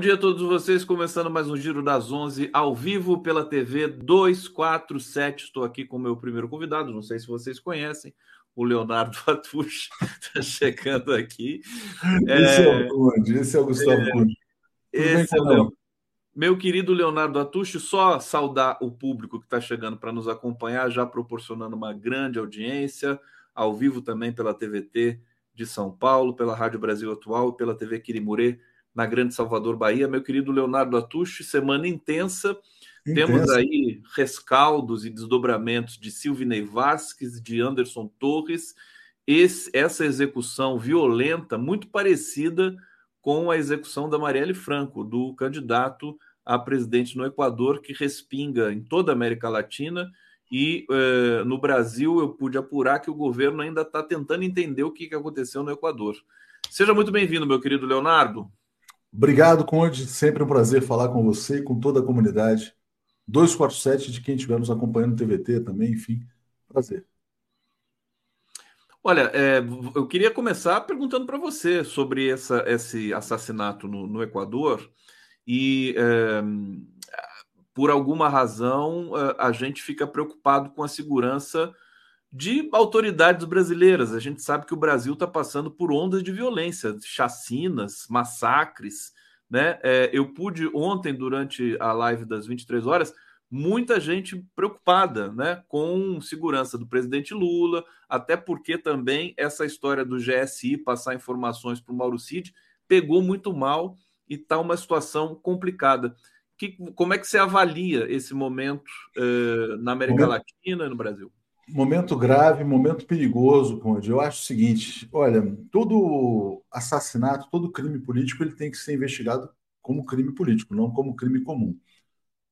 Dia a todos vocês, começando mais um Giro das 11 ao vivo pela TV 247. Estou aqui com o meu primeiro convidado, não sei se vocês conhecem, o Leonardo Atush, está chegando aqui. Esse é, é o Conde, esse é o Gustavo é, Conde. Esse é o meu querido Leonardo Atush, só saudar o público que está chegando para nos acompanhar, já proporcionando uma grande audiência, ao vivo também pela TVT de São Paulo, pela Rádio Brasil Atual, pela TV Quirimurê na Grande Salvador, Bahia. Meu querido Leonardo Atushi, semana intensa. intensa. Temos aí rescaldos e desdobramentos de Silvinei Vasques, de Anderson Torres. Esse, essa execução violenta, muito parecida com a execução da Marielle Franco, do candidato a presidente no Equador, que respinga em toda a América Latina. E eh, no Brasil eu pude apurar que o governo ainda está tentando entender o que, que aconteceu no Equador. Seja muito bem-vindo, meu querido Leonardo. Obrigado, Conde. Sempre um prazer falar com você e com toda a comunidade. 247 de quem estiver nos acompanhando no TVT também, enfim, prazer. Olha, é, eu queria começar perguntando para você sobre essa, esse assassinato no, no Equador e é, por alguma razão é, a gente fica preocupado com a segurança de autoridades brasileiras. A gente sabe que o Brasil está passando por ondas de violência, chacinas, massacres. Né? É, eu pude ontem, durante a live das 23 horas, muita gente preocupada né, com segurança do presidente Lula, até porque também essa história do GSI passar informações para o Mauro Cid pegou muito mal e está uma situação complicada. Que, como é que você avalia esse momento uh, na América Latina e no Brasil? Momento grave, momento perigoso, Conde. Eu acho o seguinte: olha, todo assassinato, todo crime político, ele tem que ser investigado como crime político, não como crime comum.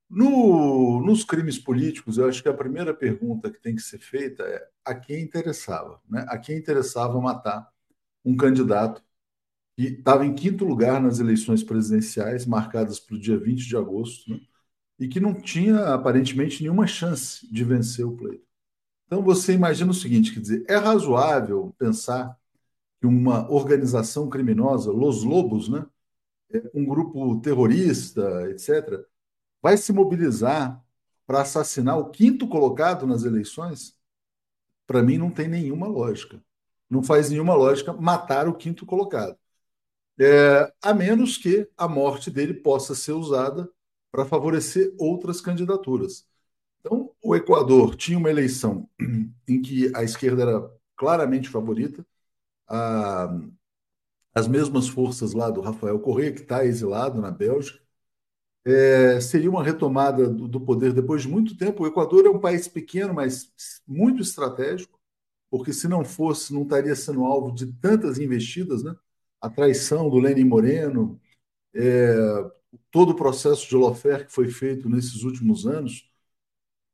No, nos crimes políticos, eu acho que a primeira pergunta que tem que ser feita é a quem interessava, né? A quem interessava matar um candidato que estava em quinto lugar nas eleições presidenciais, marcadas para o dia 20 de agosto, né? e que não tinha aparentemente nenhuma chance de vencer o pleito. Então você imagina o seguinte, quer dizer, é razoável pensar que uma organização criminosa, Los Lobos, né, um grupo terrorista, etc., vai se mobilizar para assassinar o quinto colocado nas eleições? Para mim não tem nenhuma lógica. Não faz nenhuma lógica matar o quinto colocado. É, a menos que a morte dele possa ser usada para favorecer outras candidaturas. Então, o Equador tinha uma eleição em que a esquerda era claramente favorita, a, as mesmas forças lá do Rafael Correa, que está exilado na Bélgica, é, seria uma retomada do, do, poder depois de muito tempo. O Equador é um país pequeno, mas muito estratégico, porque se não fosse, não estaria sendo alvo de tantas investidas, né? A traição do Lenin Moreno, é, todo o processo de Lofer que foi feito nesses últimos anos,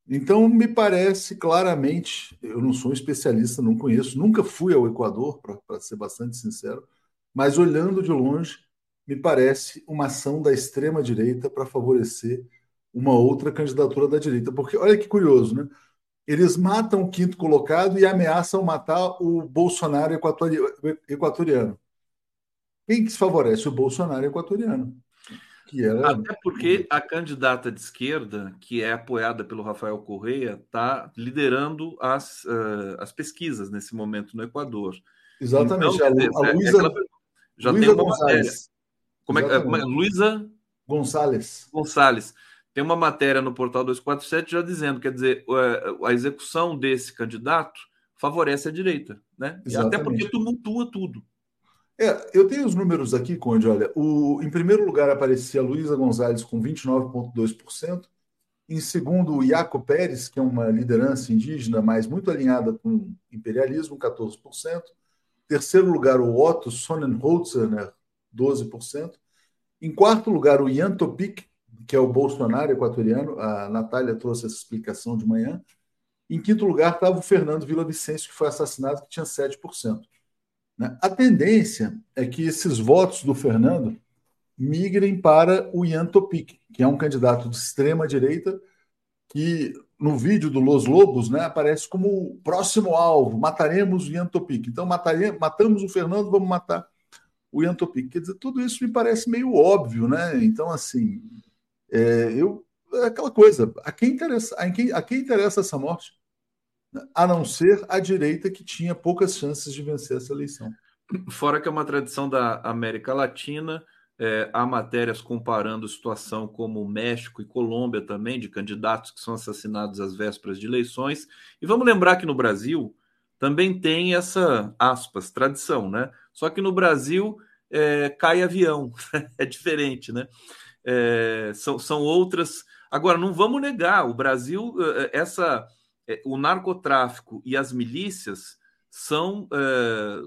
então, me parece claramente, eu não sou um especialista, não conheço, nunca fui ao Equador, para ser bastante sincero, mas olhando de longe, me parece uma ação da extrema-direita para favorecer uma outra candidatura da direita. Porque olha que curioso, né? Eles matam o quinto colocado e ameaçam matar o Bolsonaro equatoriano. Quem que se favorece? O Bolsonaro equatoriano. Era... Até porque a candidata de esquerda, que é apoiada pelo Rafael Correia, está liderando as, uh, as pesquisas nesse momento no Equador. Exatamente. Então, a, dizer, a é Luísa, é já Luísa tem uma Gonçalves. matéria. Como é é? Luísa Gonçalves. Gonçalves. Tem uma matéria no portal 247 já dizendo, quer dizer, a execução desse candidato favorece a direita, né? Até porque tumultua tudo. É, eu tenho os números aqui, Conde. Olha, o, em primeiro lugar aparecia Luísa Gonzalez com 29,2%. Em segundo, o Iaco Pérez, que é uma liderança indígena, mas muito alinhada com o imperialismo, 14%. terceiro lugar, o Otto Sonnenholzer, né, 12%. Em quarto lugar, o Ian Topic, que é o Bolsonaro equatoriano. A Natália trouxe essa explicação de manhã. Em quinto lugar estava o Fernando Vicencio, que foi assassinado, que tinha 7%. Né? A tendência é que esses votos do Fernando migrem para o Ian Topic, que é um candidato de extrema direita que no vídeo do Los Lobos né, aparece como o próximo alvo, mataremos o Ian Topic. Então mataremos, matamos o Fernando, vamos matar o Ian Topic. Quer dizer, tudo isso me parece meio óbvio, né? Então, assim, é, eu, é aquela coisa, a quem, interessa, a, quem, a quem interessa essa morte? A não ser a direita que tinha poucas chances de vencer essa eleição. Fora que é uma tradição da América Latina, é, há matérias comparando situação como México e Colômbia também, de candidatos que são assassinados às vésperas de eleições. E vamos lembrar que no Brasil também tem essa, aspas, tradição, né? Só que no Brasil é, cai avião, é diferente, né? É, são, são outras. Agora, não vamos negar, o Brasil, é, essa, o narcotráfico e as milícias são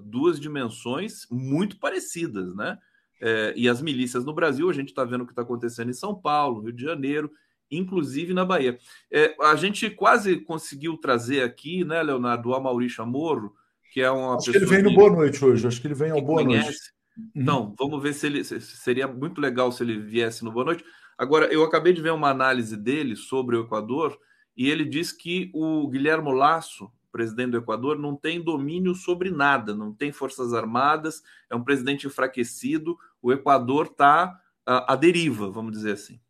duas dimensões muito parecidas, né? É, e as milícias no Brasil, a gente está vendo o que está acontecendo em São Paulo, Rio de Janeiro, inclusive na Bahia. É, a gente quase conseguiu trazer aqui, né, Leonardo, o Amaurício Amorro, que é uma Acho que ele vem no Boa Noite hoje, acho que ele vem ao Boa conhece. Noite. Uhum. Então, vamos ver se ele. Seria muito legal se ele viesse no Boa Noite. Agora, eu acabei de ver uma análise dele sobre o Equador e ele diz que o Guilherme Lasso, presidente do Equador, não tem domínio sobre nada, não tem forças armadas, é um presidente enfraquecido. O Equador está à deriva, vamos dizer assim.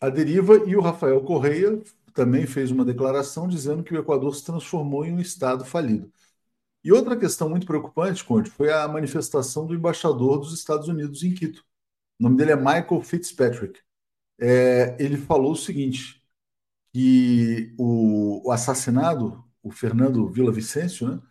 A deriva e o Rafael Correia também fez uma declaração dizendo que o Equador se transformou em um Estado falido. E outra questão muito preocupante, Conte, foi a manifestação do embaixador dos Estados Unidos em Quito. O nome dele é Michael Fitzpatrick. É, ele falou o seguinte: que o, o assassinado, o Fernando Vicencio, né,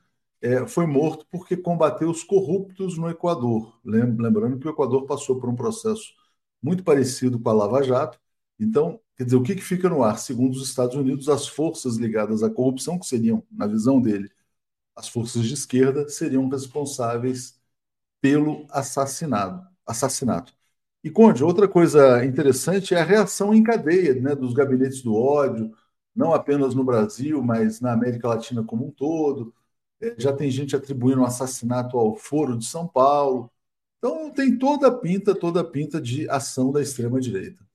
é, foi morto porque combateu os corruptos no Equador. Lembrando que o Equador passou por um processo muito parecido com a Lava Jato. Então, quer dizer, o que, que fica no ar? Segundo os Estados Unidos, as forças ligadas à corrupção, que seriam, na visão dele, as forças de esquerda, seriam responsáveis pelo assassinado, assassinato. E, Conde, outra coisa interessante é a reação em cadeia né, dos gabinetes do ódio, não apenas no Brasil, mas na América Latina como um todo. É, já tem gente atribuindo o um assassinato ao Foro de São Paulo. Então, tem toda a pinta, toda a pinta de ação da extrema-direita.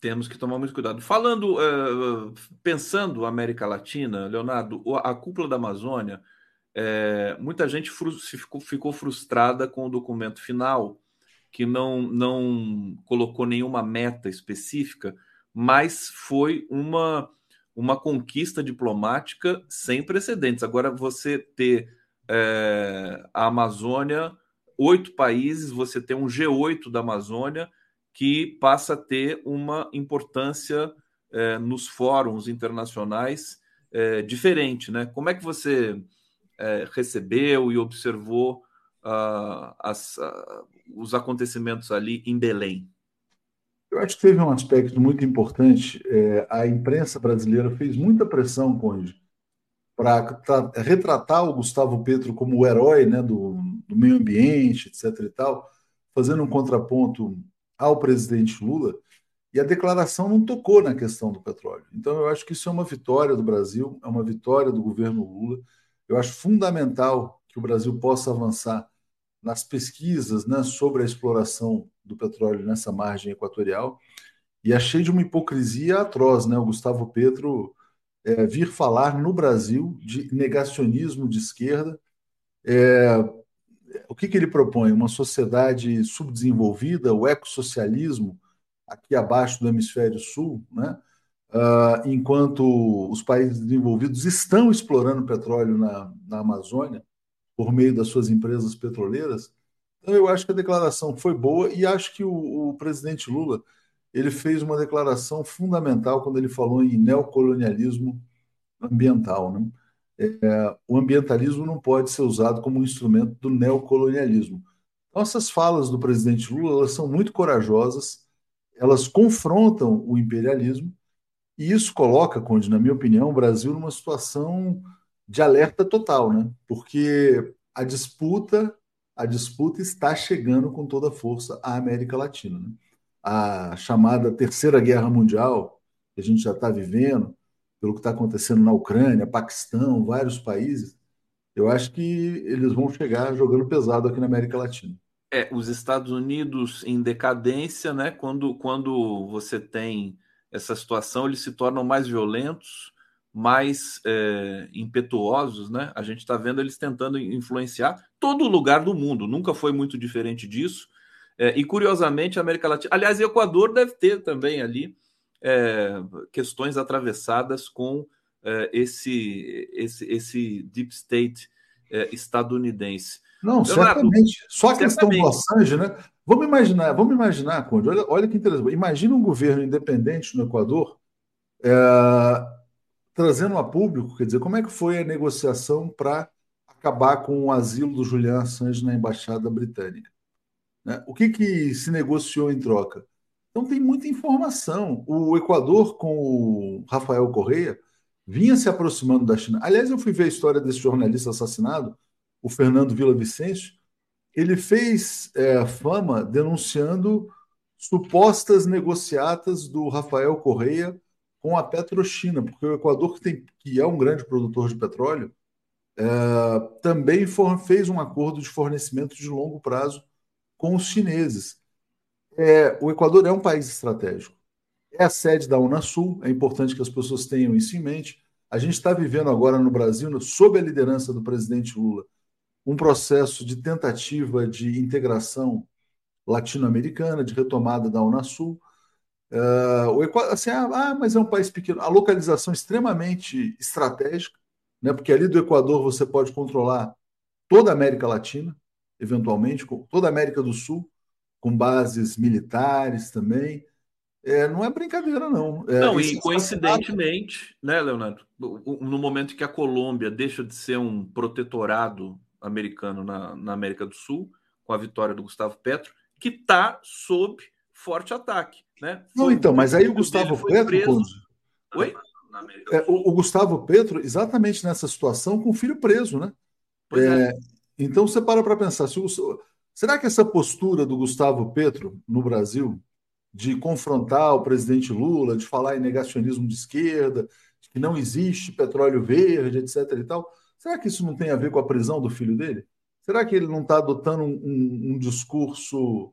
Temos que tomar muito cuidado. Falando, uh, pensando América Latina, Leonardo, a cúpula da Amazônia, é, muita gente ficou, ficou frustrada com o documento final que não, não colocou nenhuma meta específica, mas foi uma, uma conquista diplomática sem precedentes. Agora, você ter é, a Amazônia, oito países, você tem um G8 da Amazônia que passa a ter uma importância é, nos fóruns internacionais é, diferente, né? Como é que você é, recebeu e observou uh, as, uh, os acontecimentos ali em Belém? Eu acho que teve um aspecto muito importante. É, a imprensa brasileira fez muita pressão, Conde, para retratar o Gustavo Petro como o herói né, do, do, meio ambiente, etc. e tal, fazendo um contraponto ao presidente Lula. E a declaração não tocou na questão do petróleo. Então, eu acho que isso é uma vitória do Brasil, é uma vitória do governo Lula. Eu acho fundamental que o Brasil possa avançar nas pesquisas né, sobre a exploração do petróleo nessa margem equatorial e achei de uma hipocrisia atroz, né? O Gustavo Petro é, vir falar no Brasil de negacionismo de esquerda. É, o que, que ele propõe? Uma sociedade subdesenvolvida, o ecossocialismo, aqui abaixo do hemisfério sul, né? Uh, enquanto os países desenvolvidos estão explorando petróleo na, na Amazônia, por meio das suas empresas petroleiras. Então, eu acho que a declaração foi boa e acho que o, o presidente Lula ele fez uma declaração fundamental quando ele falou em neocolonialismo ambiental. Né? É, o ambientalismo não pode ser usado como um instrumento do neocolonialismo. Essas falas do presidente Lula elas são muito corajosas, elas confrontam o imperialismo, e isso coloca, Conde, na minha opinião, o Brasil numa situação de alerta total, né? Porque a disputa a disputa está chegando com toda força à América Latina. Né? A chamada Terceira Guerra Mundial, que a gente já está vivendo, pelo que está acontecendo na Ucrânia, Paquistão, vários países, eu acho que eles vão chegar jogando pesado aqui na América Latina. É, os Estados Unidos em decadência, né? Quando, quando você tem essa situação, eles se tornam mais violentos, mais é, impetuosos, né? A gente está vendo eles tentando influenciar todo lugar do mundo, nunca foi muito diferente disso. É, e curiosamente, a América Latina, aliás, Equador deve ter também ali é, questões atravessadas com é, esse, esse, esse deep state é, estadunidense. Não, Leonardo, certamente. Só a questão do Assange, né? Vamos imaginar, vamos imaginar, Conde, olha, olha que interessante. Imagina um governo independente no Equador é, trazendo a público, quer dizer, como é que foi a negociação para acabar com o asilo do Julian Assange na embaixada britânica? Né? O que, que se negociou em troca? Então tem muita informação. O Equador com o Rafael Correia vinha se aproximando da China. Aliás, eu fui ver a história desse jornalista assassinado, o Fernando Vila Vicêncio. Ele fez é, fama denunciando supostas negociatas do Rafael Correia com a Petrochina, porque o Equador, que, tem, que é um grande produtor de petróleo, é, também for, fez um acordo de fornecimento de longo prazo com os chineses. É, o Equador é um país estratégico. É a sede da Unasul, é importante que as pessoas tenham isso em mente. A gente está vivendo agora no Brasil, sob a liderança do presidente Lula, um processo de tentativa de integração latino-americana, de retomada da Unasul. Uh, o Equador, assim, ah, ah, mas é um país pequeno. A localização extremamente estratégica, né? porque ali do Equador você pode controlar toda a América Latina, eventualmente, toda a América do Sul, com bases militares também. É, não é brincadeira, não. É, não, e coincidentemente, né, Leonardo, no momento que a Colômbia deixa de ser um protetorado americano na, na América do Sul, com a vitória do Gustavo Petro, que está sob forte ataque. Né? Não, então, mas aí o Gustavo Petro. Oi? É, o, o, Gustavo Petro, exatamente nessa situação, com o filho preso, né? É, é. Então você para para pensar: se o, será que essa postura do Gustavo Petro no Brasil, de confrontar o presidente Lula, de falar em negacionismo de esquerda, de que não existe petróleo verde, etc. e tal, será que isso não tem a ver com a prisão do filho dele? Será que ele não está adotando um, um, um discurso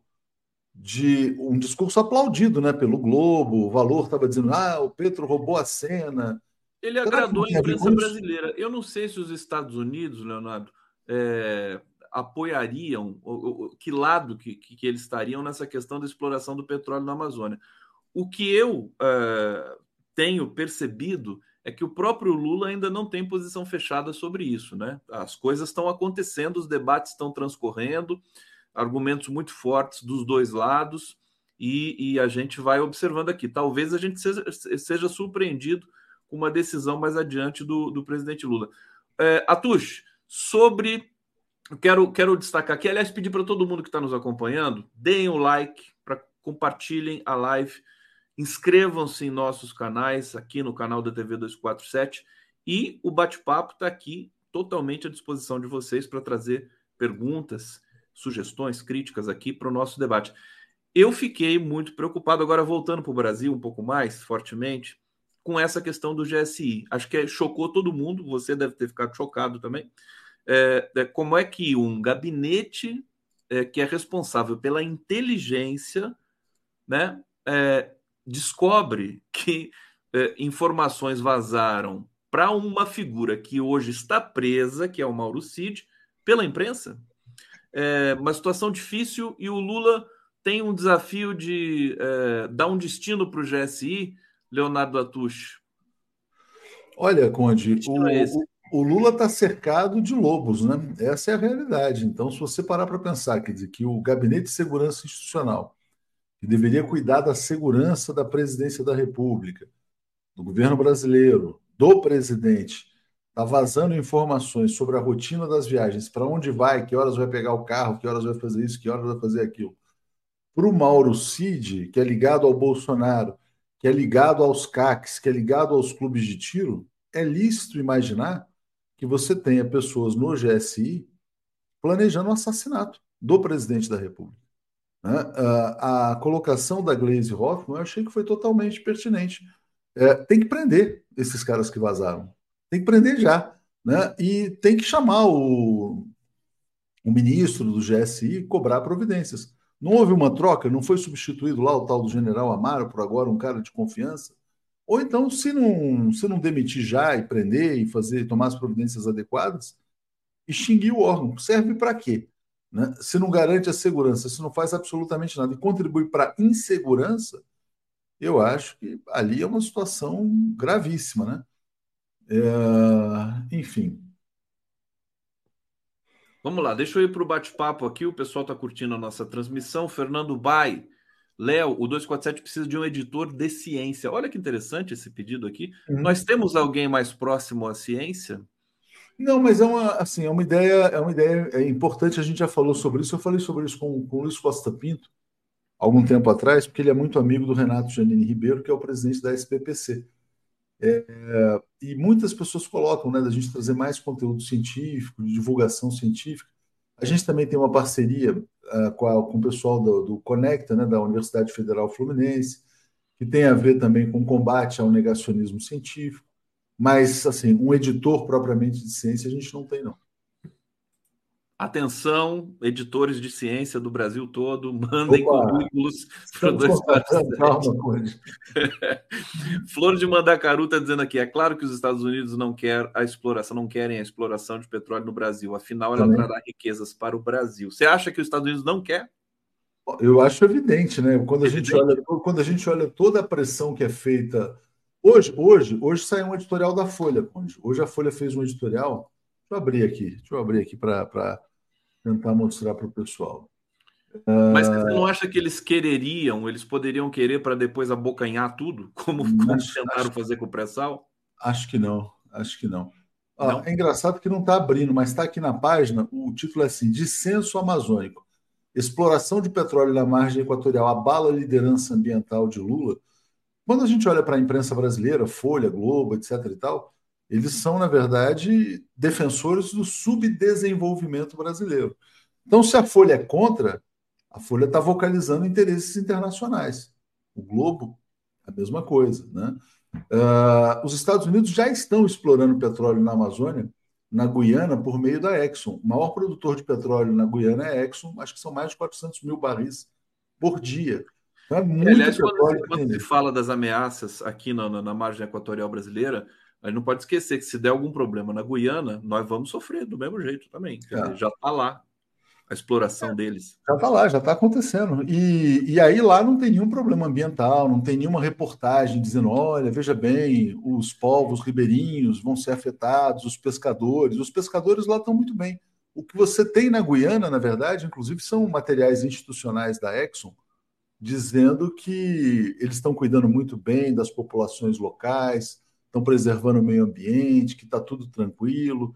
de um discurso aplaudido né, pelo Globo. O Valor estava dizendo: ah, o Petro roubou a cena. Ele Será agradou a imprensa brasileira. Eu não sei se os Estados Unidos, Leonardo, é, apoiariam, ou, ou, que lado que, que, eles estariam nessa questão da exploração do petróleo na Amazônia. O que eu é, tenho percebido é que o próprio Lula ainda não tem posição fechada sobre isso. Né? As coisas estão acontecendo, os debates estão transcorrendo argumentos muito fortes dos dois lados e, e a gente vai observando aqui. Talvez a gente seja, seja surpreendido com uma decisão mais adiante do, do presidente Lula. É, Atush, sobre. Quero, quero destacar aqui, aliás, pedir para todo mundo que está nos acompanhando, deem o like, para compartilhem a live, inscrevam-se em nossos canais, aqui no canal da TV 247, e o bate-papo está aqui totalmente à disposição de vocês para trazer perguntas sugestões, críticas aqui para o nosso debate. Eu fiquei muito preocupado, agora voltando para o Brasil um pouco mais fortemente, com essa questão do GSI. Acho que chocou todo mundo, você deve ter ficado chocado também. É, é, como é que um gabinete é, que é responsável pela inteligência né, é, descobre que é, informações vazaram para uma figura que hoje está presa, que é o Mauro Cid, pela imprensa? É, uma situação difícil e o Lula tem um desafio de é, dar um destino para o GSI, Leonardo Atush. Olha, Conde, o, é o, Lula está cercado de lobos, né? Essa é a realidade. Então, se você parar para pensar, quer dizer, que o Gabinete de Segurança Institucional, que deveria cuidar da segurança da presidência da República, do governo brasileiro, do presidente, está vazando informações sobre a rotina das viagens, para onde vai, que horas vai pegar o carro, que horas vai fazer isso, que horas vai fazer aquilo. Para o Mauro Cid, que é ligado ao Bolsonaro, que é ligado aos CACs, que é ligado aos clubes de tiro, é lícito imaginar que você tenha pessoas no GSI planejando o assassinato do presidente da República. Né? A, a, colocação da Glaze Hoffman eu achei que foi totalmente pertinente. É, tem que prender esses caras que vazaram. Tem que prender já. Né? E tem que chamar o, o ministro do GSI e cobrar providências. Não houve uma troca? Não foi substituído lá o tal do general Amaro por agora um cara de confiança? Ou então, se não, se não demitir já e prender e fazer tomar as providências adequadas, extinguir o órgão. Serve para quê? Né? Se não garante a segurança, se não faz absolutamente nada e contribui para a insegurança, eu acho que ali é uma situação gravíssima. Né? É, enfim. Vamos lá, deixa eu ir para o bate-papo aqui. O pessoal está curtindo a nossa transmissão. Fernando Bai Léo, o 247 precisa de um editor de ciência. Olha que interessante esse pedido aqui. Uhum. Nós temos alguém mais próximo à ciência? Não, mas é uma, assim, é uma ideia, é uma ideia é importante. A gente já falou sobre isso. Eu falei sobre isso com, com o Luiz Costa Pinto algum tempo atrás, porque ele é muito amigo do Renato Janine Ribeiro, que é o presidente da SPPC. É, e muitas pessoas colocam, né, da gente trazer mais conteúdo científico, de divulgação científica. A gente também tem uma parceria uh, com, a, com, o pessoal do, do, Conecta, né, da Universidade Federal Fluminense, que tem a ver também com combate ao negacionismo científico. Mas, assim, um editor propriamente de ciência a gente não tem, não. Atenção, editores de ciência do Brasil todo, mandem Opa, currículos para dois Calma, Flor de Mandacaru está dizendo aqui: é claro que os Estados Unidos não querem a exploração, não querem a exploração de petróleo no Brasil, afinal, ela Também. trará riquezas para o Brasil. Você acha que os Estados Unidos não quer? Eu acho evidente, né? Quando a, evidente. Gente olha, quando a gente olha toda a pressão que é feita. Hoje, hoje, hoje saiu um editorial da Folha, Hoje a Folha fez um editorial. Deixa eu abrir aqui, deixa eu abrir aqui para tentar mostrar para o pessoal. Mas você não acha que eles quereriam, eles poderiam querer para depois abocanhar tudo, como, como acho, tentaram acho, fazer com o pré-sal? Acho que não, acho que não. não? é engraçado que não está abrindo, mas está aqui na página, o título é assim: Dissenso Amazônico. Exploração de petróleo na margem equatorial abala a liderança ambiental de Lula. Quando a gente olha para a imprensa brasileira, Folha, Globo, etc. e tal, eles são, na verdade, defensores do subdesenvolvimento brasileiro. Então, se a Folha é contra, a Folha está vocalizando interesses internacionais. O Globo, a mesma coisa. Né? Uh, os Estados Unidos já estão explorando petróleo na Amazônia, na Guiana, por meio da Exxon. O maior produtor de petróleo na Guiana é a Exxon, acho que são mais de 400 mil barris por dia. Então, é muito Aliás, quando, quando se fala das ameaças aqui na, na margem equatorial brasileira, a gente não pode esquecer que se der algum problema na Guiana, nós vamos sofrer do mesmo jeito também. É. Já está lá a exploração é. deles. Já está lá, já está acontecendo. E, e aí lá não tem nenhum problema ambiental, não tem nenhuma reportagem dizendo: olha, veja bem, os povos ribeirinhos vão ser afetados, os pescadores. Os pescadores lá estão muito bem. O que você tem na Guiana, na verdade, inclusive, são materiais institucionais da Exxon dizendo que eles estão cuidando muito bem das populações locais, estão preservando o meio ambiente, que está tudo tranquilo.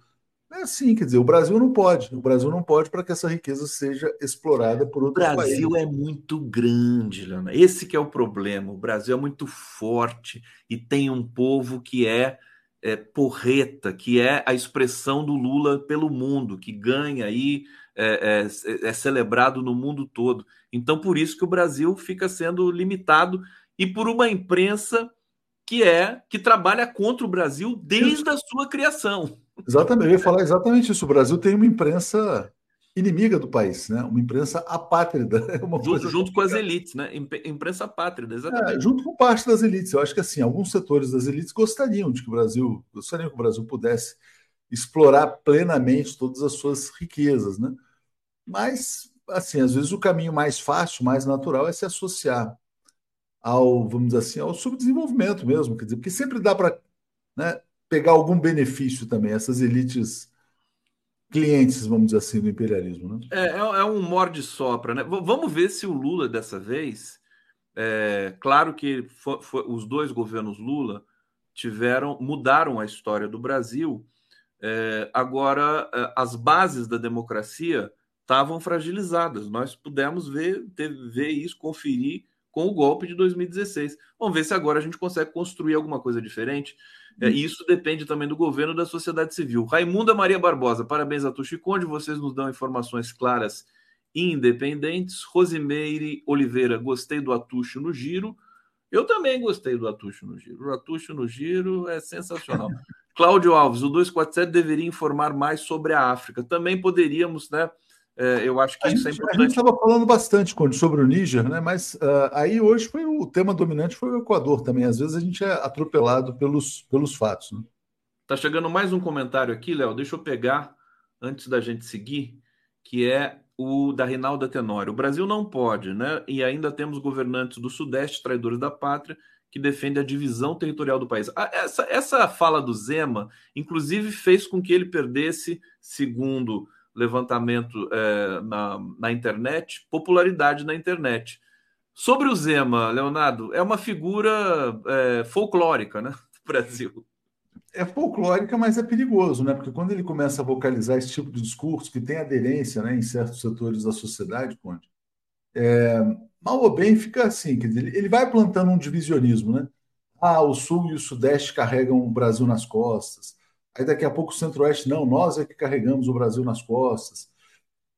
É assim, quer dizer, o Brasil não pode. O Brasil não pode para que essa riqueza seja explorada por outros países. O Brasil países. é muito grande, Lana. Esse que é o problema. O Brasil é muito forte e tem um povo que é, é porreta, que é a expressão do Lula pelo mundo, que ganha aí, é, é, é celebrado no mundo todo. Então, por isso que o Brasil fica sendo limitado e por uma imprensa que é que trabalha contra o Brasil desde a sua criação. Exatamente, eu ia falar exatamente isso. O Brasil tem uma imprensa inimiga do país, né? Uma imprensa apátrida. É uma junto, junto com as elites, né? Imprensa apátrida, exatamente. É, junto com parte das elites. Eu acho que assim, alguns setores das elites gostariam de que o Brasil, gostariam que o Brasil pudesse explorar plenamente todas as suas riquezas, né? Mas, assim, às vezes o caminho mais fácil, mais natural é se associar ao, vamos dizer assim, ao subdesenvolvimento mesmo, quer dizer, porque sempre dá para né, pegar algum benefício também, essas elites clientes, vamos dizer assim, do imperialismo. Né? É, é, é um morde sopra, né? V vamos ver se o Lula dessa vez, é, claro que foi, foi, os dois governos Lula tiveram, mudaram a história do Brasil. É, agora, é, as bases da democracia estavam fragilizadas. Nós pudemos ver, ter, ver isso, conferir com o golpe de 2016. Vamos ver se agora a gente consegue construir alguma coisa diferente. É, e isso depende também do governo e da sociedade civil. Raimunda Maria Barbosa, parabéns a Tuxi Conde, vocês nos dão informações claras e independentes. Rosimeire Oliveira, gostei do Atucho no giro. Eu também gostei do Atucho no giro. O Atucho no giro é sensacional. Cláudio Alves, o 247 deveria informar mais sobre a África. Também poderíamos, né? É, eu acho que a isso é gente, é importante. A gente estava falando bastante sobre o Níger, né? Mas uh, aí hoje foi o tema dominante foi o Equador também. Às vezes a gente é atropelado pelos, pelos fatos. Né? Tá chegando mais um comentário aqui, Léo. Deixa eu pegar antes da gente seguir, que é o da Rinalda Tenório. O Brasil não pode, né? E ainda temos governantes do Sudeste, traidores da pátria, que defendem a divisão territorial do país. Ah, essa, essa fala do Zema, inclusive, fez com que ele perdesse, segundo levantamento é, na, na internet, popularidade na internet. Sobre o Zema, Leonardo, é uma figura é, folclórica né, do Brasil. É folclórica, mas é perigoso, né? Porque quando ele começa a vocalizar esse tipo de discurso que tem aderência né, em certos setores da sociedade, Conde, é, mal ou bem fica assim, quer dizer, ele vai plantando um divisionismo, né? Ah, o Sul e o Sudeste carregam o Brasil nas costas. Aí daqui a pouco o Centro-Oeste, não, nós é que carregamos o Brasil nas costas.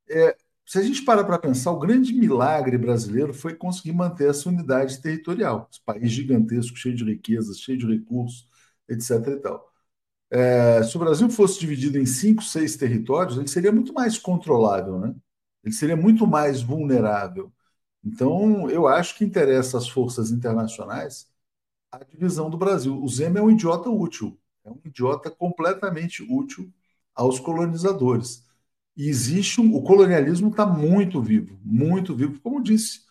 É, se a gente parar para pensar, o grande milagre brasileiro foi conseguir manter essa unidade territorial. Esse país gigantesco, cheio de riquezas, cheio de recursos, etc. E tal. É, se o Brasil fosse dividido em cinco, seis territórios, ele seria muito mais controlável, né? Ele seria muito mais vulnerável. Então, eu acho que interessa às forças internacionais a divisão do Brasil. O Zema é um idiota útil. É um idiota completamente útil aos colonizadores. E existe um, o colonialismo está muito vivo, muito vivo, como disse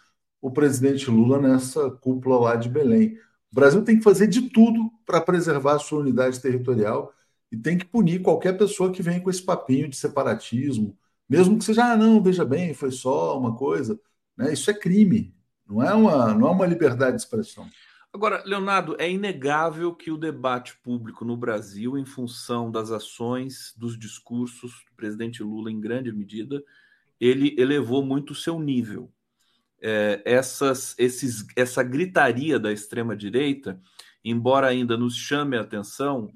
o presidente Lula nessa cúpula lá de Belém. O Brasil tem que fazer de tudo para preservar a sua unidade territorial e tem que punir qualquer pessoa que venha com esse papinho de separatismo, mesmo que seja, ah, não, veja bem, foi só uma coisa. Né? Isso é crime, não é uma, não é uma liberdade de expressão. Agora, Leonardo, é inegável que o debate público no Brasil, em função das ações, dos discursos do presidente Lula, em grande medida, ele elevou muito o seu nível. É, essas, esses, essa gritaria da extrema-direita, embora ainda nos chame a atenção,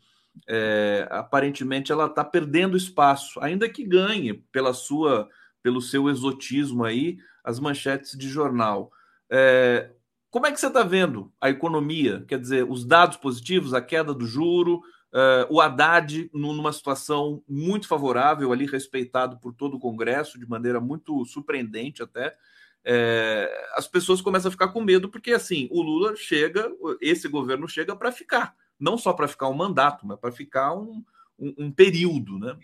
é, aparentemente ela está perdendo espaço, ainda que ganhe pela sua, pelo seu exotismo aí, as manchetes de jornal. É, como é que você está vendo a economia? Quer dizer, os dados positivos, a queda do juro, uh, o Haddad numa situação muito favorável, ali respeitado por todo o Congresso, de maneira muito surpreendente até. É, as pessoas começam a ficar com medo, porque assim, o Lula chega, esse governo chega para ficar, não só para ficar um mandato, mas para ficar um, um, um, período, né?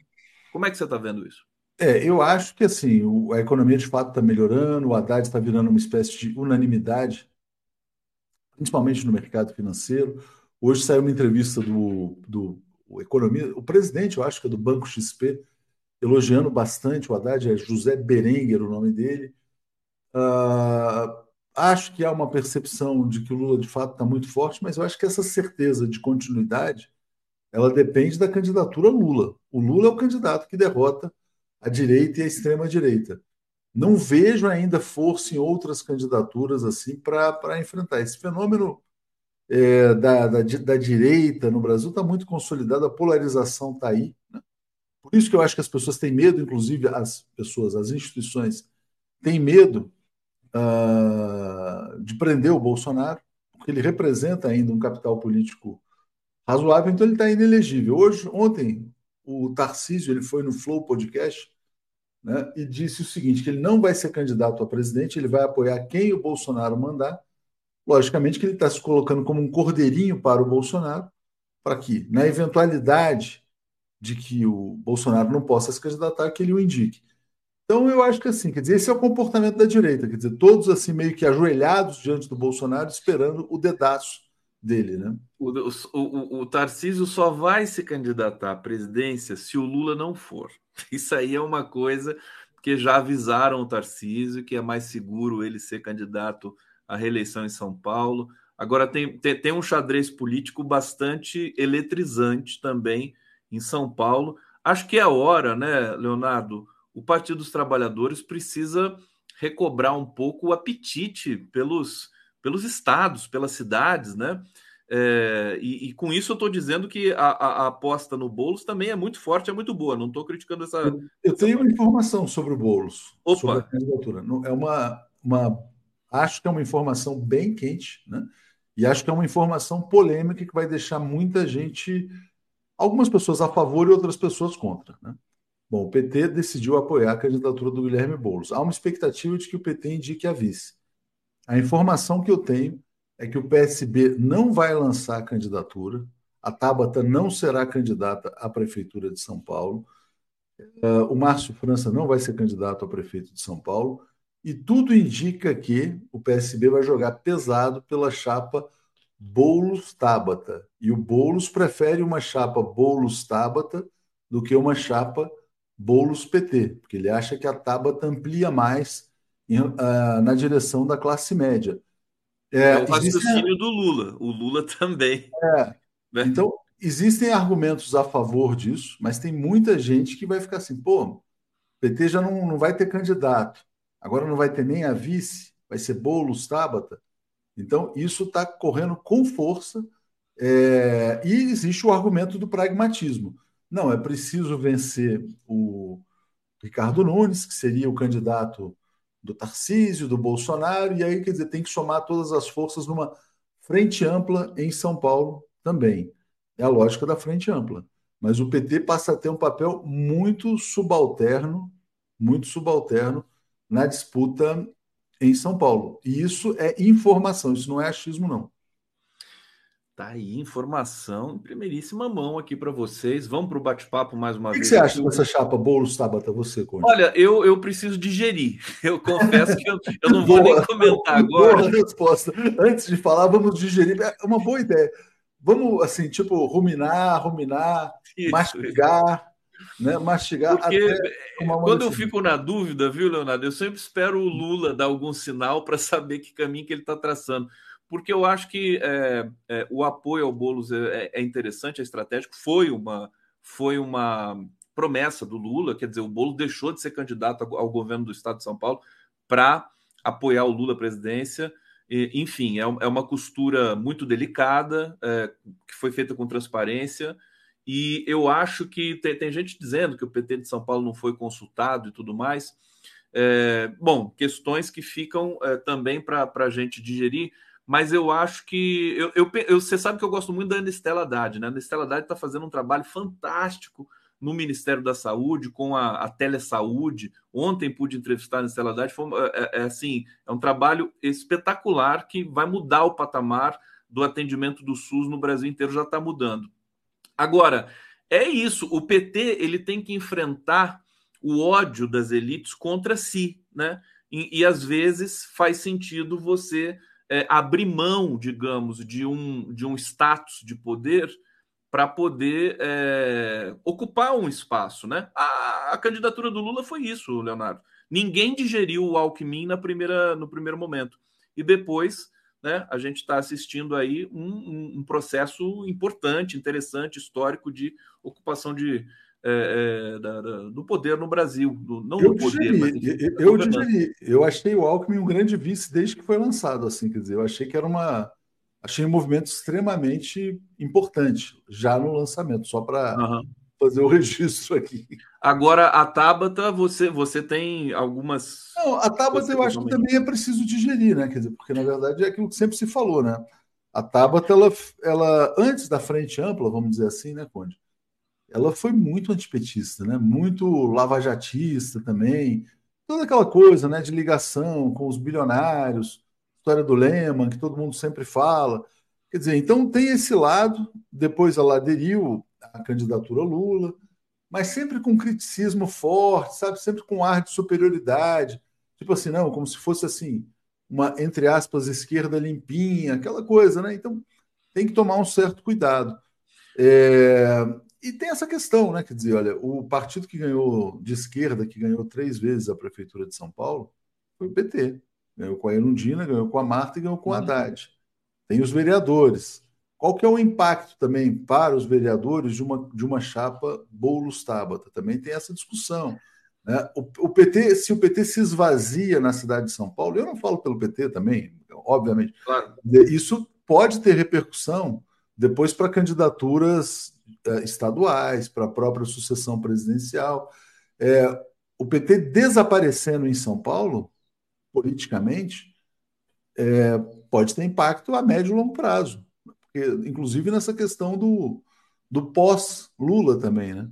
Como é que você está vendo isso? É, eu acho que assim, a economia de fato está melhorando, o Haddad está virando uma espécie de unanimidade principalmente no mercado financeiro. Hoje saiu uma entrevista do, do o economia, o presidente, eu acho que é do Banco XP, elogiando bastante o Haddad, é José Berenguer o nome dele. Uh, acho que há uma percepção de que o Lula de fato está muito forte, mas eu acho que essa certeza de continuidade ela depende da candidatura Lula. O Lula é o candidato que derrota a direita e a extrema direita. Não vejo ainda força em outras candidaturas assim para enfrentar. Esse fenômeno é, da, da, da, direita no Brasil está muito consolidado, a polarização está aí. Né? Por isso que eu acho que as pessoas têm medo, inclusive as pessoas, as instituições, têm medo uh, de prender o Bolsonaro, porque ele representa ainda um capital político razoável, então ele está inelegível. Hoje, ontem, o Tarcísio ele foi no Flow Podcast né, e disse o seguinte: que ele não vai ser candidato a presidente, ele vai apoiar quem o Bolsonaro mandar. Logicamente que ele está se colocando como um cordeirinho para o Bolsonaro, para que, na eventualidade de que o Bolsonaro não possa se candidatar, que ele o indique. Então eu acho que assim, quer dizer, esse é o comportamento da direita, quer dizer, todos assim meio que ajoelhados diante do Bolsonaro, esperando o dedaço dele, né? O, o, o Tarcísio só vai se candidatar à presidência se o Lula não for. Isso aí é uma coisa que já avisaram o Tarcísio que é mais seguro ele ser candidato à reeleição em São Paulo. Agora tem, tem, tem um xadrez político bastante eletrizante também em São Paulo. Acho que é a hora, né, Leonardo? O Partido dos Trabalhadores precisa recobrar um pouco o apetite pelos pelos estados, pelas cidades, né? É, e, e, com isso eu estou dizendo que a, a, a, aposta no Boulos também é muito forte, é muito boa. Não estou criticando essa. Eu, eu essa tenho uma informação sobre o Boulos. Opa. Sobre a candidatura. É uma, uma. Acho que é uma informação bem quente, né? E acho que é uma informação polêmica que vai deixar muita gente. Algumas pessoas a favor e outras pessoas contra. Né? Bom, o PT decidiu apoiar a candidatura do Guilherme Boulos. Há uma expectativa de que o PT indique a vice. A informação que eu tenho é que o PSB não vai lançar a candidatura, a Tabata não será candidata à Prefeitura de São Paulo, uh, o Márcio França não vai ser candidato a prefeito de São Paulo, e tudo indica que o PSB vai jogar pesado pela chapa Boulos-Tabata. E o Boulos prefere uma chapa Boulos-Tabata do que uma chapa Boulos-PT, porque ele acha que a Tabata amplia mais em, uh, na direção da classe média. É, é o raciocínio existe... do Lula. O Lula também. É. Né? Então, existem argumentos a favor disso, mas tem muita gente que vai ficar assim, pô, o PT já não, não vai ter candidato, agora não vai ter nem a vice, vai ser Boulos, Tabata. Então, isso está correndo com força. É... e existe o argumento do pragmatismo. Não, é preciso vencer o Ricardo Nunes, que seria o candidato do Tarcísio, do Bolsonaro, e aí, quer dizer, tem que somar todas as forças numa frente ampla em São Paulo também. É a lógica da frente ampla. Mas o PT passa a ter um papel muito subalterno, muito subalterno na disputa em São Paulo. E isso é informação, isso não é achismo, não. Tá aí, informação em primeiríssima mão aqui para vocês. Vamos para o bate-papo mais uma o que vez. O que você acha dessa chapa Boulos Tabata, você, Conde? Olha, eu, eu preciso digerir. Eu confesso que eu, eu não vou boa, nem comentar agora. Boa resposta. Antes de falar, vamos digerir. É uma boa ideia. Vamos, assim, tipo, ruminar, ruminar, Isso. mastigar, né? Mastigar Porque quando eu fico na dúvida, viu, Leonardo, eu sempre espero o Lula dar algum sinal para saber que caminho que ele está traçando porque eu acho que é, é, o apoio ao Boulos é, é, é, interessante, é estratégico. Foi uma, foi uma promessa do Lula, quer dizer, o Boulos deixou de ser candidato ao, governo do Estado de São Paulo para apoiar o Lula à presidência. E, enfim, é, é, uma costura muito delicada, é, que foi feita com transparência. E eu acho que tem, tem, gente dizendo que o PT de São Paulo não foi consultado e tudo mais. Bom, questões que ficam também para a gente digerir mas eu acho que. Eu, eu, eu, você sabe que eu gosto muito da Anistela Haddad, né? A Anistela Haddad está fazendo um trabalho fantástico no Ministério da Saúde, com a, a telesaúde. Ontem pude entrevistar a Anistela Haddad. Foi, é, é, é, assim, é um trabalho espetacular que vai mudar o patamar do atendimento do SUS no Brasil inteiro, já está mudando. Agora, é isso. O PT ele tem que enfrentar o ódio das elites contra si, né? E, e às vezes faz sentido você é, abrir mão, digamos, de um, de um status de poder para poder é, ocupar um espaço, né? A, a, candidatura do Lula foi isso, Leonardo. Ninguém digeriu o Alckmin na primeira, no primeiro momento. E depois, né, a gente está assistindo aí um, um, um processo importante, interessante, histórico de ocupação de, é, é, da, da, do poder no Brasil. Do, não eu do poder, digeri, mas eu, eu digeri. Eu achei o Alckmin um grande vice desde que foi lançado, assim, quer dizer, eu achei que era uma. Achei um movimento extremamente importante, já no lançamento, só para uhum. fazer o registro aqui. Agora, a Tabata, você, você tem algumas. Não, a Tabata eu acho que também é preciso digerir, né? Quer dizer, porque na verdade é aquilo que sempre se falou, né? A Tabata, ela, ela antes da frente ampla, vamos dizer assim, né, Conde? Ela foi muito antipetista, né? muito lavajatista também. Toda aquela coisa né, de ligação com os bilionários, história do Lehman, que todo mundo sempre fala. Quer dizer, então tem esse lado, depois ela aderiu à candidatura Lula, mas sempre com criticismo forte, sabe? Sempre com ar de superioridade. Tipo assim, não, como se fosse assim, uma, entre aspas, esquerda limpinha, aquela coisa, né? Então tem que tomar um certo cuidado. É, e tem essa questão, né? Quer dizer, olha, o partido que ganhou de esquerda, que ganhou três vezes a prefeitura de São Paulo, foi o PT. Ganhou com a Erundina, ganhou com a Marta e ganhou com a uhum. Haddad. Tem os vereadores. Qual que é o impacto também para os vereadores de uma, de uma chapa Boulos Tabata? Também tem essa discussão. Né? O, o, PT, se o PT se esvazia na cidade de São Paulo, eu não falo pelo PT também, obviamente. Claro. Isso pode ter repercussão depois para candidaturas estaduais, para a própria sucessão presidencial. É, o PT desaparecendo em São Paulo, politicamente, é, pode ter impacto a médio e longo prazo. Porque, inclusive nessa questão do, do pós-Lula também, né?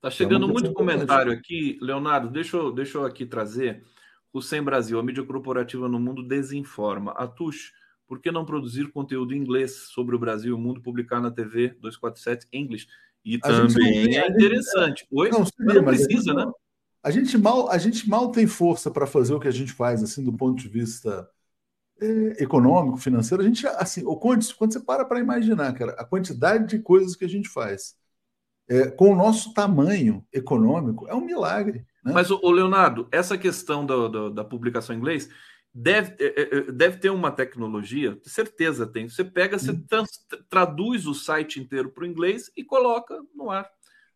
Tá chegando é muito comentário aqui, Leonardo. Deixa eu, deixa eu aqui trazer. O Sem Brasil, a mídia corporativa no mundo desinforma. Atush, por que não produzir conteúdo em inglês sobre o Brasil e o mundo, publicar na TV 247 English? E a também é interessante. Oi? Não, seria, não precisa, né? A gente, mal, a gente mal tem força para fazer o que a gente faz, assim, do ponto de vista é, econômico, financeiro. A gente, assim, quando, quando você para para imaginar, cara, a quantidade de coisas que a gente faz é, com o nosso tamanho econômico, é um milagre. Né? Mas, o Leonardo, essa questão da publicação em inglês deve, é, é, é, deve ter uma tecnologia, certeza tem. Você pega, você trans, traduz o site inteiro para o inglês e coloca no ar.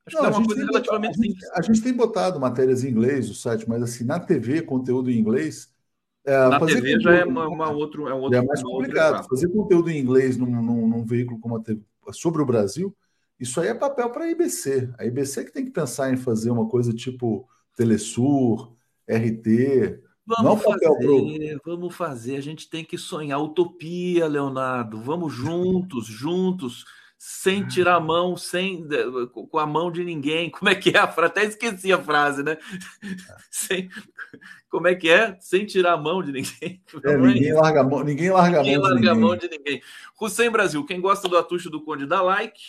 Acho Não, que é uma coisa relativamente botado, simples. A gente, a gente tem botado matérias em inglês no site, mas assim, na TV, conteúdo em inglês. É, na TV conteúdo, já é uma, uma outro, é um outro. É mais complicado. Fazer conteúdo em inglês num, num, num veículo como a TV, sobre o Brasil isso aí é papel para a IBC. A IBC que tem que pensar em fazer uma coisa tipo Telesur, RT. Vamos não fazer, pro... vamos fazer. A gente tem que sonhar utopia, Leonardo. Vamos juntos, juntos, sem tirar a mão, sem com a mão de ninguém. Como é que é a frase? Até esqueci a frase, né? Sem, como é que é? Sem tirar a mão de ninguém. É, ninguém, larga a mão, ninguém larga a mão, larga de, ninguém. mão de ninguém. Hussein Brasil, quem gosta do Atucho do Conde dá like.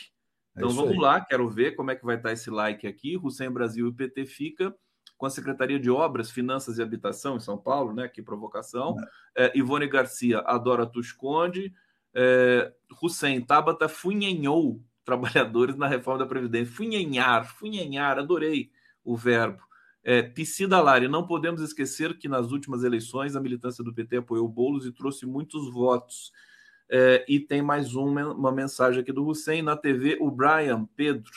É então é vamos aí. lá, quero ver como é que vai estar esse like aqui. Hussein Brasil e PT fica com a Secretaria de Obras, Finanças e Habitação em São Paulo, né? Que provocação. É. É, Ivone Garcia adora Tusconde. É, Hussein Tabata funhenhou trabalhadores na reforma da Previdência. Funhenhar, funhenhar, adorei o verbo. É, Piscida Lari, não podemos esquecer que nas últimas eleições a militância do PT apoiou Boulos e trouxe muitos votos. É, e tem mais uma, uma mensagem aqui do Hussein. Na TV, o Brian Pedro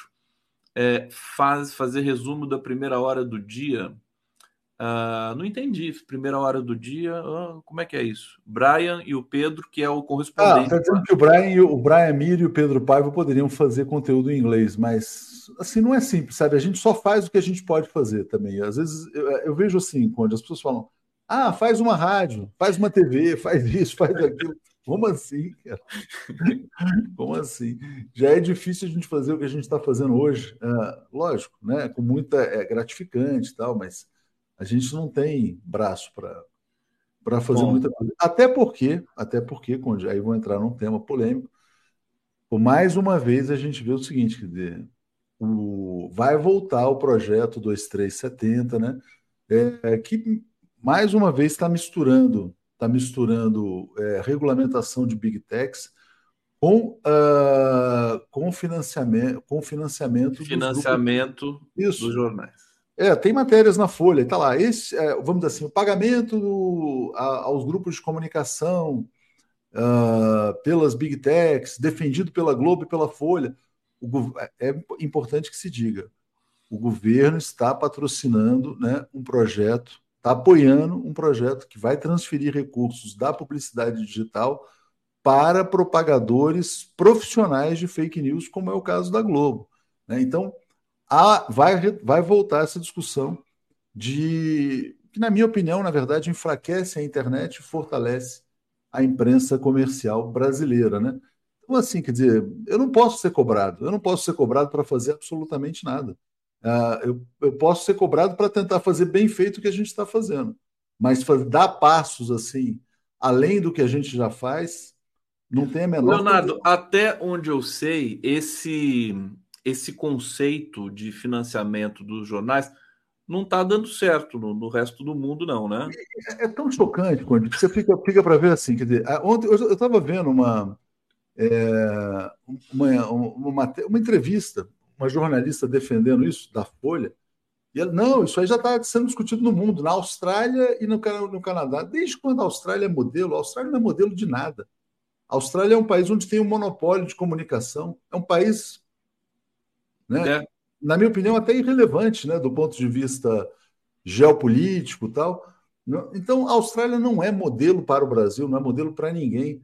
é, faz fazer resumo da primeira hora do dia. Uh, não entendi. Primeira hora do dia, uh, como é que é isso? Brian e o Pedro, que é o correspondente. Ah, tá que o Brian, o Brian Mir e o Pedro Paiva poderiam fazer conteúdo em inglês, mas assim não é simples, sabe? A gente só faz o que a gente pode fazer também. Às vezes eu, eu vejo assim, quando as pessoas falam: ah, faz uma rádio, faz uma TV, faz isso, faz aquilo. Como assim, cara? Como assim? Já é difícil a gente fazer o que a gente está fazendo hoje. É, lógico, né? Com muita é gratificante e tal, mas a gente não tem braço para fazer Bom. muita coisa. Até porque, até porque, aí vou entrar num tema polêmico, por mais uma vez a gente vê o seguinte, quer dizer, o, vai voltar o projeto 2370, né? É, que mais uma vez está misturando está misturando é, regulamentação de big techs com, uh, com financiamento com financiamento financiamento dos, dos jornais. É, tem matérias na Folha, está lá. Esse, é, vamos dizer assim, o pagamento do, a, aos grupos de comunicação uh, pelas big techs, defendido pela Globo e pela Folha. O, é importante que se diga: o governo está patrocinando né, um projeto está apoiando um projeto que vai transferir recursos da publicidade digital para propagadores profissionais de fake news, como é o caso da Globo. Né? Então, vai, vai voltar essa discussão de que, na minha opinião, na verdade, enfraquece a internet e fortalece a imprensa comercial brasileira. Né? Então, assim, quer dizer, eu não posso ser cobrado, eu não posso ser cobrado para fazer absolutamente nada. Uh, eu, eu, posso ser cobrado para tentar fazer bem feito o que a gente está fazendo. Mas dar passos assim, além do que a gente já faz, não tem a menor. Leonardo, até onde eu sei, esse, esse conceito de financiamento dos jornais não está dando certo no, no, resto do mundo, não, né? É, é tão chocante, quando você fica, fica para ver assim. Quer dizer, ontem eu estava vendo uma, é, uma, uma, uma entrevista uma jornalista defendendo isso, da Folha, e ela, não, isso aí já está sendo discutido no mundo, na Austrália e no, no Canadá. Desde quando a Austrália é modelo? A Austrália não é modelo de nada. A Austrália é um país onde tem um monopólio de comunicação, é um país né, é. na minha opinião, até irrelevante, né, do ponto de vista geopolítico tal. Então, a Austrália não é modelo para o Brasil, não é modelo para ninguém.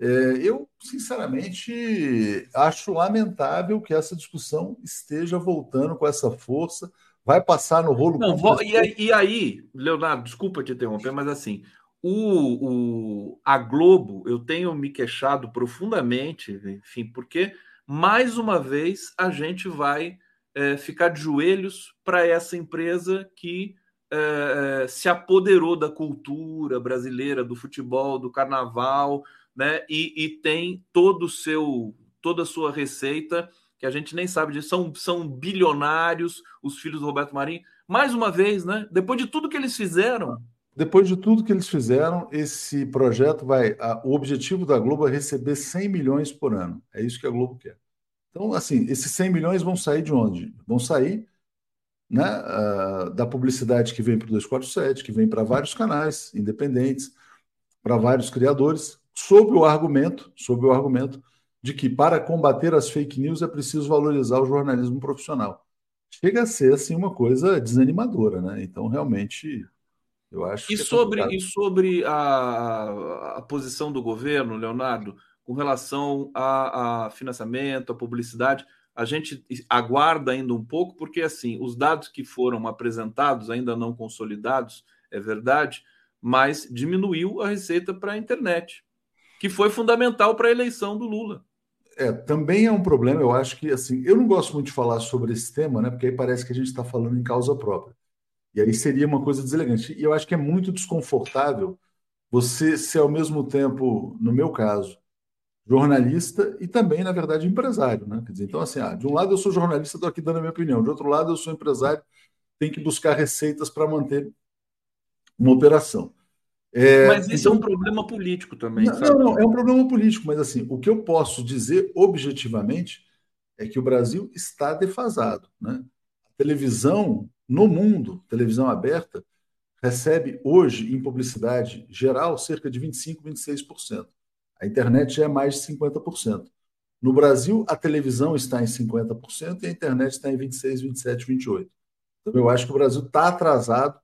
É, eu, sinceramente, acho lamentável que essa discussão esteja voltando com essa força. Vai passar no rolo. Não, e, aí, e aí, Leonardo, desculpa te interromper, mas assim, o, o, a Globo, eu tenho me queixado profundamente, enfim, porque mais uma vez a gente vai é, ficar de joelhos para essa empresa que é, se apoderou da cultura brasileira, do futebol, do carnaval, né? E, e, tem todo o seu, toda a sua receita que a gente nem sabe disso. São, são bilionários os filhos do Roberto Marinho. Mais uma vez, né? Depois de tudo que eles fizeram. Depois de tudo que eles fizeram, esse projeto vai. A, o objetivo da Globo é receber 100 milhões por ano. É isso que a Globo quer. Então, assim, esses 100 milhões vão sair de onde? Vão sair né, uh, da publicidade que vem para o 247, que vem para vários canais independentes, para vários criadores, sob o argumento, sob o argumento de que para combater as fake news é preciso valorizar o jornalismo profissional. Chega a ser assim uma coisa desanimadora, né? Então realmente eu acho. E é sobre e sobre a, a posição do governo, Leonardo, com relação a, a financiamento, a publicidade, a gente aguarda ainda um pouco, porque assim os dados que foram apresentados ainda não consolidados, é verdade, mas diminuiu a receita para a internet que foi fundamental para a eleição do Lula. É, também é um problema, eu acho que assim, eu não gosto muito de falar sobre esse tema, né? Porque aí parece que a gente está falando em causa própria. E aí seria uma coisa deselegante. E eu acho que é muito desconfortável você ser ao mesmo tempo, no meu caso, jornalista e também, na verdade, empresário, né? Quer dizer, então, assim, ah, de um lado eu sou jornalista, estou aqui dando a minha opinião, de outro lado eu sou empresário, tenho que buscar receitas para manter uma operação. É, mas isso então, é um problema político também. Não, não, não, é um problema político, mas assim, o que eu posso dizer objetivamente é que o Brasil está defasado. Né? A televisão no mundo, televisão aberta, recebe hoje, em publicidade geral, cerca de 25%, 26%. A internet já é mais de 50%. No Brasil, a televisão está em 50% e a internet está em 26%, 27%, 28%. Então, eu acho que o Brasil está atrasado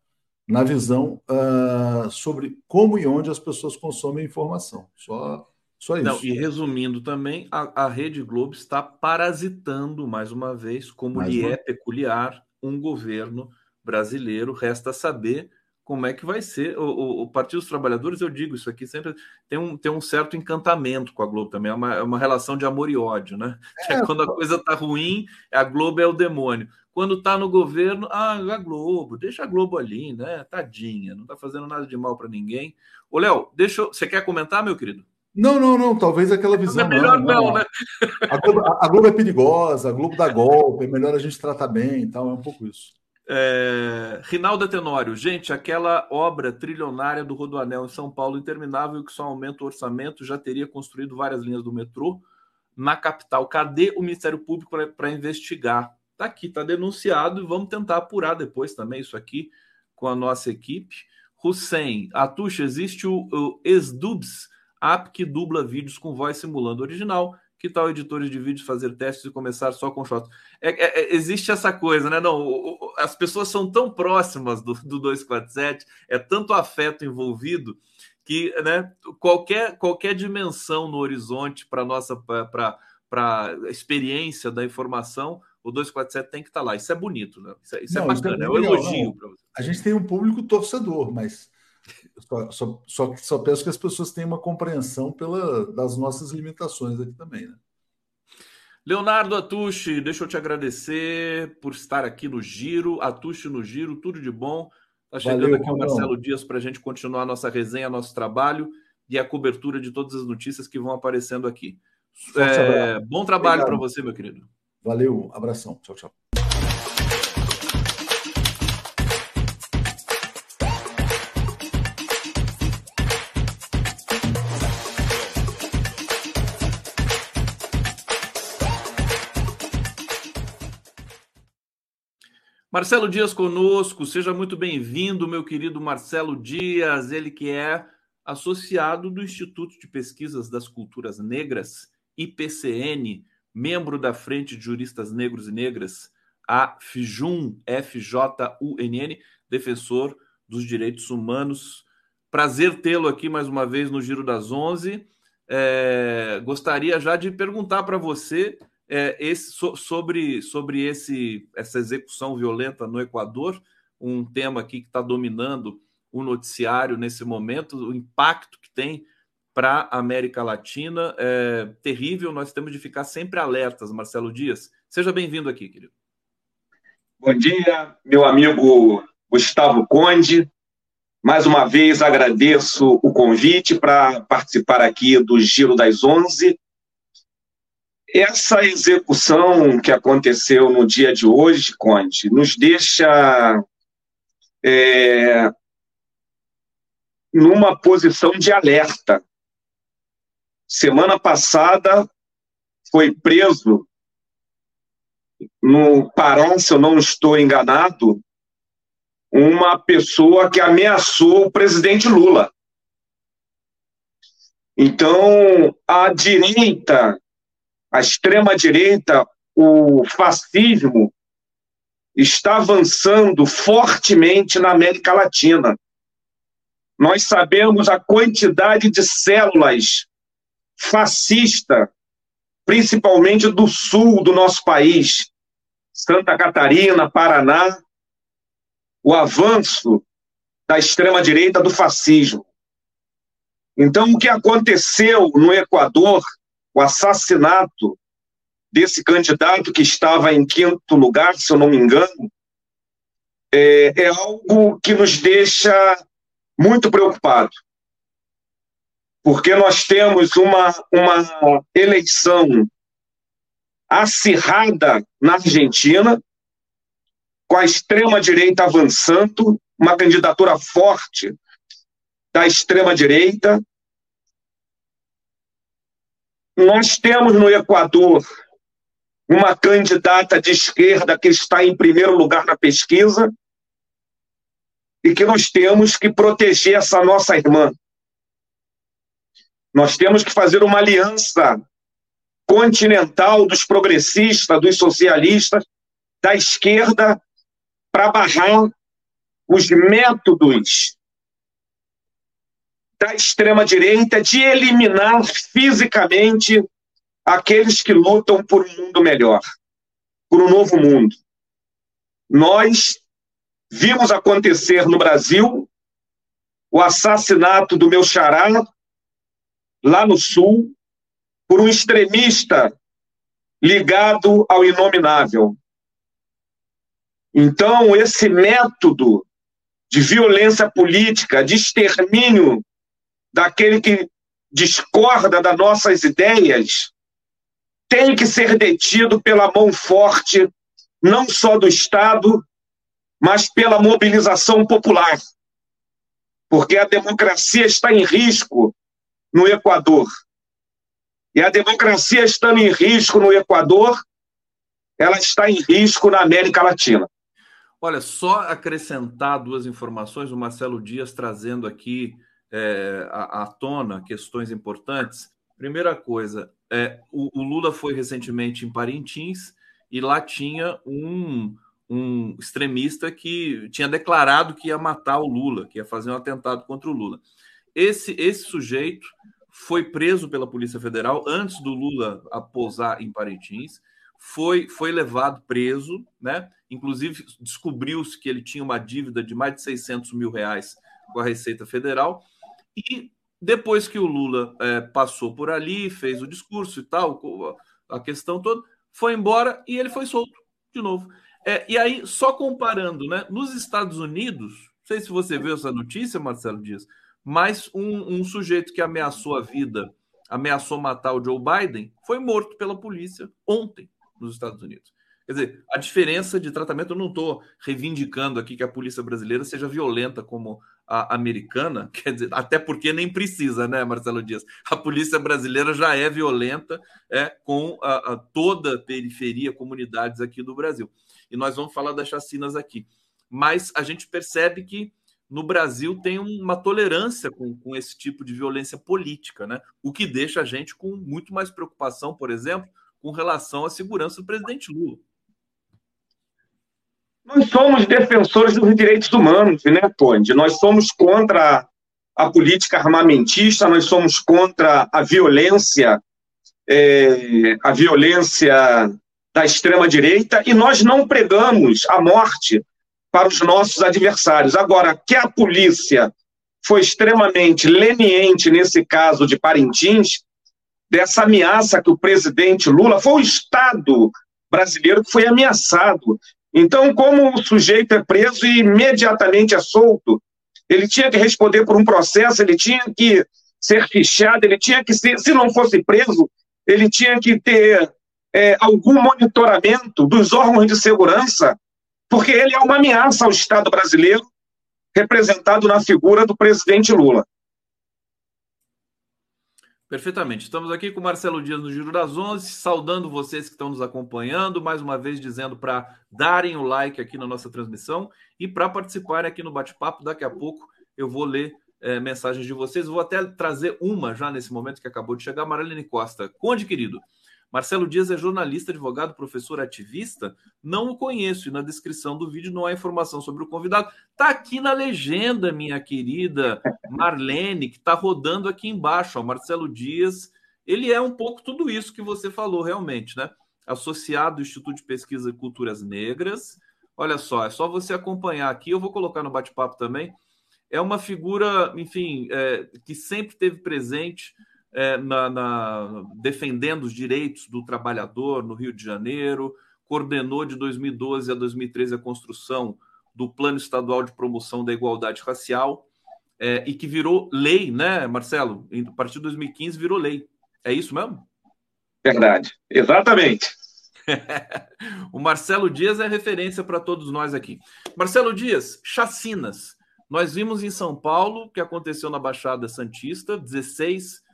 na visão uh, sobre como e onde as pessoas consomem informação. Só, só isso. Não, e resumindo também, a, a Rede Globo está parasitando, mais uma vez, como mais lhe uma... é peculiar, um governo brasileiro. Resta saber como é que vai ser. O, o, o, Partido dos Trabalhadores, eu digo isso aqui sempre, tem um, tem um certo encantamento com a Globo também, é uma, é uma relação de amor e ódio, né? É, quando a coisa tá ruim, a Globo é o demônio. Quando está no governo, ah, a Globo, deixa a Globo ali, né? Tadinha, não está fazendo nada de mal para ninguém. Ô, Léo, deixa eu... você quer comentar, meu querido? Não, não, não, talvez aquela visão. É melhor não, não, não né? A Globo, a Globo, é perigosa, a Globo dá golpe, é melhor a gente tratar bem e tal, é um pouco isso. É... Rinaldo Tenório, gente, aquela obra trilionária do Rodoanel em São Paulo, interminável, que só aumenta o orçamento, já teria construído várias linhas do metrô na capital. Cadê o Ministério Público para investigar? Tá aqui, tá denunciado e vamos tentar apurar depois também isso aqui com a nossa equipe. Hussein, Atuxa, existe o, o Esdubs, app que dubla vídeos com voz simulando original. Que tal editores de vídeos fazer testes e começar só com shots? É, é, é, existe essa coisa, né? Não, o, o, as pessoas são tão próximas do, do 247, é tanto afeto envolvido que né, qualquer, qualquer dimensão no horizonte para nossa para a experiência da informação o 247 tem que estar tá lá. Isso é bonito, né? Isso é, isso é não, é bacana, é, um elogio para você. A gente tem um público torcedor, mas só, só, só, só, peço que as pessoas tenham uma compreensão pela, das nossas limitações aqui também, né? Leonardo Atushi, deixa eu te agradecer por estar aqui no Giro. Atushi no Giro, tudo de bom. Está chegando Valeu, aqui o Marcelo Dias para a gente continuar a nossa resenha, nosso trabalho e a cobertura de todas as notícias que vão aparecendo aqui. É, bom trabalho para você, meu querido. Valeu, abração. Tchau, tchau. Marcelo Dias conosco, seja muito bem-vindo, meu querido Marcelo Dias, ele que é associado do Instituto de Pesquisas das Culturas Negras, IPCN, membro da Frente de Juristas Negros e Negras Afjun, F-J-U-N-N, defensor dos direitos humanos. Prazer tê-lo aqui mais uma vez no Giro das Onze. É, gostaria já de perguntar para você é, esse, so, sobre, sobre esse, essa execução violenta no Equador, um tema aqui que está dominando o noticiário nesse momento, o impacto que tem para a América Latina é terrível. Nós temos de ficar sempre alertas, Marcelo Dias. Seja bem-vindo aqui, querido. Bom dia, meu amigo Gustavo Conde. Mais uma vez agradeço o convite para participar aqui do Giro das Onze. Essa execução que aconteceu no dia de hoje, Conde, nos deixa é, numa posição de alerta. Semana passada foi preso no Pará, se eu não estou enganado, uma pessoa que ameaçou o presidente Lula. Então, a direita, a extrema-direita, o fascismo, está avançando fortemente na América Latina. Nós sabemos a quantidade de células fascistas, principalmente do sul do nosso país, Santa Catarina, Paraná, o avanço da extrema-direita do fascismo. Então, o que aconteceu no Equador, o assassinato desse candidato que estava em quinto lugar, se eu não me engano, é, é algo que nos deixa muito preocupado. Porque nós temos uma, uma eleição acirrada na Argentina, com a extrema-direita avançando, uma candidatura forte da extrema-direita. Nós temos no Equador uma candidata de esquerda que está em primeiro lugar na pesquisa e que nós temos que proteger essa nossa irmã. Nós temos que fazer uma aliança continental dos progressistas, dos socialistas, da esquerda para barrar os métodos da extrema-direita de eliminar fisicamente aqueles que lutam por um mundo melhor, por um novo mundo. Nós vimos acontecer no Brasil o assassinato do meu xará, lá no Sul, por um extremista ligado ao inominável. Então, esse método de violência política, de extermínio daquele que discorda das nossas ideias, tem que ser detido pela mão forte, não só do Estado, mas pela mobilização popular. Porque a democracia está em risco no Equador. E a democracia estando em risco no Equador, ela está em risco na América Latina. Olha, só acrescentar duas informações, o Marcelo Dias trazendo aqui é, à, tona questões importantes. Primeira coisa, é, o, o, Lula foi recentemente em Parintins e lá tinha um, um extremista que tinha declarado que ia matar o Lula, que ia fazer um atentado contra o Lula. Esse, esse sujeito foi preso pela Polícia Federal antes do Lula pousar em Parintins foi, foi levado preso, né? Inclusive descobriu-se que ele tinha uma dívida de mais de 600 mil reais com a Receita Federal e depois que o Lula é, passou por ali, fez o discurso e tal, a questão toda, foi embora e ele foi solto de novo. É, e aí, só comparando, né? Nos Estados Unidos, não sei se você viu essa notícia, Marcelo Dias, mas um, um sujeito que ameaçou a vida, ameaçou matar o Joe Biden, foi morto pela polícia ontem nos Estados Unidos. Quer dizer, a diferença de tratamento, eu não estou reivindicando aqui que a polícia brasileira seja violenta como a americana, quer dizer, até porque nem precisa, né, Marcelo Dias? A polícia brasileira já é violenta é, com a, a toda a periferia, comunidades aqui do Brasil. E nós vamos falar das chacinas aqui. Mas a gente percebe que no Brasil tem uma tolerância com, com esse tipo de violência política, né? O que deixa a gente com muito mais preocupação, por exemplo, com relação à segurança do presidente Lula. Nós somos defensores dos direitos humanos, né, Conde? Nós somos contra a política armamentista, nós somos contra a violência, é, a violência da extrema-direita, e nós não pregamos a morte para os nossos adversários. Agora, que a polícia foi extremamente leniente nesse caso de Parintins, dessa ameaça que o presidente Lula, foi o Estado brasileiro que foi ameaçado. Então, como o sujeito é preso e imediatamente é solto, ele tinha que responder por um processo, ele tinha que ser fichado, ele tinha que ser, se não fosse preso, ele tinha que ter é, algum monitoramento dos órgãos de segurança, porque ele é uma ameaça ao Estado brasileiro, representado na figura do presidente Lula. Perfeitamente. Estamos aqui com Marcelo Dias no Giro das Onze, saudando vocês que estão nos acompanhando, mais uma vez dizendo para darem o like aqui na nossa transmissão e para participarem aqui no bate-papo. Daqui a pouco eu vou ler é, mensagens de vocês. Vou até trazer uma já nesse momento que acabou de chegar, Marilene Costa. Conde, querido, Marcelo Dias é jornalista, advogado, professor, ativista? Não o conheço e na descrição do vídeo não há informação sobre o convidado. Tá aqui na legenda, minha querida Marlene, que está rodando aqui embaixo. Ó, Marcelo Dias, ele é um pouco tudo isso que você falou realmente, né? Associado ao Instituto de Pesquisa e Culturas Negras. Olha só, é só você acompanhar aqui. Eu vou colocar no bate-papo também. É uma figura, enfim, é, que sempre teve presente é, na, na, defendendo os direitos do trabalhador no Rio de Janeiro, coordenou de 2012 a 2013 a construção do Plano Estadual de Promoção da Igualdade Racial, é, e que virou lei, né, Marcelo? A partir de 2015 virou lei. É isso mesmo? Verdade, exatamente. o Marcelo Dias é referência para todos nós aqui. Marcelo Dias, chacinas. Nós vimos em São Paulo que aconteceu na Baixada Santista, 16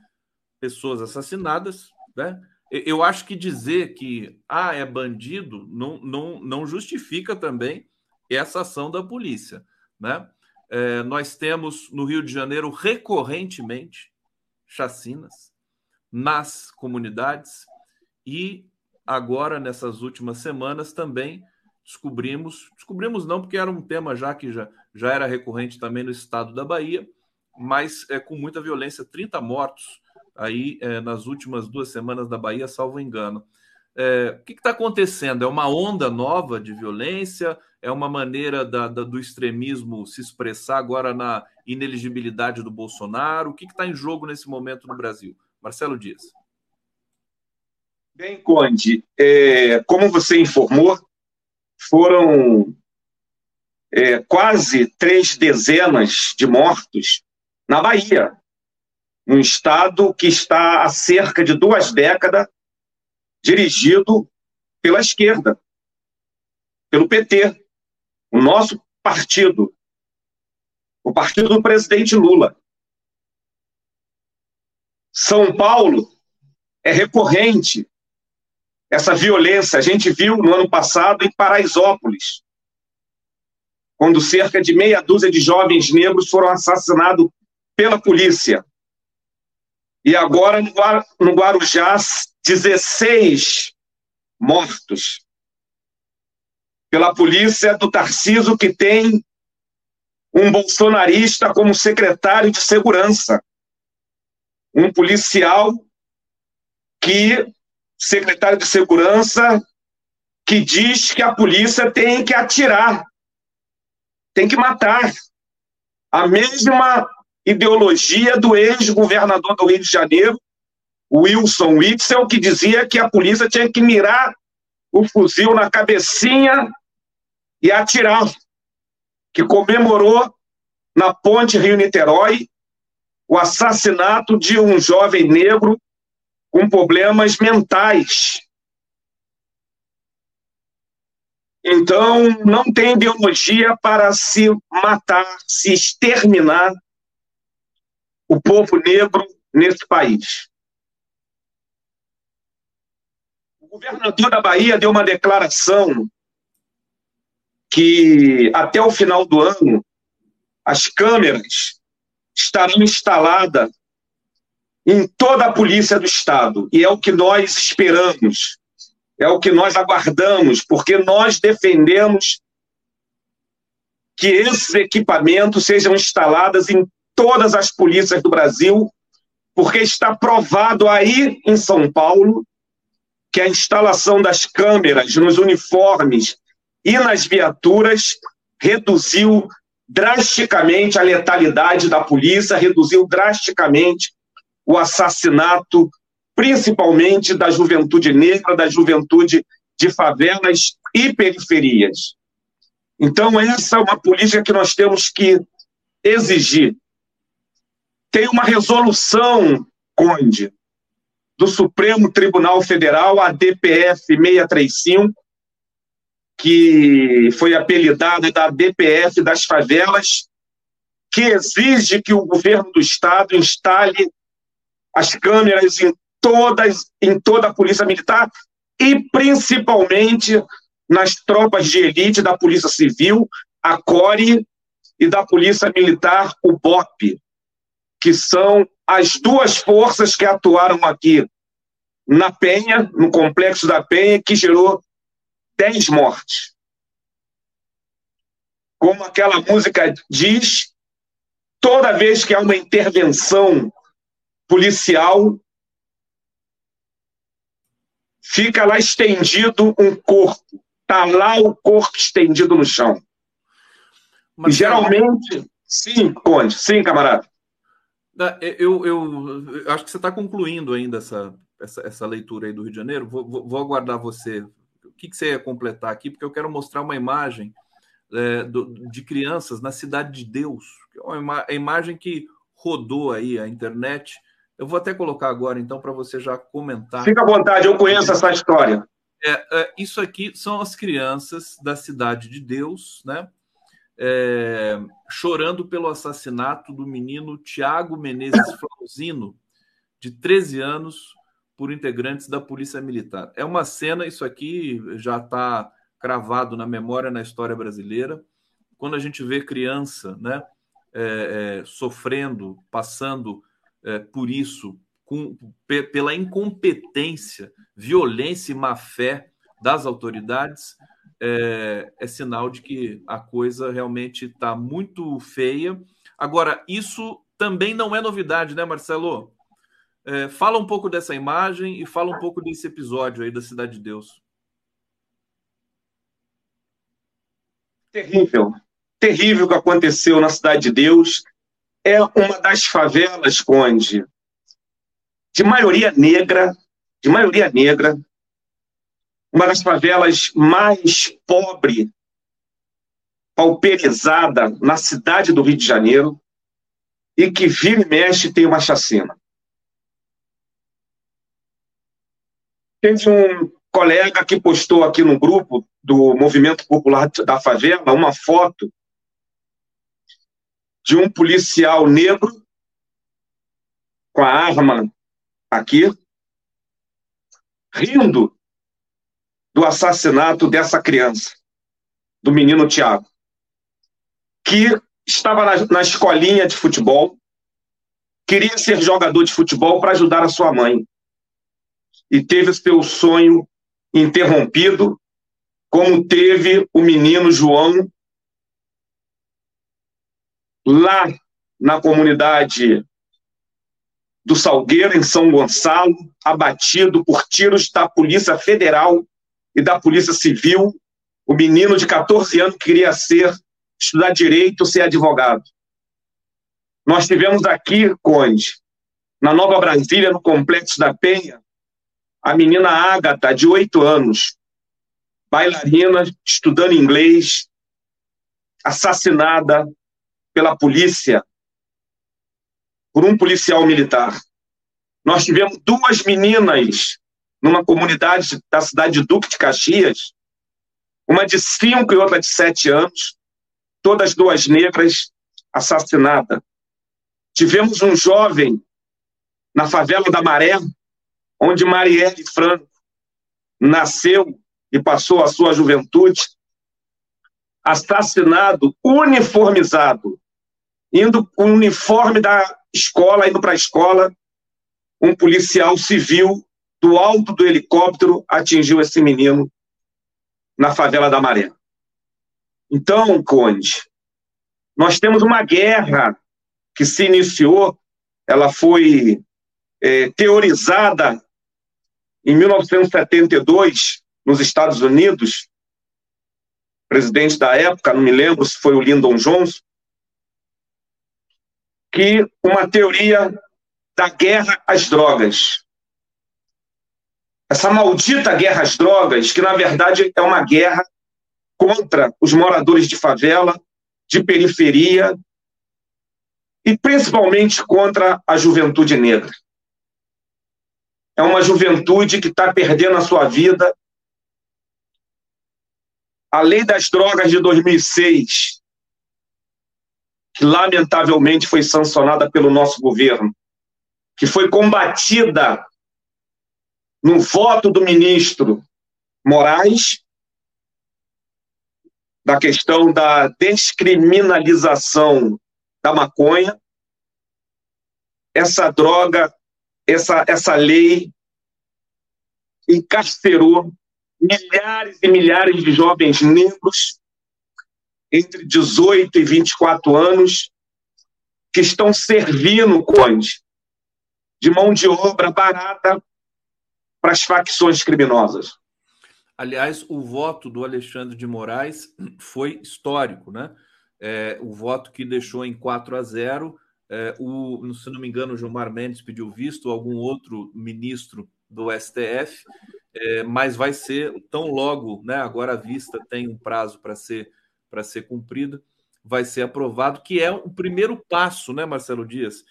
pessoas assassinadas, né? Eu acho que dizer que ah, é bandido não, não, não justifica também essa ação da polícia, né? É, nós temos no Rio de Janeiro recorrentemente chacinas nas comunidades e agora nessas últimas semanas também descobrimos, descobrimos não porque era um tema já que já, já era recorrente também no estado da Bahia, mas é com muita violência, 30 mortos aí é, nas últimas duas semanas da Bahia, salvo engano. É, o que está acontecendo? É uma onda nova de violência? É uma maneira da, da, do extremismo se expressar agora na ineligibilidade do Bolsonaro? O que está em jogo nesse momento no Brasil? Marcelo Dias. Bem, Conde, é, como você informou, foram é, quase três dezenas de mortos na Bahia, um Estado que está há cerca de duas décadas dirigido pela esquerda, pelo PT, o nosso partido, o partido do presidente Lula. São Paulo é recorrente essa violência. A gente viu no ano passado em Paraisópolis, quando cerca de meia dúzia de jovens negros foram assassinados pela polícia. E agora no Guarujá, 16 mortos pela polícia do Tarciso, que tem um bolsonarista como secretário de segurança. Um policial que, secretário de segurança, que diz que a polícia tem que atirar, tem que matar. A mesma ideologia do ex-governador do Rio de Janeiro, Wilson Witzel, que dizia que a polícia tinha que mirar o fuzil na cabecinha e atirar, que comemorou na ponte Rio-Niterói o assassinato de um jovem negro com problemas mentais. Então, não tem ideologia para se matar, se exterminar o povo negro nesse país. O governador da Bahia deu uma declaração que até o final do ano as câmeras estarão instaladas em toda a polícia do estado e é o que nós esperamos, é o que nós aguardamos, porque nós defendemos que esses equipamentos sejam instalados em todas as polícias do Brasil, porque está provado aí em São Paulo que a instalação das câmeras nos uniformes e nas viaturas reduziu drasticamente a letalidade da polícia, reduziu drasticamente o assassinato, principalmente da juventude negra, da juventude de favelas e periferias. Então, essa é uma política que nós temos que exigir. Tem uma resolução, Conde, do Supremo Tribunal Federal, a DPF 635, que foi apelidada da DPF das favelas, que exige que o governo do estado instale as câmeras em todas em toda a polícia militar e principalmente nas tropas de elite da Polícia Civil, a CORE e da Polícia Militar, o BOP, que são as duas forças que atuaram aqui na Penha, no complexo da Penha, que gerou 10 mortes. Como aquela música diz, toda vez que há uma intervenção policial, fica lá estendido um corpo. Está lá o corpo estendido no chão. Mas, geralmente. Sim, Conde. Sim, camarada. Eu, eu, eu acho que você está concluindo ainda essa, essa, essa, leitura aí do Rio de Janeiro. Vou, vou, vou aguardar você. O que, que, você ia completar aqui? Porque eu quero mostrar uma imagem é, do, de crianças na Cidade de Deus. É uma ima imagem que rodou aí a internet eu vou até colocar agora, então, para você já comentar. Fica à vontade, eu conheço essa história. É, é, isso aqui são as crianças da Cidade de Deus, né? É, chorando pelo assassinato do menino Tiago Menezes Flauzino, de 13 anos, por integrantes da Polícia Militar. É uma cena, isso aqui já está cravado na memória, na história brasileira. Quando a gente vê criança né, é, é, sofrendo, passando é, por isso, com, pela incompetência, violência e má fé das autoridades, é, é sinal de que a coisa realmente está muito feia. Agora, isso também não é novidade, né, Marcelo? É, fala um pouco dessa imagem e fala um pouco desse episódio aí da Cidade de Deus. Terrível. Terrível o que aconteceu na Cidade de Deus é uma das favelas, Conde, de maioria negra, de maioria negra, uma das favelas mais pobre, pauperizada na cidade do Rio de Janeiro, e que vira e mexe tem uma chacina. Teve um colega que postou aqui no grupo do Movimento Popular da Favela uma foto de um policial negro com a arma aqui, rindo do assassinato dessa criança, do menino Tiago, que estava na, na escolinha de futebol, queria ser jogador de futebol para ajudar a sua mãe. E teve seu sonho interrompido, como teve o menino João, lá na comunidade do Salgueiro, em São Gonçalo, abatido por tiros da Polícia Federal e da Polícia Civil. O menino de 14 anos queria ser, estudar direito, ser advogado. Nós tivemos aqui, Conde, na Nova Brasília, no Complexo da Penha, a menina Ágata, de 8 anos, bailarina, estudando inglês, assassinada pela polícia, por um policial militar. Nós tivemos duas meninas numa comunidade da cidade de Duque de Caxias, uma de cinco e outra de sete anos, todas duas negras, assassinadas. Tivemos um jovem na favela da Maré, onde Marielle Franco nasceu e passou a sua juventude, assassinado, uniformizado, indo com o uniforme da escola, indo para a escola, um policial civil do alto do helicóptero atingiu esse menino na favela da Maré. Então, Conde, Nós temos uma guerra que se iniciou, ela foi é, teorizada em 1972 nos Estados Unidos. O presidente da época, não me lembro se foi o Lyndon Johnson, que uma teoria da guerra às drogas. Essa maldita guerra às drogas, que na verdade é uma guerra contra os moradores de favela, de periferia e principalmente contra a juventude negra. É uma juventude que está perdendo a sua vida. A lei das drogas de 2006, que lamentavelmente foi sancionada pelo nosso governo, que foi combatida no voto do ministro Moraes, da questão da descriminalização da maconha. Essa droga, essa, essa lei encarcerou milhares e milhares de jovens negros entre 18 e 24 anos que estão servindo, Conde, de mão de obra barata para as facções criminosas. Aliás, o voto do Alexandre de Moraes foi histórico, né? É, o voto que deixou em 4 a 0. É, o, se não me engano, o Gilmar Mendes pediu visto, algum outro ministro do STF, é, mas vai ser tão logo, né? Agora a vista tem um prazo para ser para ser cumprido, vai ser aprovado, que é o primeiro passo, né, Marcelo Dias,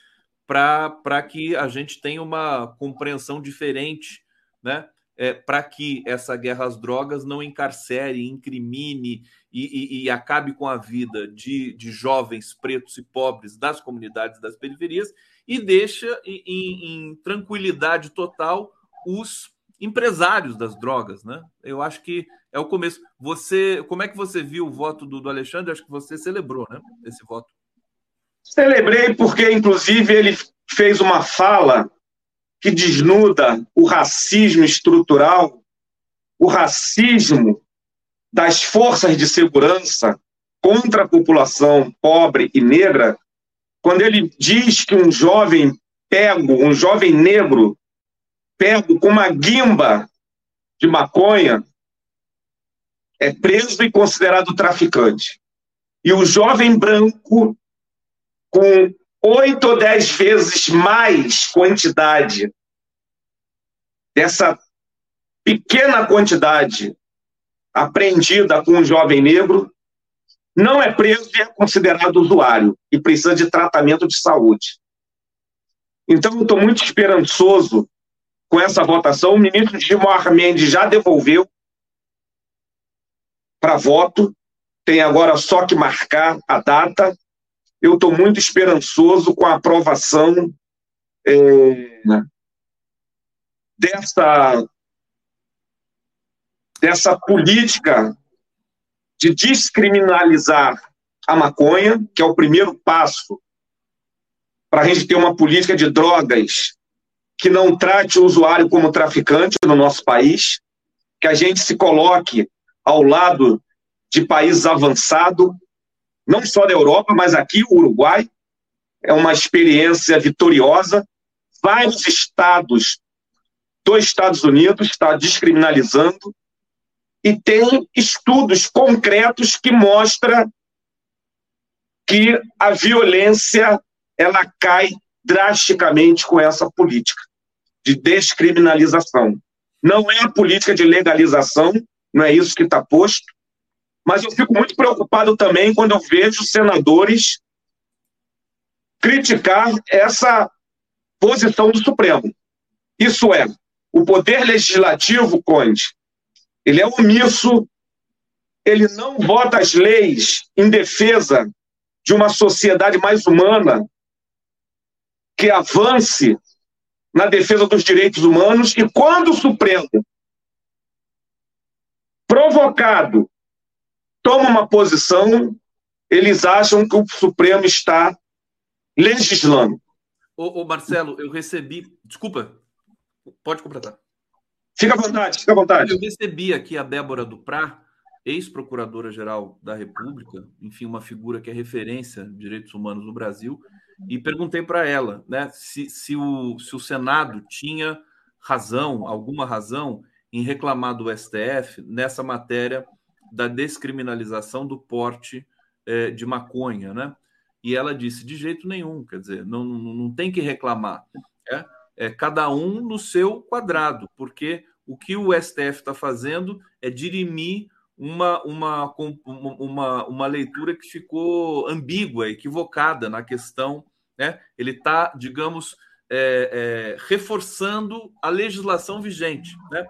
para que a gente tenha uma compreensão diferente, né? é, para que essa guerra às drogas não encarcere, incrimine e, e, e acabe com a vida de, de, jovens pretos e pobres das comunidades das periferias e deixa em, em, tranquilidade total os empresários das drogas, né? Eu acho que é o começo. Você, como é que você viu o voto do, do Alexandre? Acho que você celebrou, né? Esse voto. Celebrei porque, inclusive, ele fez uma fala que desnuda o racismo estrutural, o racismo das forças de segurança contra a população pobre e negra, quando ele diz que um jovem pego, um jovem negro, pego com uma guimba de maconha, é preso e considerado traficante. E o jovem branco, com oito ou dez vezes mais quantidade dessa pequena quantidade apreendida com um jovem negro, não é preso e é considerado usuário e precisa de tratamento de saúde. Então, eu estou muito esperançoso com essa votação. O ministro Gilmar Mendes já devolveu para voto, tem agora só que marcar a data eu estou muito esperançoso com a aprovação é, dessa, dessa política de descriminalizar a maconha, que é o primeiro passo para a gente ter uma política de drogas que não trate o usuário como traficante no nosso país, que a gente se coloque ao lado de países avançados não só da Europa, mas aqui o Uruguai. É uma experiência vitoriosa. Vários estados dos Estados Unidos está descriminalizando e tem estudos concretos que mostram que a violência ela cai drasticamente com essa política de descriminalização. Não é a política de legalização, não é isso que está posto, mas eu fico muito preocupado também quando eu vejo senadores criticar essa posição do Supremo. Isso é, o poder legislativo, Conde, ele é omisso, ele não vota as leis em defesa de uma sociedade mais humana, que avance na defesa dos direitos humanos, e quando o Supremo, provocado toma uma posição, eles acham que o Supremo está legislando. Ô, ô Marcelo, eu recebi. Desculpa, pode completar. Fica à vontade, fica à vontade. Eu recebi aqui a Débora Duprá ex-procuradora-geral da República, enfim, uma figura que é referência de direitos humanos no Brasil, e perguntei para ela né, se, se, o, se o Senado tinha razão, alguma razão, em reclamar do STF nessa matéria da descriminalização do porte é, de maconha, né? E ela disse: de jeito nenhum, quer dizer, não, não, não tem que reclamar. É, é cada um no seu quadrado, porque o que o STF está fazendo é dirimir uma, uma, uma, uma leitura que ficou ambígua, equivocada na questão. Né? Ele está, digamos, é, é, reforçando a legislação vigente né?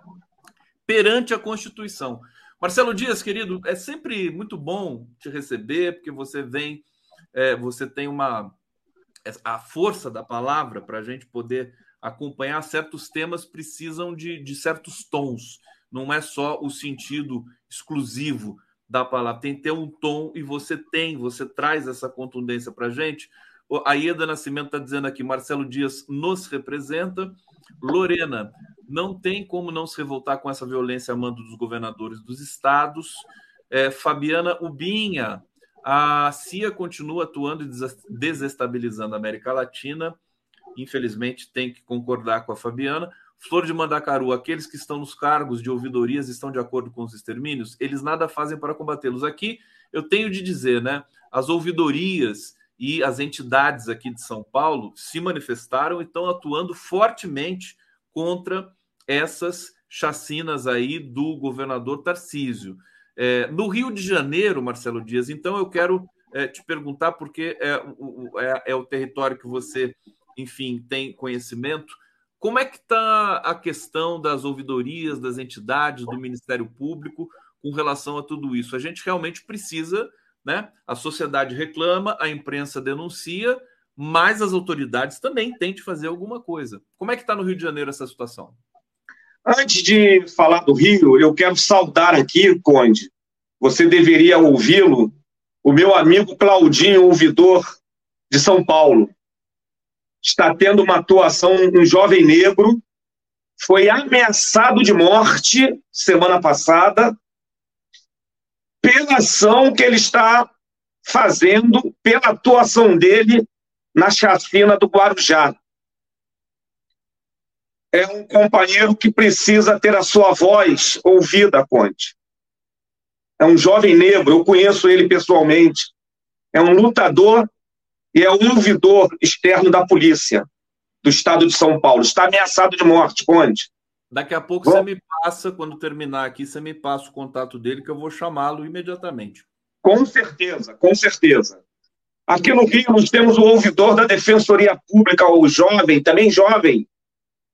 perante a Constituição. Marcelo Dias, querido, é sempre muito bom te receber, porque você vem, é, você tem uma a força da palavra para a gente poder acompanhar certos temas precisam de, de certos tons. Não é só o sentido exclusivo da palavra, tem que ter um tom e você tem, você traz essa contundência para a gente. A Ieda Nascimento está dizendo aqui: Marcelo Dias nos representa. Lorena, não tem como não se revoltar com essa violência a mando dos governadores dos estados. É, Fabiana Ubinha, a CIA continua atuando e desestabilizando a América Latina. Infelizmente, tem que concordar com a Fabiana. Flor de Mandacaru, aqueles que estão nos cargos de ouvidorias estão de acordo com os extermínios? Eles nada fazem para combatê-los. Aqui eu tenho de dizer, né? As ouvidorias e as entidades aqui de São Paulo se manifestaram e estão atuando fortemente contra essas chacinas aí do governador Tarcísio. É, no Rio de Janeiro, Marcelo Dias, então eu quero é, te perguntar, porque é o, é, é o território que você, enfim, tem conhecimento. Como é que está a questão das ouvidorias, das entidades, do Ministério Público com relação a tudo isso? A gente realmente precisa, né? A sociedade reclama, a imprensa denuncia, mas as autoridades também têm de fazer alguma coisa. Como é que está no Rio de Janeiro essa situação? Antes de falar do Rio, eu quero saudar aqui, Conde, você deveria ouvi-lo, o meu amigo Claudinho, ouvidor de São Paulo está tendo uma atuação, um jovem negro foi ameaçado de morte semana passada pela ação que ele está fazendo, pela atuação dele na chacina do Guarujá. É um companheiro que precisa ter a sua voz ouvida, Conte. É um jovem negro, eu conheço ele pessoalmente. É um lutador e é o ouvidor externo da polícia do estado de São Paulo. Está ameaçado de morte, Conde. Daqui a pouco Bom, você me passa, quando terminar aqui, você me passa o contato dele, que eu vou chamá-lo imediatamente. Com certeza, com certeza. Aqui no Rio, nós temos o ouvidor da Defensoria Pública, o jovem, também jovem,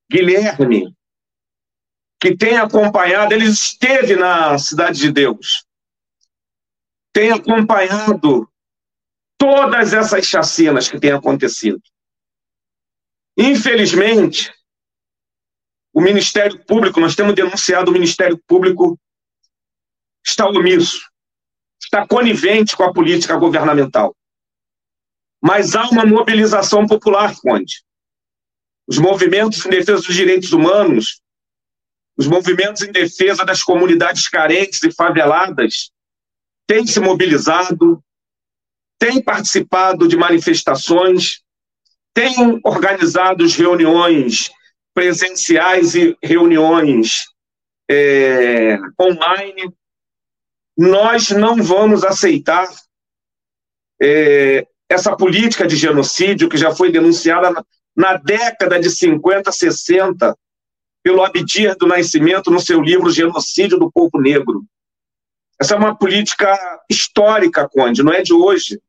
Guilherme, que tem acompanhado, ele esteve na Cidade de Deus, tem acompanhado todas essas chacinas que têm acontecido. Infelizmente, o Ministério Público, nós temos denunciado o Ministério Público está omisso, está conivente com a política governamental. Mas há uma mobilização popular, Conde. Os movimentos em defesa dos direitos humanos, os movimentos em defesa das comunidades carentes e faveladas têm se mobilizado, tem participado de manifestações, tem organizado reuniões presenciais e reuniões é, online. Nós não vamos aceitar é, essa política de genocídio que já foi denunciada na, década de 50, 60, pelo Abdir do Nascimento no seu livro Genocídio do Povo Negro. Essa é uma política histórica, Conde, não é de hoje.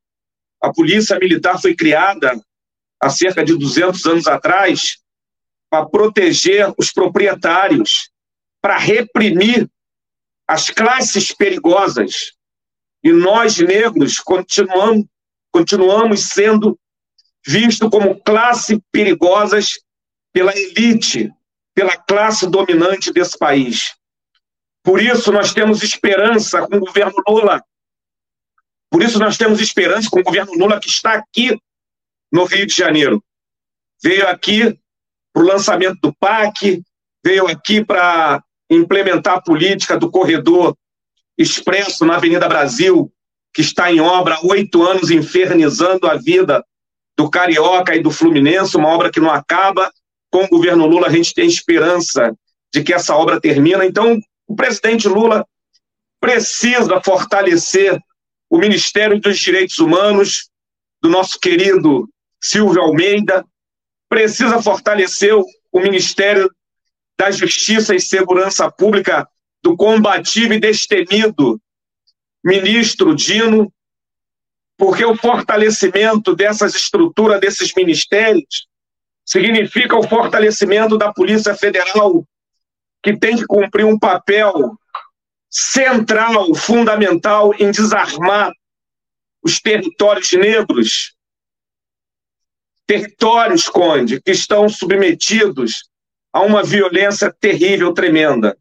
A polícia militar foi criada há cerca de 200 anos atrás para proteger os proprietários, para reprimir as classes perigosas. E nós, negros, continuamos, continuamos sendo vistos como classe perigosas pela elite, pela classe dominante desse país. Por isso, nós temos esperança com o governo Lula por isso nós temos esperança com o governo Lula que está aqui no Rio de Janeiro. Veio aqui para o lançamento do PAC, veio aqui para implementar a política do corredor Expresso na Avenida Brasil, que está em obra há oito anos, infernizando a vida do Carioca e do Fluminense, uma obra que não acaba. Com o governo Lula, a gente tem esperança de que essa obra termine. Então, o presidente Lula precisa fortalecer o Ministério dos Direitos Humanos, do nosso querido Silvio Almeida, precisa fortalecer o Ministério da Justiça e Segurança Pública do combativo e destemido ministro Dino, porque o fortalecimento dessas estruturas, desses ministérios, significa o fortalecimento da Polícia Federal, que tem que cumprir um papel central, fundamental em desarmar os territórios negros, territórios, Conde, que estão submetidos a uma violência terrível, tremenda.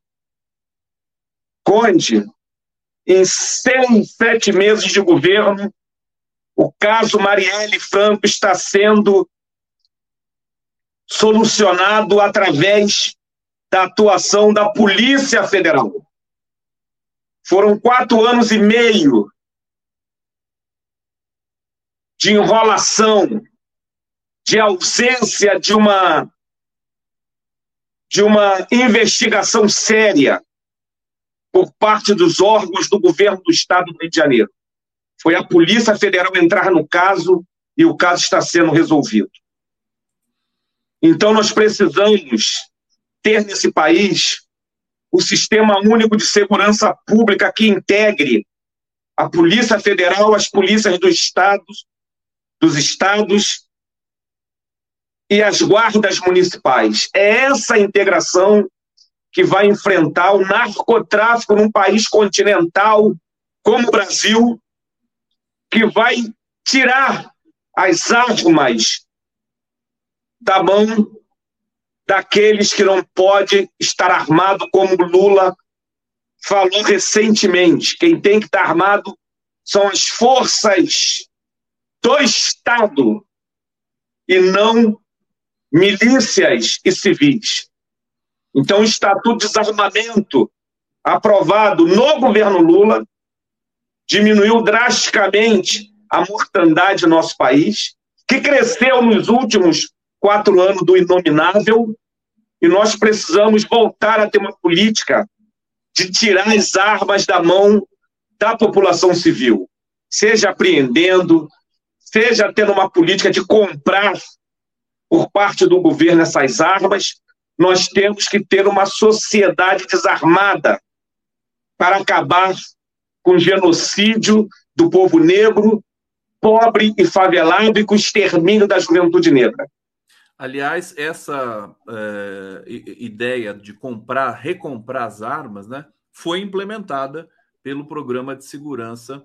Conde, em seis, sete meses de governo, o caso Marielle Franco está sendo solucionado através da atuação da Polícia Federal. Foram quatro anos e meio de enrolação, de ausência de uma de uma investigação séria por parte dos órgãos do governo do estado do Rio de Janeiro. Foi a Polícia Federal entrar no caso e o caso está sendo resolvido. Então nós precisamos ter nesse país o sistema único de segurança pública que integre a Polícia Federal, as polícias dos estados, dos estados e as guardas municipais. É essa integração que vai enfrentar o narcotráfico num país continental como o Brasil, que vai tirar as armas da mão daqueles que não pode estar armado como Lula falou recentemente. Quem tem que estar armado são as forças do Estado e não milícias e civis. Então, o Estatuto de Desarmamento, aprovado no governo Lula, diminuiu drasticamente a mortandade do nosso país, que cresceu nos últimos quatro anos do inominável, e nós precisamos voltar a ter uma política de tirar as armas da mão da população civil, seja apreendendo, seja tendo uma política de comprar por parte do governo essas armas, nós temos que ter uma sociedade desarmada para acabar com genocídio do povo negro, pobre e favelado e com o extermínio da juventude negra. Aliás, essa é, ideia de comprar, recomprar as armas, né, foi implementada pelo programa de segurança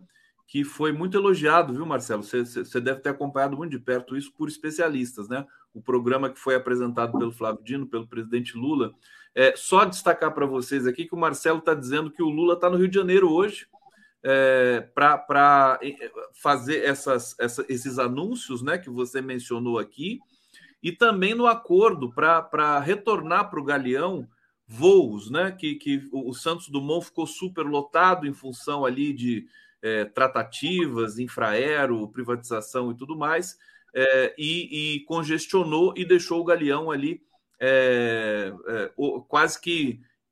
que foi muito elogiado, viu, Marcelo? Você, você deve ter acompanhado muito de perto isso por especialistas, né? O programa que foi apresentado pelo Flávio Dino, pelo presidente Lula. É, só destacar para vocês aqui que o Marcelo está dizendo que o Lula está no Rio de Janeiro hoje é, para fazer essas, essa, esses anúncios né, que você mencionou aqui, e também no acordo para retornar para o Galeão voos, né? Que, que o Santos Dumont ficou super lotado em função ali de é, tratativas, infraero, privatização e tudo mais, é, e, e, congestionou e deixou o Galeão ali é, é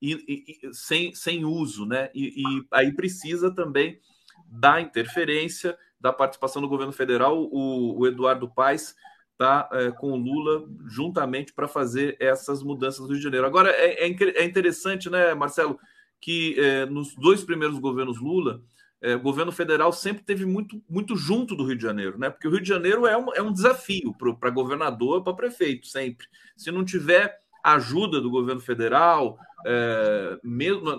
quase que sem, sem uso, né? E, e, aí precisa também da interferência, da participação do governo federal. O, o Eduardo Paes está é, com o Lula juntamente para fazer essas mudanças no Rio de Janeiro. Agora é, é, é interessante, né, Marcelo, que é, nos dois primeiros governos Lula é, o governo federal sempre teve muito, muito junto do Rio de Janeiro, né? Porque o Rio de Janeiro é um, é um desafio para governador, para prefeito, sempre. Se não tiver ajuda do governo federal, é, mesmo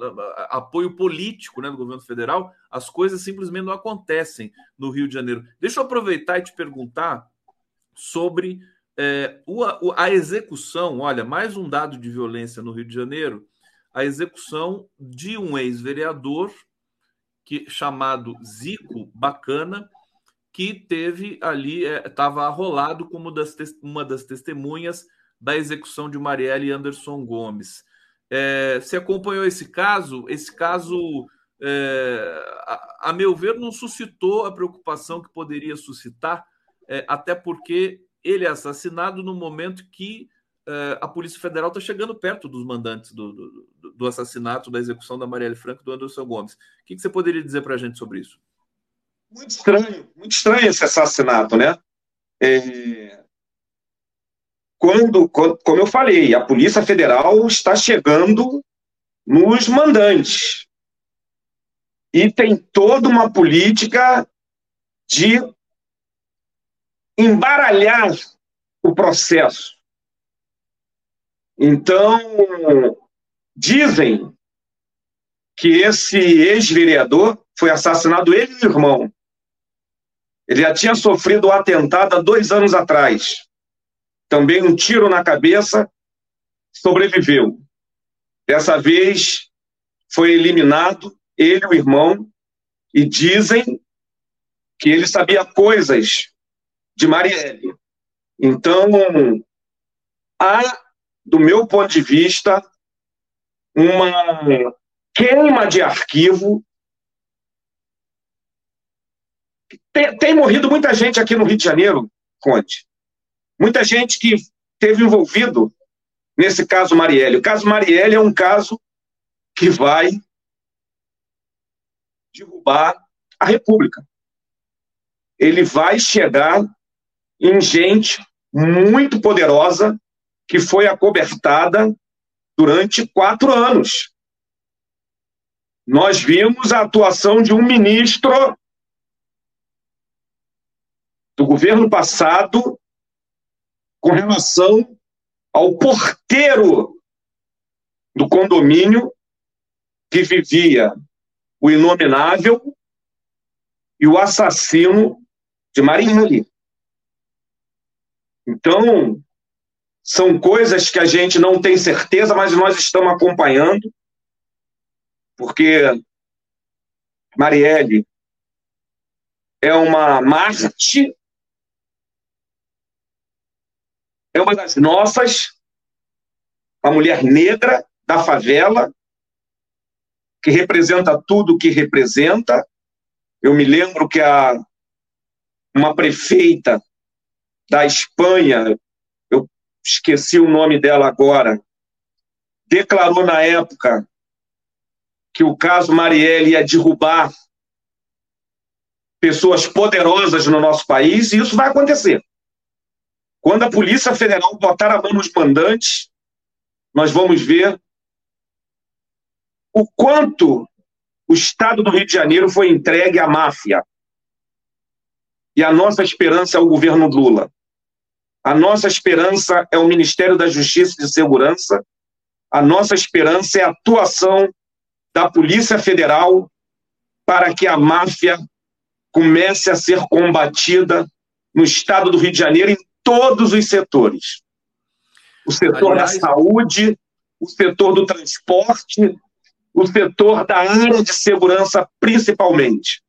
apoio político né, do governo federal, as coisas simplesmente não acontecem no Rio de Janeiro. Deixa eu aproveitar e te perguntar sobre é, a, execução. Olha, mais um dado de violência no Rio de Janeiro: a execução de um ex-vereador que chamado Zico Bacana, que teve ali, estava é, arrolado como das, uma das testemunhas da execução de Marielle Anderson Gomes. É, você acompanhou esse caso? Esse caso é, a, a, meu ver, não suscitou a preocupação que poderia suscitar, é, até porque ele é assassinado no momento que é, a Polícia Federal está chegando perto dos mandantes do, do, do, assassinato, da execução da Marielle Franco e do Anderson Gomes. O que, que você poderia dizer para a gente sobre isso? Muito estranho, muito estranho esse assassinato, né? É... Quando, quando, como eu falei, a Polícia Federal está chegando nos mandantes e tem toda uma política de embaralhar o processo. Então, dizem que esse ex-vereador foi assassinado ele e o irmão. Ele já tinha sofrido um atentado há dois anos atrás. Também um tiro na cabeça, sobreviveu. Dessa vez foi eliminado ele e o irmão, e dizem que ele sabia coisas de Marielle. Então, há, do meu ponto de vista, uma queima de arquivo. Tem, tem morrido muita gente aqui no Rio de Janeiro, Conte. Muita gente que teve envolvido nesse caso Marielle. O caso Marielle é um caso que vai derrubar a República. Ele vai chegar em gente muito poderosa que foi acobertada durante quatro anos. Nós vimos a atuação de um ministro do governo passado com relação ao porteiro do condomínio que vivia o inominável e o assassino de Marielle. Então, são coisas que a gente não tem certeza, mas nós estamos acompanhando, porque Marielle é uma Marte, é uma das nossas, a mulher negra da favela, que representa tudo o que representa. Eu me lembro que a, uma prefeita da Espanha, eu esqueci o nome dela agora, declarou na época que o caso Marielle ia derrubar pessoas poderosas no nosso país, e isso vai acontecer. Quando a Polícia Federal botar a mão nos mandantes, nós vamos ver o quanto o Estado do Rio de Janeiro foi entregue à máfia. E a nossa esperança é o governo Lula. A nossa esperança é o Ministério da Justiça e de Segurança. A nossa esperança é a atuação da Polícia Federal para que a máfia comece a ser combatida no estado do Rio de Janeiro em todos os setores. O setor Aliás, da saúde, o setor do transporte, o setor da área de segurança, principalmente.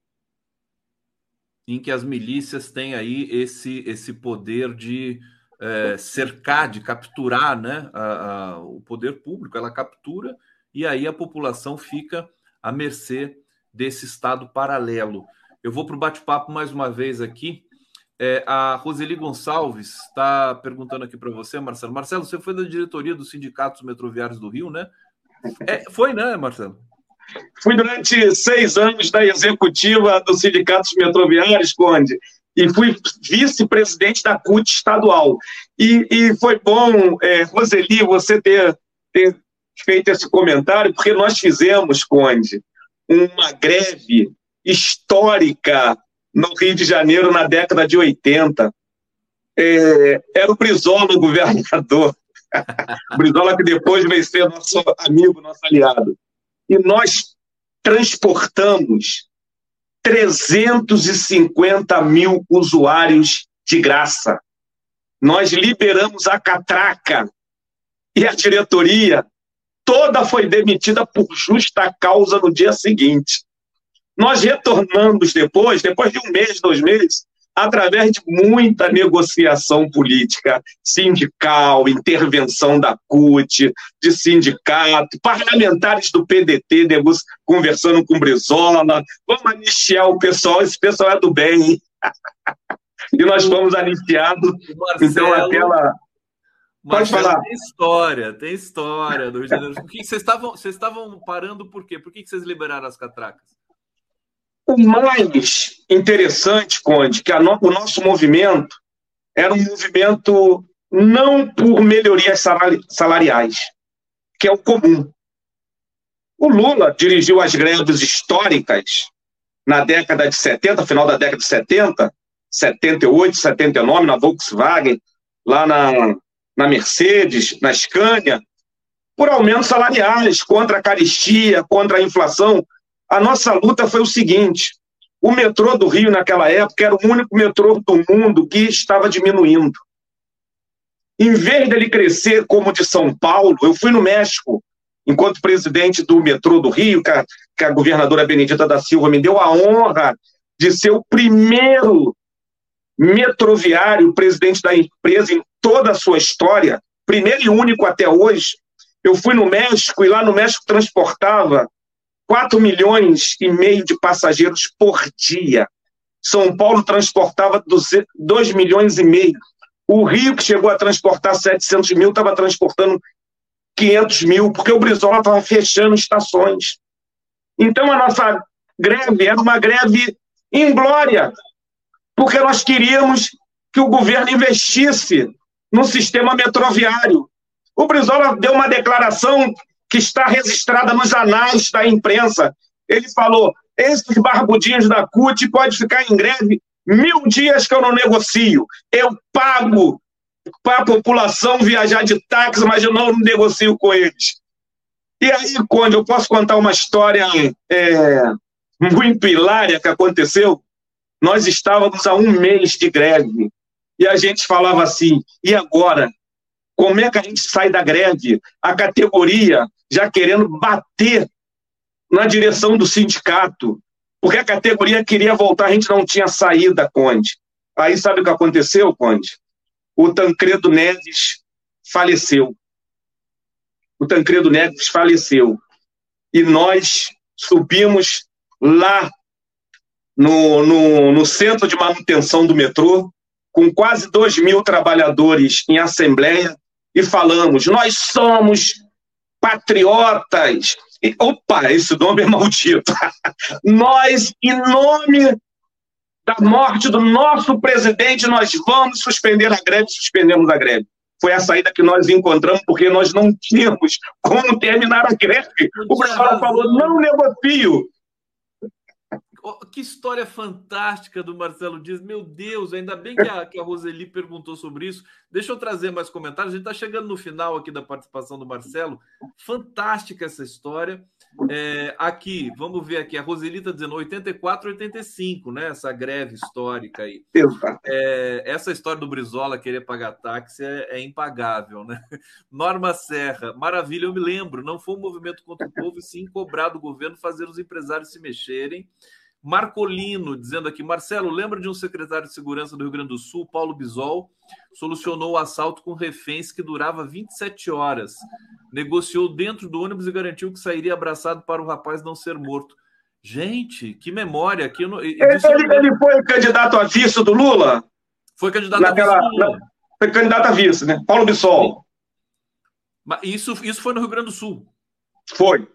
Em que as milícias têm aí esse, esse poder de é, cercar, de capturar né, a, a, o poder público, ela captura e aí a população fica à mercê desse Estado paralelo. Eu vou para o bate-papo mais uma vez aqui. É, a Roseli Gonçalves está perguntando aqui para você, Marcelo. Marcelo, você foi da diretoria dos sindicatos metroviários do Rio, né? É, foi, né, Marcelo? Fui durante seis anos da executiva dos sindicatos metroviários, Conde, e fui vice-presidente da CUT estadual. E, e foi bom, é, Roseli, você ter, ter feito esse comentário, porque nós fizemos, Conde, uma greve histórica no Rio de Janeiro na década de 80. É, era o Brizola o governador. Brizola que depois veio ser nosso amigo, nosso aliado. E nós transportamos 350 mil usuários de graça. Nós liberamos a catraca e a diretoria toda foi demitida por justa causa no dia seguinte. Nós retornamos depois, depois de um mês, dois meses, através de muita negociação política, sindical, intervenção da CUT, de sindicato, parlamentares do PDT conversando com Brizola, vamos anistiar o pessoal, esse pessoal é do bem, e nós fomos anistiados, então aquela... Pode falar. Tem história, tem história do Rio de Janeiro. Por que vocês estavam, vocês estavam parando por quê? Por que vocês liberaram as catracas? O mais interessante, Conde, que no, o nosso movimento era um movimento não por melhorias salariais, que é o comum. O Lula dirigiu as greves históricas na década de 70, final da década de 70, 78, 79, na Volkswagen, lá na, na Mercedes, na Scania, por aumentos salariais, contra a caristia, contra a inflação, a nossa luta foi o seguinte: o metrô do Rio, naquela época, era o único metrô do mundo que estava diminuindo. Em vez dele crescer como o de São Paulo, eu fui no México, enquanto presidente do metrô do Rio, que a, que a governadora Benedita da Silva me deu a honra de ser o primeiro metroviário presidente da empresa em toda a sua história, primeiro e único até hoje. Eu fui no México e lá no México transportava 4 milhões e meio de passageiros por dia. São Paulo transportava 2 milhões e meio. O Rio, que chegou a transportar 700 mil, estava transportando 500 mil, porque o Brizola estava fechando estações. Então, a nossa greve era uma greve inglória, porque nós queríamos que o governo investisse no sistema metroviário. O Brizola deu uma declaração que está registrada nos anais da imprensa. Ele falou: esses barbudinhos da CUT pode ficar em greve mil dias que eu não negocio. Eu pago para a população viajar de táxi, mas eu não negocio com eles. E aí, quando eu posso contar uma história é, muito hilária que aconteceu, nós estávamos há um mês de greve e a gente falava assim: e agora? Como é que a gente sai da greve? A categoria já querendo bater na direção do sindicato, porque a categoria queria voltar, a gente não tinha saída, Conde. Aí sabe o que aconteceu, Conde? O Tancredo Neves faleceu. O Tancredo Neves faleceu. E nós subimos lá no, no, no centro de manutenção do metrô, com quase 2 mil trabalhadores em assembleia, e falamos: nós somos patriotas. Opa, esse nome é maldito. nós, em nome da morte do nosso presidente, nós vamos suspender a greve, suspendemos a greve. Foi a saída que nós encontramos, porque nós não tínhamos como terminar a greve. O Bolsonaro falou: não negocio, que história fantástica do Marcelo Dias. Meu Deus, ainda bem que a, que a Roseli perguntou sobre isso. Deixa eu trazer mais comentários. A gente está chegando no final aqui da participação do Marcelo. Fantástica essa história. É, aqui, vamos ver aqui. A Roseli está dizendo 84, 85, né? Essa greve histórica aí. É, essa história do Brizola querer pagar táxi é, é, impagável, né? Norma Serra, maravilha, eu me lembro. Não foi um movimento contra o povo, e sim cobrar do governo fazer os empresários se mexerem. Marcolino dizendo aqui, Marcelo, lembra de um secretário de segurança do Rio Grande do Sul, Paulo Bisol, solucionou o assalto com reféns que durava 27 horas. Negociou dentro do ônibus e garantiu que sairia abraçado para o rapaz não ser morto. Gente, que memória! Que não... ele, ele, foi candidato a vice do Lula? Foi candidato Naquela, a vice do Lula. Foi candidato a vice, né? Paulo Bisol. Isso, isso foi no Rio Grande do Sul. Foi.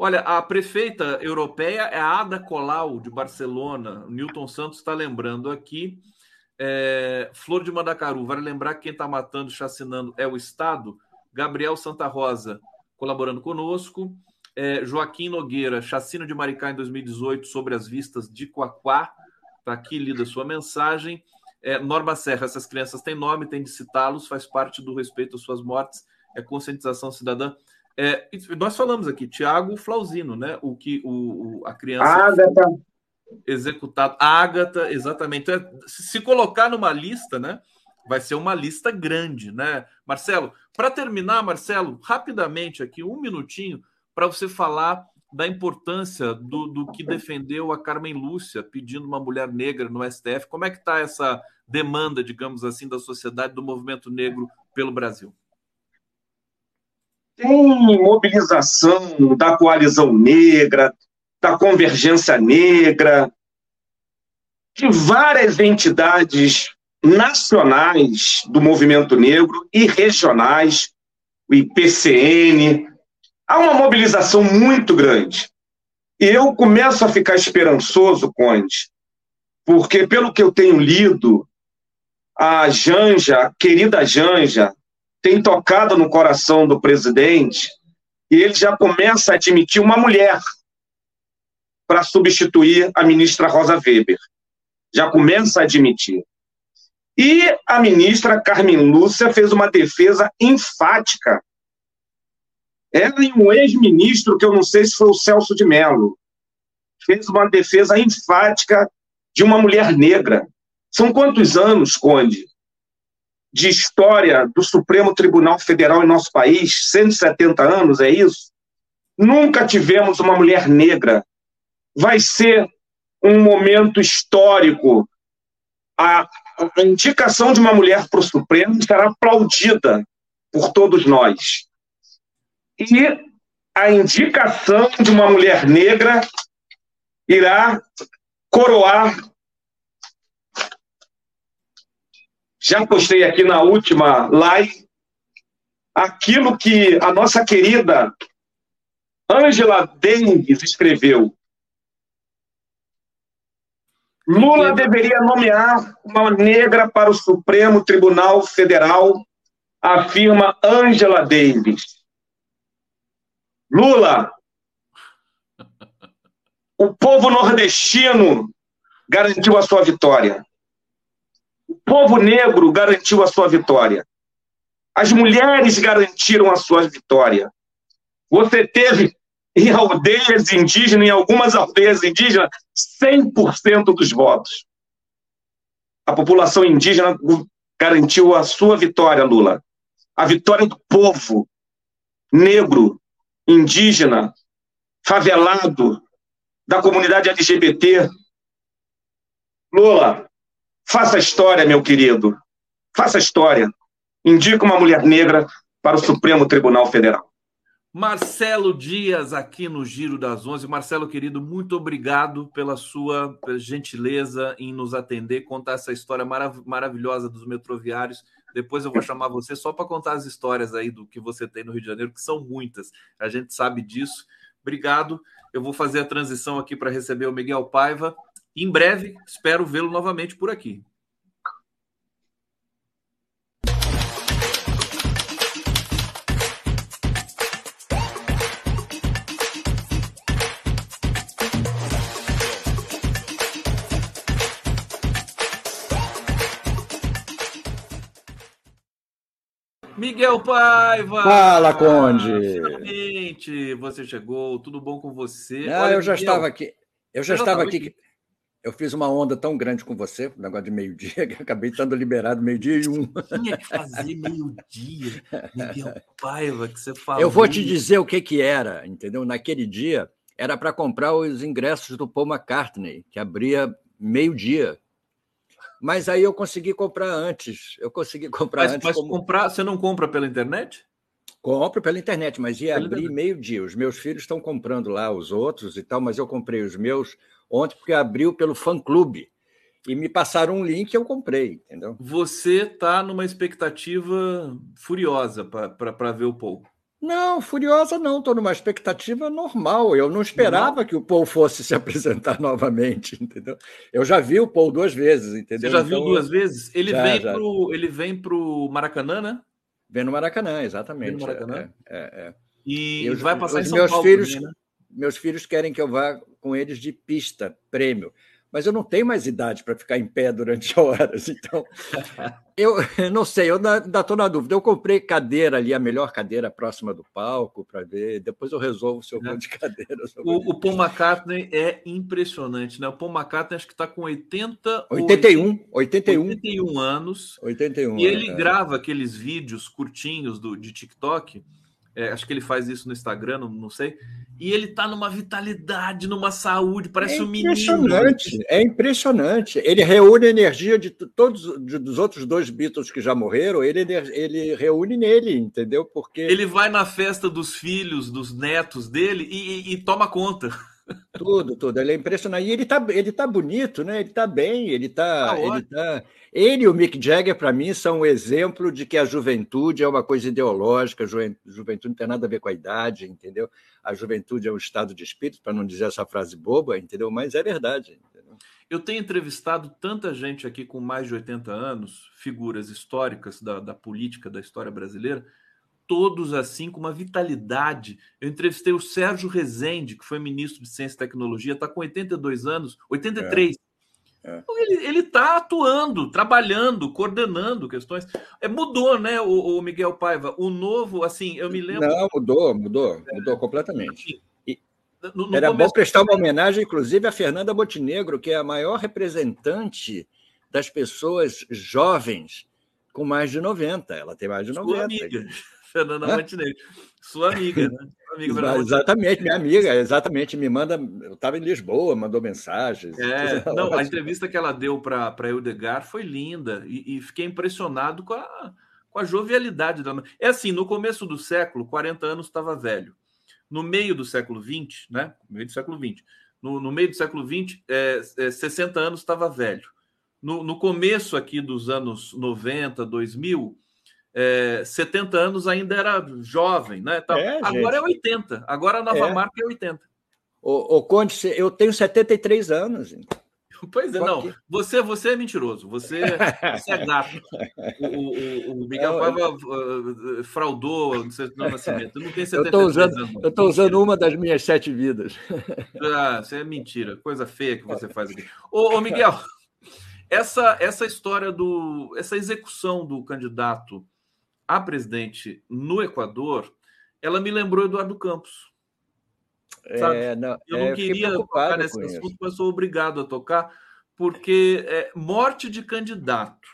Olha, a prefeita europeia é a Ada Colau, de Barcelona. O Newton Santos está lembrando aqui. É, Flor de Mandacaru, vale lembrar que quem está matando, chacinando é o Estado. Gabriel Santa Rosa colaborando conosco. É, Joaquim Nogueira, chacina de Maricá em 2018 sobre as vistas de Coaquá. Está aqui lida sua mensagem. É, Norma Serra, essas crianças têm nome, tem de citá-los, faz parte do respeito às suas mortes, é conscientização cidadã. É, nós falamos aqui, Tiago Flauzino, né? O que o, o a criança Ágata. executado. Ágata, exatamente. Então, se colocar numa lista, né? Vai ser uma lista grande, né? Marcelo, para terminar, Marcelo, rapidamente aqui, um minutinho, para você falar da importância do, do que defendeu a Carmen Lúcia pedindo uma mulher negra no STF. Como é que está essa demanda, digamos assim, da sociedade do movimento negro pelo Brasil? Tem mobilização da coalizão negra, da convergência negra, de várias entidades nacionais do movimento negro e regionais, o IPCN. Há uma mobilização muito grande. E eu começo a ficar esperançoso, Conde, porque, pelo que eu tenho lido, a Janja, a querida Janja, tem tocado no coração do presidente e ele já começa a admitir uma mulher para substituir a ministra Rosa Weber. Já começa a admitir. E a ministra Carmen Lúcia fez uma defesa enfática. Ela e um ex-ministro, que eu não sei se foi o Celso de Mello, fez uma defesa enfática de uma mulher negra. São quantos anos, Conde, de história do Supremo Tribunal Federal em nosso país? 170 anos, é isso? Nunca tivemos uma mulher negra. Vai ser um momento histórico. A, indicação de uma mulher para o Supremo será aplaudida por todos nós. E a indicação de uma mulher negra irá coroar. Já postei aqui na última live aquilo que a nossa querida Angela Davis escreveu Lula deveria nomear uma negra para o Supremo Tribunal Federal, afirma Angela Davis. Lula, o povo nordestino garantiu a sua vitória. Povo negro garantiu a sua vitória. As mulheres garantiram a sua vitória. Você teve em aldeias indígenas, em algumas aldeias indígenas, 100% dos votos. A população indígena garantiu a sua vitória, Lula. A vitória do povo negro, indígena, favelado, da comunidade LGBT. Lula, faça história, meu querido. Faça história. Indica uma mulher negra para o Supremo Tribunal Federal. Marcelo Dias aqui no Giro das Onze. Marcelo, querido, muito obrigado pela sua gentileza em nos atender, contar essa história marav maravilhosa dos metroviários. Depois eu vou chamar você só para contar as histórias aí do que você tem no Rio de Janeiro, que são muitas. A gente sabe disso. Obrigado. Eu vou fazer a transição aqui para receber o Miguel Paiva. Em breve, espero vê-lo novamente por aqui. Miguel Paiva! Fala, Conde! Finalmente você chegou, tudo bom com você? Ah, Olha, eu já Miguel, estava aqui. Eu já estava aqui. aqui. Eu fiz uma onda tão grande com você, um negócio de meio-dia, que acabei estando liberado meio-dia e um. Tinha que fazer meio-dia, Miguel Paiva, que você falou. Eu vou te dizer o que, que era, entendeu? Naquele dia, era para comprar os ingressos do Paul McCartney, que abria meio-dia. Mas aí eu consegui comprar antes. Eu consegui comprar mas, antes. Mas como... comprar, você não compra pela internet? Compro pela internet, mas ia abrir meio-dia. Os meus filhos estão comprando lá os outros e tal, mas eu comprei os meus ontem porque abriu pelo fã-clube. E me passaram um link e eu comprei, entendeu? Você está numa expectativa furiosa para ver o Paul. Não, Furiosa não, estou numa expectativa normal. Eu não esperava que o Paul fosse se apresentar novamente, entendeu? Eu já vi o Paul duas vezes, entendeu? Você já então, viu duas vezes? Ele já, vem já. pro ele vem pro Maracanã, né? Vem no Maracanã, exatamente. Vem no Maracanã. É, é, é. E, e os, vai passar os em São meus Paulo filhos, também, né? Meus filhos querem que eu vá com eles de pista, prêmio mas eu não tenho mais idade para ficar em pé durante horas. Então, eu não sei, eu ainda estou na dúvida. Eu comprei cadeira ali, a melhor cadeira próxima do palco, para ver. Depois eu resolvo se eu vou de cadeira. O, o, Paul McCartney é impressionante, né? O Paul McCartney acho que está com 80 81, 81. 81 anos. 81. E ele é. grava aqueles vídeos curtinhos do, de TikTok É, acho que ele faz isso no Instagram, não, não sei. E ele tá numa vitalidade, numa saúde, parece é um menino. Impressionante, é impressionante. Ele reúne a energia de todos de, dos outros dois Beatles que já morreram, ele, ele reúne nele, entendeu? Porque. Ele vai na festa dos filhos, dos netos dele e, e, e toma conta. Tudo, tudo. Ele é impressionante. E ele tá, ele tá bonito, né? Ele tá bem, ele tá. Ah, ele, tá... ele e o Mick Jagger, para mim, são um exemplo de que a juventude é uma coisa ideológica, a juventude não tem nada a ver com a idade, entendeu? A juventude é um estado de espírito, para não dizer essa frase boba, entendeu? Mas é verdade. Entendeu? Eu tenho entrevistado tanta gente aqui com mais de 80 anos, figuras históricas da, da política, da história brasileira, todos assim, com uma vitalidade. Eu entrevistei o Sérgio Rezende, que foi ministro de Ciência e Tecnologia, está com 82 anos, 83. É. É. Ele está atuando, trabalhando, coordenando questões. É, mudou, né, o, o, Miguel Paiva? O novo, assim, eu me lembro. Não, mudou, mudou, mudou completamente. E no, no era começo... bom prestar uma homenagem, inclusive, a Fernanda Montenegro, que é a maior representante das pessoas jovens com mais de 90. Ela tem mais de 90. Amiga. Fernanda Montenegro. Sua amiga, né? Sua amiga, exatamente, minha amiga, exatamente. Me manda. Eu estava em Lisboa, mandou mensagens. É, não, a entrevista que ela deu para Eudegar foi linda e, e, fiquei impressionado com a, com a jovialidade dela. É assim, no começo do século, 40 anos estava velho. No meio do século 20, né? No meio do século 20. No, no meio do século 20, é, é, 60 anos estava velho. No, no começo aqui dos anos 90, 2000, é, 70 anos ainda era jovem, né? Tá, é, agora é 80. Agora a nova é. marca é 80. O, o Conde, eu tenho 73 anos. Pois é, não. Você, você é mentiroso. Você, você é gato. O, o, o Miguel Paiva uh, fraudou o seu nascimento. Não tem 73 eu usando, anos. Eu estou usando uma das minhas sete vidas. Ah, isso é mentira. Coisa feia que você faz aqui. Ô, ô Miguel, essa, essa história do. essa execução do candidato a presidente no Equador, ela me lembrou Eduardo Campos. É, não, eu não é, queria tocar nesse assunto, isso. mas sou obrigado a tocar, porque é, morte de candidato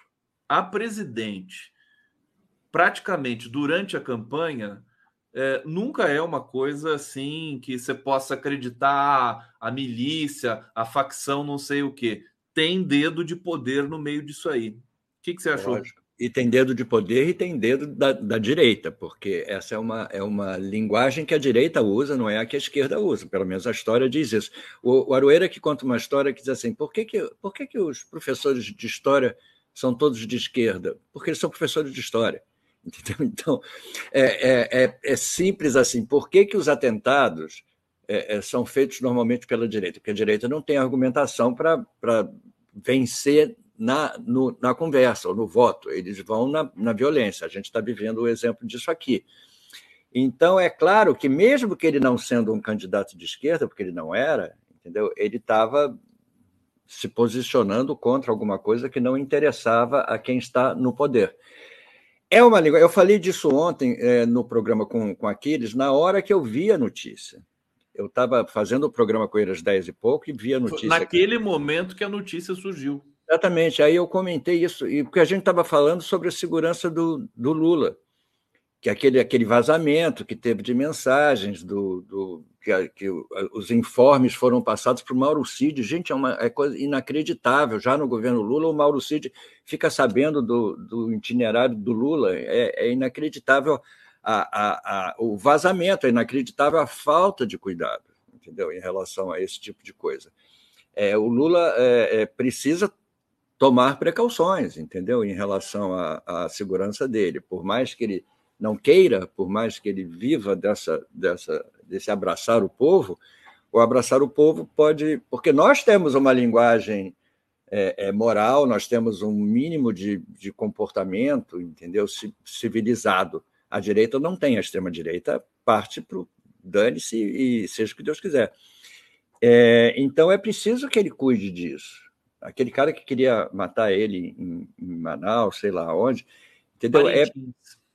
a presidente, praticamente durante a campanha, é, nunca é uma coisa assim que você possa acreditar a milícia, a facção, não sei o quê. Tem dedo de poder no meio disso aí. O que, que você achou? Lógico. E tem dedo de poder e tem dedo da, da, direita, porque essa é uma, é uma linguagem que a direita usa, não é a que a esquerda usa. Pelo menos a história diz isso. O, o Aroeira que conta uma história que diz assim: por que, que, por que, que os professores de história são todos de esquerda? Porque eles são professores de história. Entendeu? Então, é, é, é, é simples assim. Por que, que os atentados é, é, são feitos normalmente pela direita? Porque a direita não tem argumentação para vencer na, no, na conversa ou no voto, eles vão na, na violência. A gente está vivendo o exemplo disso aqui. Então, é claro que, mesmo que ele não sendo um candidato de esquerda, porque ele não era, entendeu? ele estava se posicionando contra alguma coisa que não interessava a quem está no poder. É uma língua. Eu falei disso ontem é, no programa com, com Aquiles, na hora que eu vi a notícia. Eu estava fazendo o programa com ele às 10 e pouco e vi a notícia. Naquele aqui. momento que a notícia surgiu. Exatamente. Aí eu comentei isso, e porque a gente estava falando sobre a segurança do, do Lula, que aquele, aquele vazamento que teve de mensagens, do, do que, que, os informes foram passados para o Mauro Cid. Gente, é uma é coisa inacreditável. Já no governo Lula, o Mauro Cid fica sabendo do, do itinerário do Lula. É, é inacreditável a, a, a, o vazamento, é inacreditável a falta de cuidado, entendeu? Em relação a esse tipo de coisa. É, o Lula é, é precisa tomar precauções, entendeu? Em relação à, à, segurança dele. Por mais que ele não queira, por mais que ele viva dessa, dessa, desse abraçar o povo, o abraçar o povo pode. Porque nós temos uma linguagem é, é, moral, nós temos um mínimo de, de comportamento, entendeu? Civilizado. A direita não tem, a extrema-direita parte para o dane-se e seja o que Deus quiser. É, então é preciso que ele cuide disso aquele cara que queria matar ele em, em Manaus, sei lá onde, entendeu? É Parintins.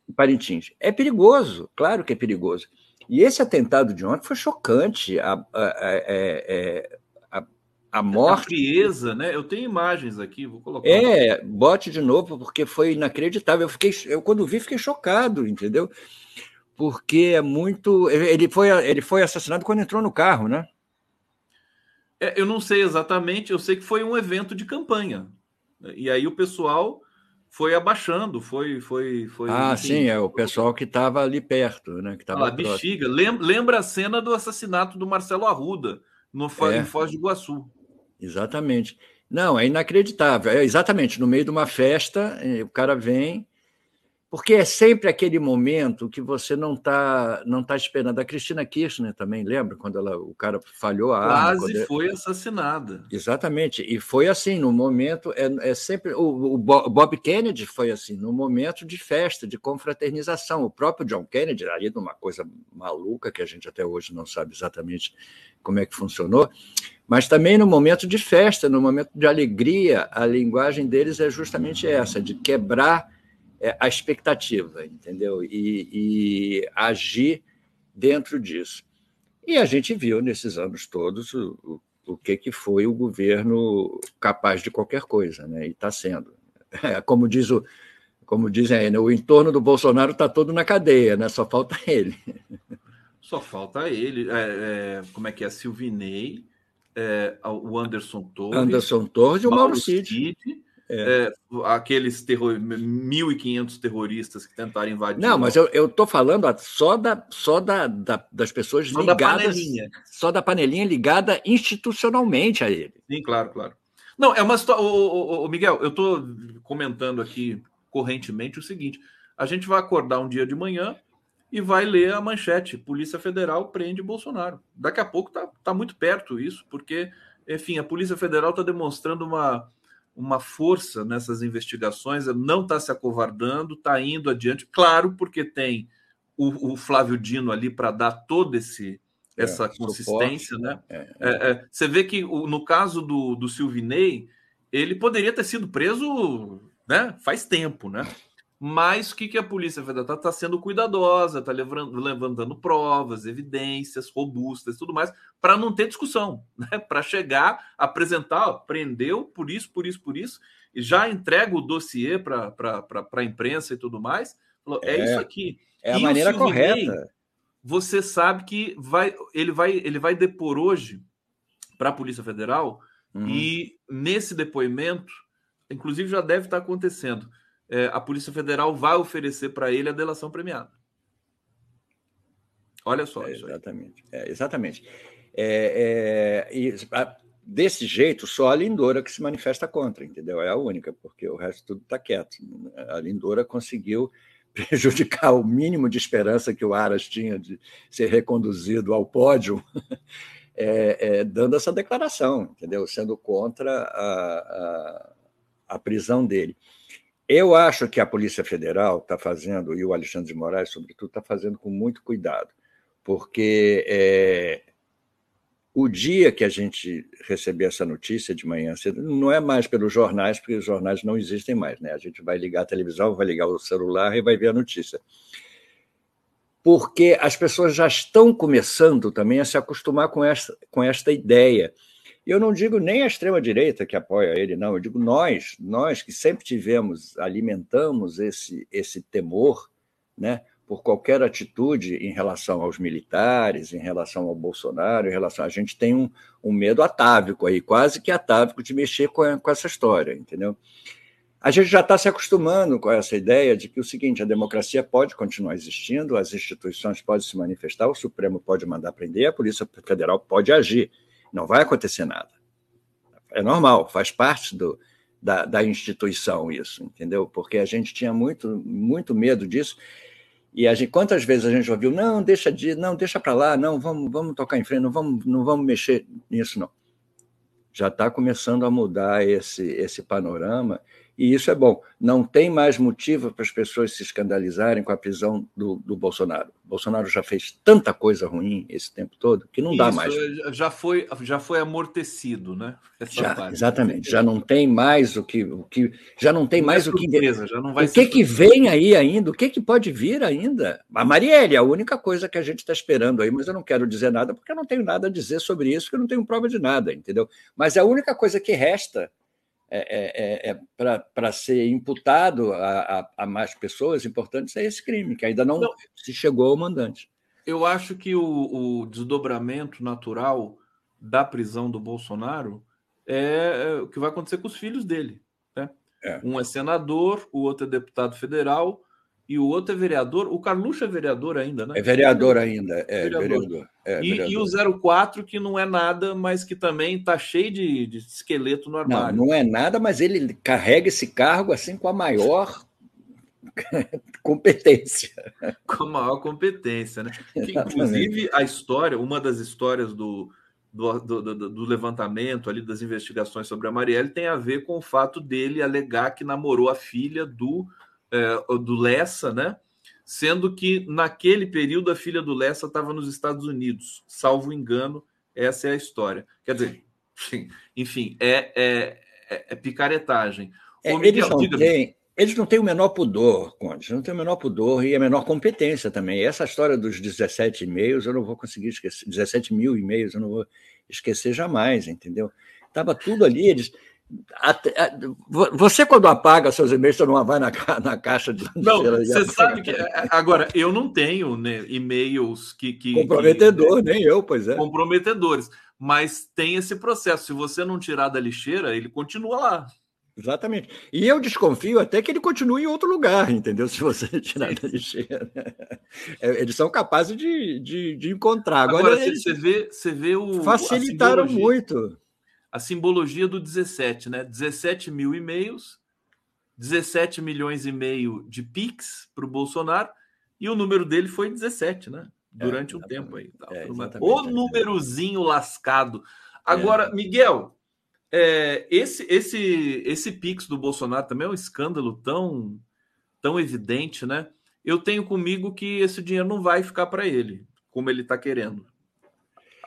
É Parintins. É perigoso, claro que é perigoso. E esse atentado de ontem foi chocante. A, a, a, é, a, a morte. A frieza, né? Eu tenho imagens aqui, vou colocar. É, bote de novo, porque foi inacreditável. Eu fiquei, eu quando vi, fiquei chocado, entendeu? porque é muito. Ele foi, ele foi assassinado quando entrou no carro, né? É, eu não sei exatamente, eu sei que foi um evento de campanha. E aí o pessoal foi abaixando, foi. foi, foi ah, enfim, sim, é o pessoal que estava ali perto, né? Que tava ah, bexiga. Lembra a cena do assassinato do Marcelo Arruda no, é. em Foz do Iguaçu. Exatamente. Não, é inacreditável. É exatamente no meio de uma festa, eh, o cara vem porque é sempre aquele momento que você não está não tá esperando. A Cristina Kirchner também, lembra? Quando ela, o cara falhou a Quase arma. Quase foi assassinada. Exatamente. E foi assim, no momento. É, é sempre. O, o, Bob Kennedy foi assim, no momento de festa, de confraternização. O próprio John Kennedy, ali numa coisa maluca, que a gente até hoje não sabe exatamente como é que funcionou, mas também no momento de festa, no momento de alegria, a linguagem deles é justamente essa, de quebrar é, a expectativa, entendeu? E, e, agir dentro disso. E a gente viu nesses anos todos o, o, o que, que foi o governo capaz de qualquer coisa, né? E está sendo. É, como diz o, como dizem aí, né? o entorno do Bolsonaro está todo na cadeia, né? Só falta ele. Só falta ele. É, é, como é que é? Silvinei, é, o Anderson Torres. Anderson Torres e o Mauro Cid. Cid é. É, aqueles terror... 1.500 terroristas que tentaram invadir. Não, mas eu estou falando só, da, só da, da das pessoas só ligadas. Da panelinha. Só da panelinha ligada institucionalmente a ele. Sim, claro, claro. Não, é uma situação. Ô, Miguel, eu estou comentando aqui correntemente o seguinte: a gente vai acordar um dia de manhã e vai ler a manchete: Polícia Federal prende Bolsonaro. Daqui a pouco está tá muito perto isso, porque, enfim, a Polícia Federal está demonstrando uma uma força nessas investigações, não está se acovardando, está indo adiante, claro, porque tem o, o Flávio Dino ali para dar todo esse é, essa é, consistência, suporte, né? É, é, é. você vê que no caso do, do Silvinei, ele poderia ter sido preso né, faz tempo, né? Mas o que, que a Polícia Federal está tá sendo cuidadosa, está levantando provas, evidências robustas tudo mais, para não ter discussão, né? para chegar, apresentar, ó, prendeu por isso, por isso, por isso, e já entrega o dossiê para a imprensa e tudo mais. Falou, é, é isso aqui. É a e maneira correta. Você sabe que vai, ele, vai, ele vai depor hoje para a Polícia Federal, uhum. e nesse depoimento, inclusive já deve estar acontecendo é, a Polícia Federal vai oferecer para ele a delação premiada. Olha só. É, exatamente. É, exatamente. É, e, a, desse jeito, só a Lindora que se manifesta contra, entendeu? É a única, porque o resto tudo está quieto. A Lindora conseguiu prejudicar o mínimo de esperança que o Aras tinha de ser reconduzido ao pódio, é, é, dando essa declaração, entendeu? Sendo contra a, a, a prisão dele. Eu acho que a Polícia Federal está fazendo, e o Alexandre de Moraes, sobretudo, está fazendo com muito cuidado, porque é, o dia que a gente receber essa notícia de manhã cedo, não é mais pelos jornais, porque os jornais não existem mais, né? A gente vai ligar a televisão, vai ligar o celular e vai ver a notícia. Porque as pessoas já estão começando também a se acostumar com esta, com esta ideia eu não digo nem a extrema-direita que apoia ele, não. Eu digo nós, nós que sempre tivemos, alimentamos esse, esse temor né, por qualquer atitude em relação aos militares, em relação ao Bolsonaro, em relação. A gente tem um, um medo atávico aí, quase que atávico de mexer com, com essa história, entendeu? A gente já está se acostumando com essa ideia de que o seguinte: a democracia pode continuar existindo, as instituições podem se manifestar, o Supremo pode mandar prender, a Polícia Federal pode agir. Não vai acontecer nada. É normal, faz parte do, da, da instituição isso, entendeu? Porque a gente tinha muito, muito medo disso. E a gente, quantas vezes a gente ouviu, não, deixa de, não, deixa para lá, não, vamos, vamos tocar em frente, não vamos, não vamos mexer nisso, não. Já está começando a mudar esse, esse panorama e isso é bom. Não tem mais motivo para as pessoas se escandalizarem com a prisão do, do Bolsonaro. O Bolsonaro já fez tanta coisa ruim esse tempo todo que não isso, dá mais. Já foi, já foi amortecido, né? já, exatamente. Já não tem mais o que, o que já não tem não mais é o que. Já não vai o que, que vem aí ainda? O que, que pode vir ainda? A Marielle, a única coisa que a gente está esperando aí, mas eu não quero dizer nada porque eu não tenho nada a dizer sobre isso, porque eu não tenho prova de nada, entendeu? Mas é a única coisa que resta é, é, é para ser imputado a, a, a, mais pessoas importantes é esse crime, que ainda não, não. se chegou ao mandante. Eu acho que o, o, desdobramento natural da prisão do Bolsonaro é, é o que vai acontecer com os filhos dele. Né? É. Um é senador, o outro é deputado federal, e o outro é vereador. O Carluxo é vereador ainda, né? É vereador ainda, é vereador. vereador. É, e, vereador. e, o 04, que não é nada, mas que também está cheio de, de, esqueleto no armário. Não, não é nada, mas ele carrega esse cargo assim com a maior competência. Com a maior competência, né? Que, inclusive, a história, uma das histórias do, do, do, do, levantamento ali das investigações sobre a Marielle tem a ver com o fato dele alegar que namorou a filha do é, do Lessa, né? Sendo que naquele período a filha do Lessa estava nos Estados Unidos, salvo engano, essa é a história. Quer dizer, enfim, é, é, é, é picaretagem. É, Miguel, eles, não têm, eles não têm o menor pudor, Conde, não têm o menor pudor e a menor competência também. Essa história dos 17 e-mails eu não vou conseguir esquecer, 17 mil e-mails eu não vou esquecer jamais, entendeu? Estava tudo ali, eles você, quando apaga seus e-mails, você não vai na, na caixa de. Não, você sabe que. É, é, agora, eu não tenho né, e-mails que. que Comprometedor, que, nem eu, pois é. Comprometedores. Mas tem esse processo. Se você não tirar da lixeira, ele continua lá. Exatamente. E eu desconfio até que ele continue em outro lugar, entendeu? Se você tirar da lixeira. É, eles são capazes de, de, de encontrar. Agora, Agora eles você, vê, você vê o. Facilitaram muito a simbologia do 17, né? 17 mil e-mails, 17 milhões e meio de Pix para o Bolsonaro, e o número dele foi 17, né? Durante é, um tempo aí. Tá? É, o númerozinho lascado. Agora, é. Miguel, é, esse, esse, esse Pix do Bolsonaro também é um escândalo tão, tão evidente, né? Eu tenho comigo que esse dinheiro não vai ficar para ele, como ele está querendo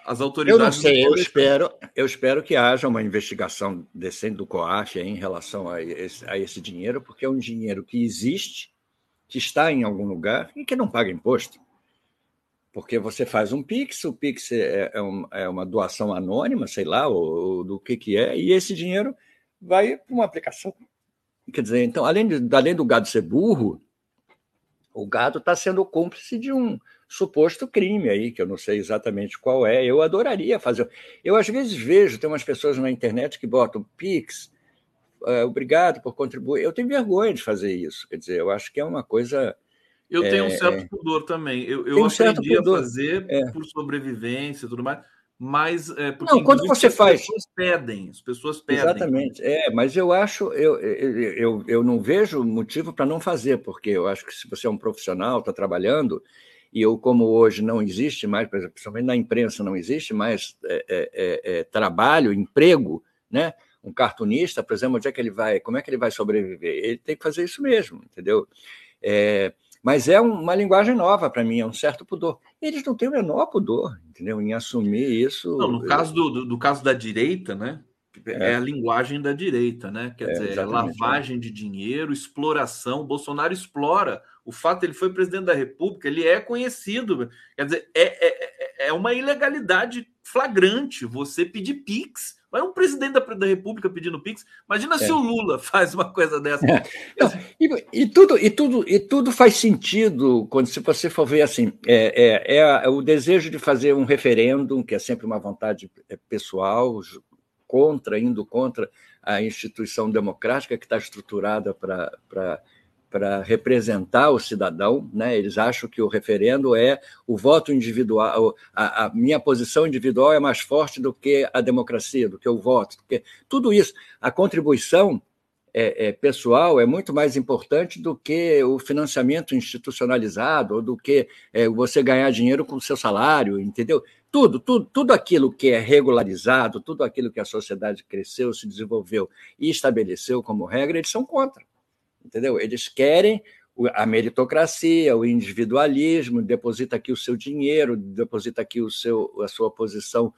as autoridades. Eu não sei, eu espero, eu espero que haja uma investigação decente do COAF em relação a esse, a esse dinheiro, porque é um dinheiro que existe, que está em algum lugar e que não paga imposto. Porque você faz um Pix, o Pix é, é, um, é uma doação anônima, sei lá, ou, ou, do que, que é, e esse dinheiro vai para uma aplicação. Quer dizer, então, além, de, além do gado ser burro, o gado está sendo cúmplice de um, suposto crime aí, que eu não sei exatamente qual é. Eu adoraria fazer. Eu, às vezes, vejo, tem umas pessoas na internet que botam Pix, uh, obrigado por contribuir. Eu tenho vergonha de fazer isso. Quer dizer, eu acho que é uma coisa. Eu tenho é, um certo é... pudor também. Eu, eu aprendi a fazer é. por sobrevivência e tudo mais mas é, porque não, quando você as faz pessoas pedem, as pessoas pedem. Exatamente. É, mas eu acho, eu, eu, eu, eu não vejo motivo para não fazer, porque eu acho que se você é um profissional, está trabalhando, e eu, como hoje não existe mais, principalmente na imprensa não existe mais é, é, é, é, trabalho, emprego, né? Um cartunista, por exemplo, onde é que ele vai, como é que ele vai sobreviver? Ele tem que fazer isso mesmo, entendeu? É, mas é uma linguagem nova para mim, é um certo pudor. Eles não têm o menor pudor, entendeu? Em assumir isso. Não, no caso do, do, do caso da direita, né? É. é. a linguagem da direita, né? Quer é, dizer, é. lavagem de dinheiro, exploração. O Bolsonaro explora. O fato de ele foi presidente da República, ele é conhecido. Quer dizer, é, é, é, é uma ilegalidade flagrante você pedir Pix. É um presidente da, da República pedindo Pix. Imagina se o Lula faz uma coisa dessa. Não, e, e, tudo, e, tudo, e tudo faz sentido quando se você for ver assim. É, é, o desejo de fazer um referêndum, que é sempre uma vontade pessoal, contra, indo contra a instituição democrática que está estruturada para representar o cidadão, né? Eles acham que o referendo é o voto individual, a, a, minha posição individual é mais forte do que a democracia, do que o voto, porque tudo isso, a contribuição é, é, pessoal é muito mais importante do que o financiamento institucionalizado ou do que é, você ganhar dinheiro com o seu salário, entendeu? tudo, tudo, tudo aquilo que é regularizado, tudo aquilo que a sociedade cresceu, se desenvolveu e estabeleceu como regra, eles são contra. Entendeu? Eles querem a meritocracia, o individualismo, deposita aqui o seu dinheiro, deposita aqui o seu, a sua posição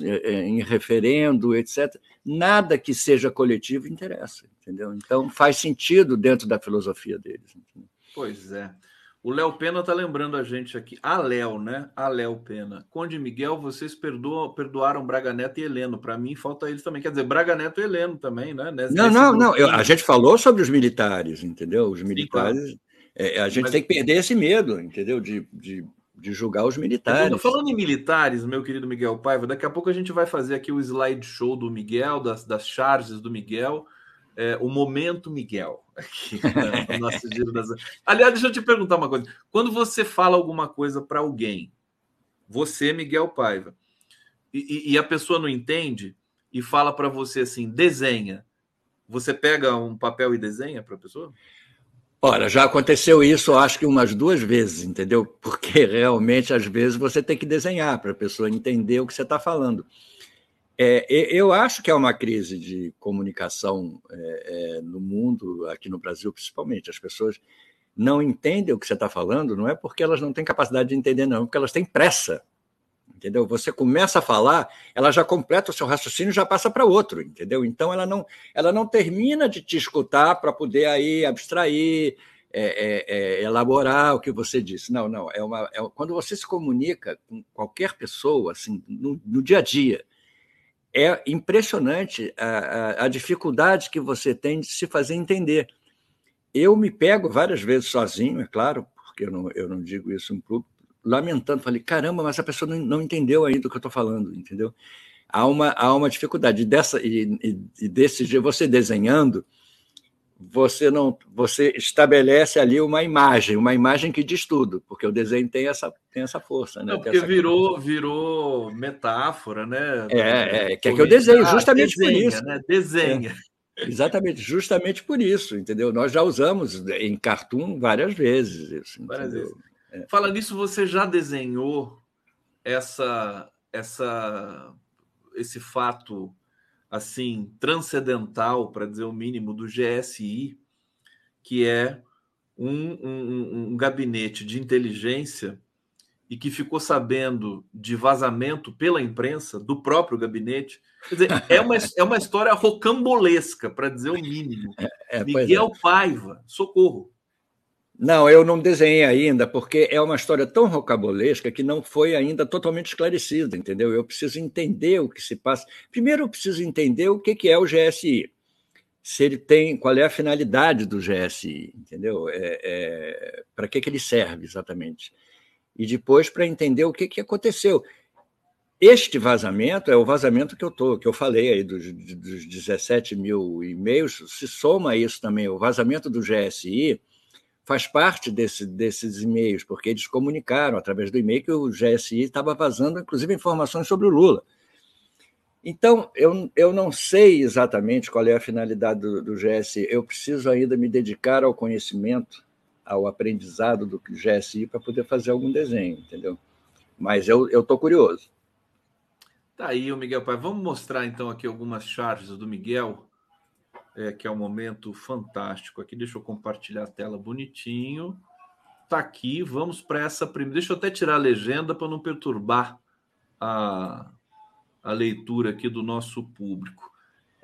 em referendo, etc. Nada que seja coletivo interessa, entendeu? Então faz sentido dentro da filosofia deles. Entendeu? Pois é. O Léo Pena está lembrando a gente aqui. A Léo, né? A Léo Pena. Conde Miguel, vocês perdoam, perdoaram Braga Neto e Heleno. Para mim, falta eles também. Quer dizer, Braga Neto e Heleno também, né? Nesse, não, não, não. Eu, a gente falou sobre os militares, entendeu? Os militares. Sim, claro. é, a gente Mas... tem que perder esse medo, entendeu? De, de, de julgar os militares. Falando em militares, meu querido Miguel Paiva, daqui a pouco a gente vai fazer aqui o slideshow do Miguel, das, das charges do Miguel é, o momento Miguel aqui no nosso giro das. Aliás, deixa eu te perguntar uma coisa. Quando você fala alguma coisa para alguém, você, Miguel Paiva, e, e, a pessoa não entende e fala para você assim, desenha. Você pega um papel e desenha para a pessoa? Olha, já aconteceu isso, acho que umas duas vezes, entendeu? Porque realmente, às vezes, você tem que desenhar para a pessoa entender o que você está falando. É, eu acho que é uma crise de comunicação é, é, no mundo, aqui no Brasil principalmente. As pessoas não entendem o que você está falando, não é porque elas não têm capacidade de entender, não, é porque elas têm pressa. Entendeu? Você começa a falar, ela já completa o seu raciocínio já passa para outro, entendeu? Então ela não, ela não termina de te escutar para poder aí abstrair, é, é, é, elaborar o que você disse. Não, não. É uma, é, quando você se comunica com qualquer pessoa, assim, no, no dia a dia, é impressionante a, a, a, dificuldade que você tem de se fazer entender. Eu me pego várias vezes sozinho, é claro, porque eu não, eu não digo isso em público, lamentando, falei, caramba, mas a pessoa não, não entendeu ainda o que eu estou falando, entendeu? Há uma, há uma dificuldade. Dessa, e, e, e desse jeito, você desenhando, você não você estabelece ali uma imagem, uma imagem que diz tudo, porque o desenho tem essa, tem essa força, né? Não, porque virou, virou metáfora, né? É, é que é que eu desenho justamente desenha, por isso. Né? Desenha. É, exatamente, justamente por isso, entendeu? Nós já usamos em cartoon várias vezes isso. Várias vezes. É. Fala nisso, você já desenhou essa, essa, esse fato assim transcendental, para dizer o mínimo, do GSI, que é um, um, um, gabinete de inteligência e que ficou sabendo de vazamento pela imprensa do próprio gabinete. Quer dizer, é uma, é uma história rocambolesca, para dizer o mínimo. É, é, Miguel é. Paiva, socorro. Não, eu não desenhei ainda, porque é uma história tão rocabolesca que não foi ainda totalmente esclarecida, entendeu? Eu preciso entender o que se passa. Primeiro, eu preciso entender o que é o GSI, se ele tem, qual é a finalidade do GSI, entendeu? É, é, para que, que ele serve exatamente? E depois para entender o que, que aconteceu. Este vazamento é o vazamento que eu tô, que eu falei aí dos, dos 17 mil e-mails, se soma isso também o vazamento do GSI faz parte desse, desses e-mails, porque eles comunicaram através do e-mail que o GSI estava vazando, inclusive, informações sobre o Lula. Então, eu, eu não sei exatamente qual é a finalidade do, do GSI. Eu preciso ainda me dedicar ao conhecimento, ao aprendizado do GSI para poder fazer algum desenho, entendeu? Mas eu estou curioso. Tá aí o Miguel Pai. Vamos mostrar então aqui algumas charges do Miguel é, que é um momento fantástico aqui. Deixa eu compartilhar a tela bonitinho. Tá aqui, vamos para essa primeira. Deixa eu até tirar a legenda para não perturbar a, a leitura aqui do nosso público.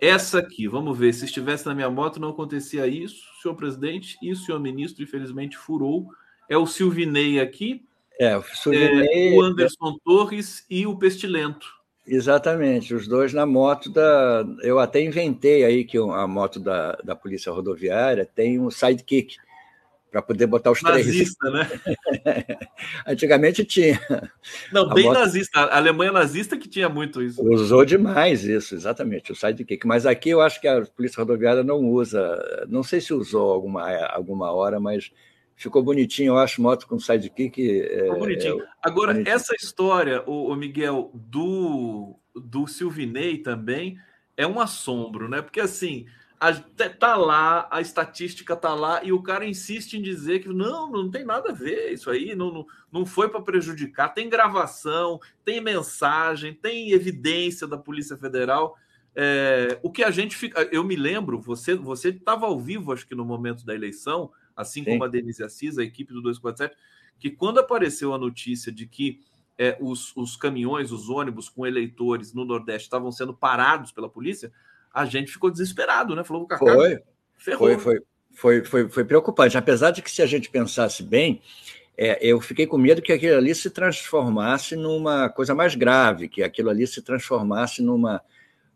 Essa aqui, vamos ver, se estivesse na minha moto não acontecia isso, senhor presidente, e o senhor ministro, infelizmente, furou. É o Silvinei aqui, é, o, Silvinei, é, o Anderson Torres e o Pestilento. Exatamente, os dois na moto da. Eu até inventei aí que a moto da, da Polícia Rodoviária tem um sidekick para poder botar os nazista, três. Nazista, né? Antigamente tinha. Não, bem moto... nazista. A Alemanha nazista que tinha muito isso. Usou demais isso, exatamente, o sidekick. Mas aqui eu acho que a Polícia Rodoviária não usa. Não sei se usou alguma, alguma hora, mas ficou bonitinho, eu acho, moto com sidekick. É, ficou bonitinho. É, Agora, bonitinho. essa história, o, o, Miguel, do, do Silvinei também é um assombro, né? Porque assim, a, tá lá, a estatística tá lá, e o cara insiste em dizer que não, não tem nada a ver isso aí, não, não, não foi para prejudicar. Tem gravação, tem mensagem, tem evidência da Polícia Federal. É, o que a gente fica. Eu me lembro, você você estava ao vivo, acho que no momento da eleição assim Sim. como a Denise Assis, a equipe do 247, que quando apareceu a notícia de que é, os, os caminhões, os ônibus com eleitores no Nordeste estavam sendo parados pela polícia, a gente ficou desesperado, né? Falou, Cacá, foi, ferrou. Foi, foi, foi, foi, foi preocupante. Apesar de que, se a gente pensasse bem, é, eu fiquei com medo que aquilo ali se transformasse numa coisa mais grave, que aquilo ali se transformasse numa,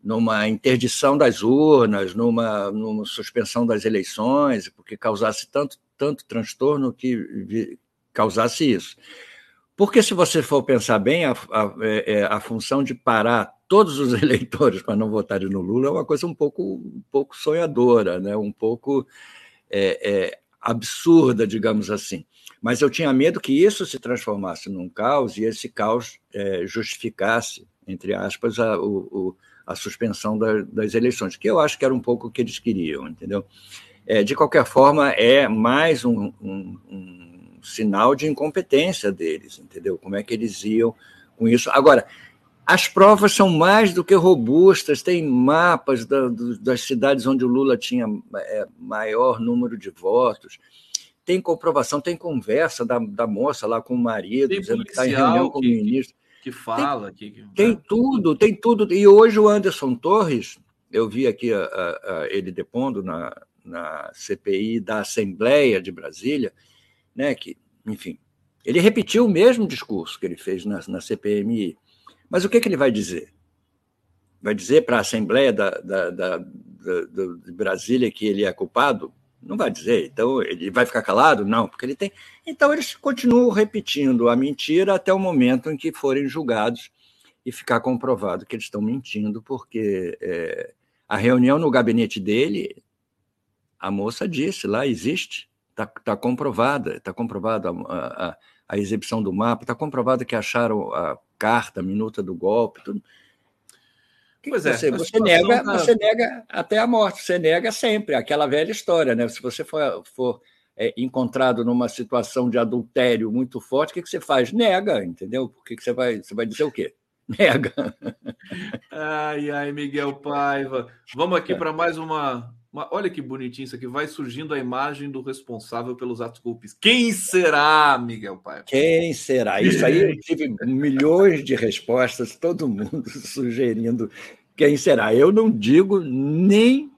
numa interdição das urnas, numa, numa suspensão das eleições, porque causasse tanto, tanto transtorno que causasse isso. Porque, se você for pensar bem, a, a, é, é, a função de parar todos os eleitores para não votarem no Lula é uma coisa um pouco, um pouco sonhadora, né? um pouco é, é, absurda, digamos assim. Mas eu tinha medo que isso se transformasse num caos e esse caos é, justificasse, entre aspas, a, o, a suspensão da, das eleições, que eu acho que era um pouco o que eles queriam, entendeu? É, de qualquer forma, é mais um, um, um, sinal de incompetência deles, entendeu? Como é que eles iam com isso? Agora, as provas são mais do que robustas, tem mapas da, do, das cidades onde o Lula tinha é, maior número de votos tem comprovação, tem conversa da, da moça lá com o marido, tem dizendo que está em reunião com o ministro. Que fala. Tem, que, tem né? tudo, tem tudo. E hoje o Anderson Torres, eu vi aqui a, a, a ele depondo na, na CPI da Assembleia de Brasília, né, que, enfim, ele repetiu o mesmo discurso que ele fez na, na CPMI. Mas o que, que ele vai dizer? Vai dizer para a Assembleia da, da, da, da, de Brasília que ele é culpado? Não vai dizer. Então, ele vai ficar calado? Não, porque ele tem. Então, eles continuam repetindo a mentira até o momento em que forem julgados e ficar comprovado que eles estão mentindo, porque é, a reunião no gabinete dele, a moça disse lá, existe, está tá comprovada, está comprovada a, a, a, exibição do mapa, está comprovado que acharam a carta, a minuta do golpe, tudo. Que pois é, você, você nega, tá... você nega até a morte, você nega sempre, aquela velha história, né? Se você for, for é, encontrado numa situação de adultério muito forte, o que, que você faz? Nega, entendeu? Porque que você vai, você vai dizer o quê? Nega. Ai, ai, Miguel Paiva. Vamos aqui é. para mais uma, Olha que bonitinho isso aqui. Vai surgindo a imagem do responsável pelos atos golpistas. Quem será, Miguel Paiva? Quem será? Isso aí eu tive milhões de respostas, todo mundo sugerindo quem será. Eu não digo nem,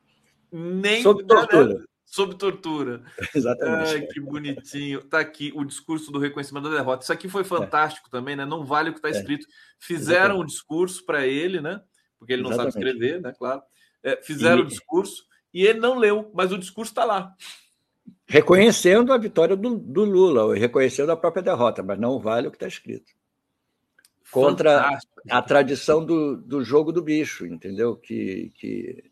nem sob tortura. Sob tortura. Exatamente. Ai, que bonitinho. Está aqui o discurso do reconhecimento da derrota. Isso aqui foi fantástico é. também, né? Não vale o que está é. escrito. Fizeram o um discurso para ele, né? Porque ele não Exatamente. sabe escrever, né? Claro. É, fizeram o discurso e ele não leu, mas o discurso está lá. Reconhecendo a vitória do, do Lula, reconhecendo a própria derrota, mas não vale o que está escrito contra Fantástico. a tradição do, do jogo do bicho, entendeu? Que, que...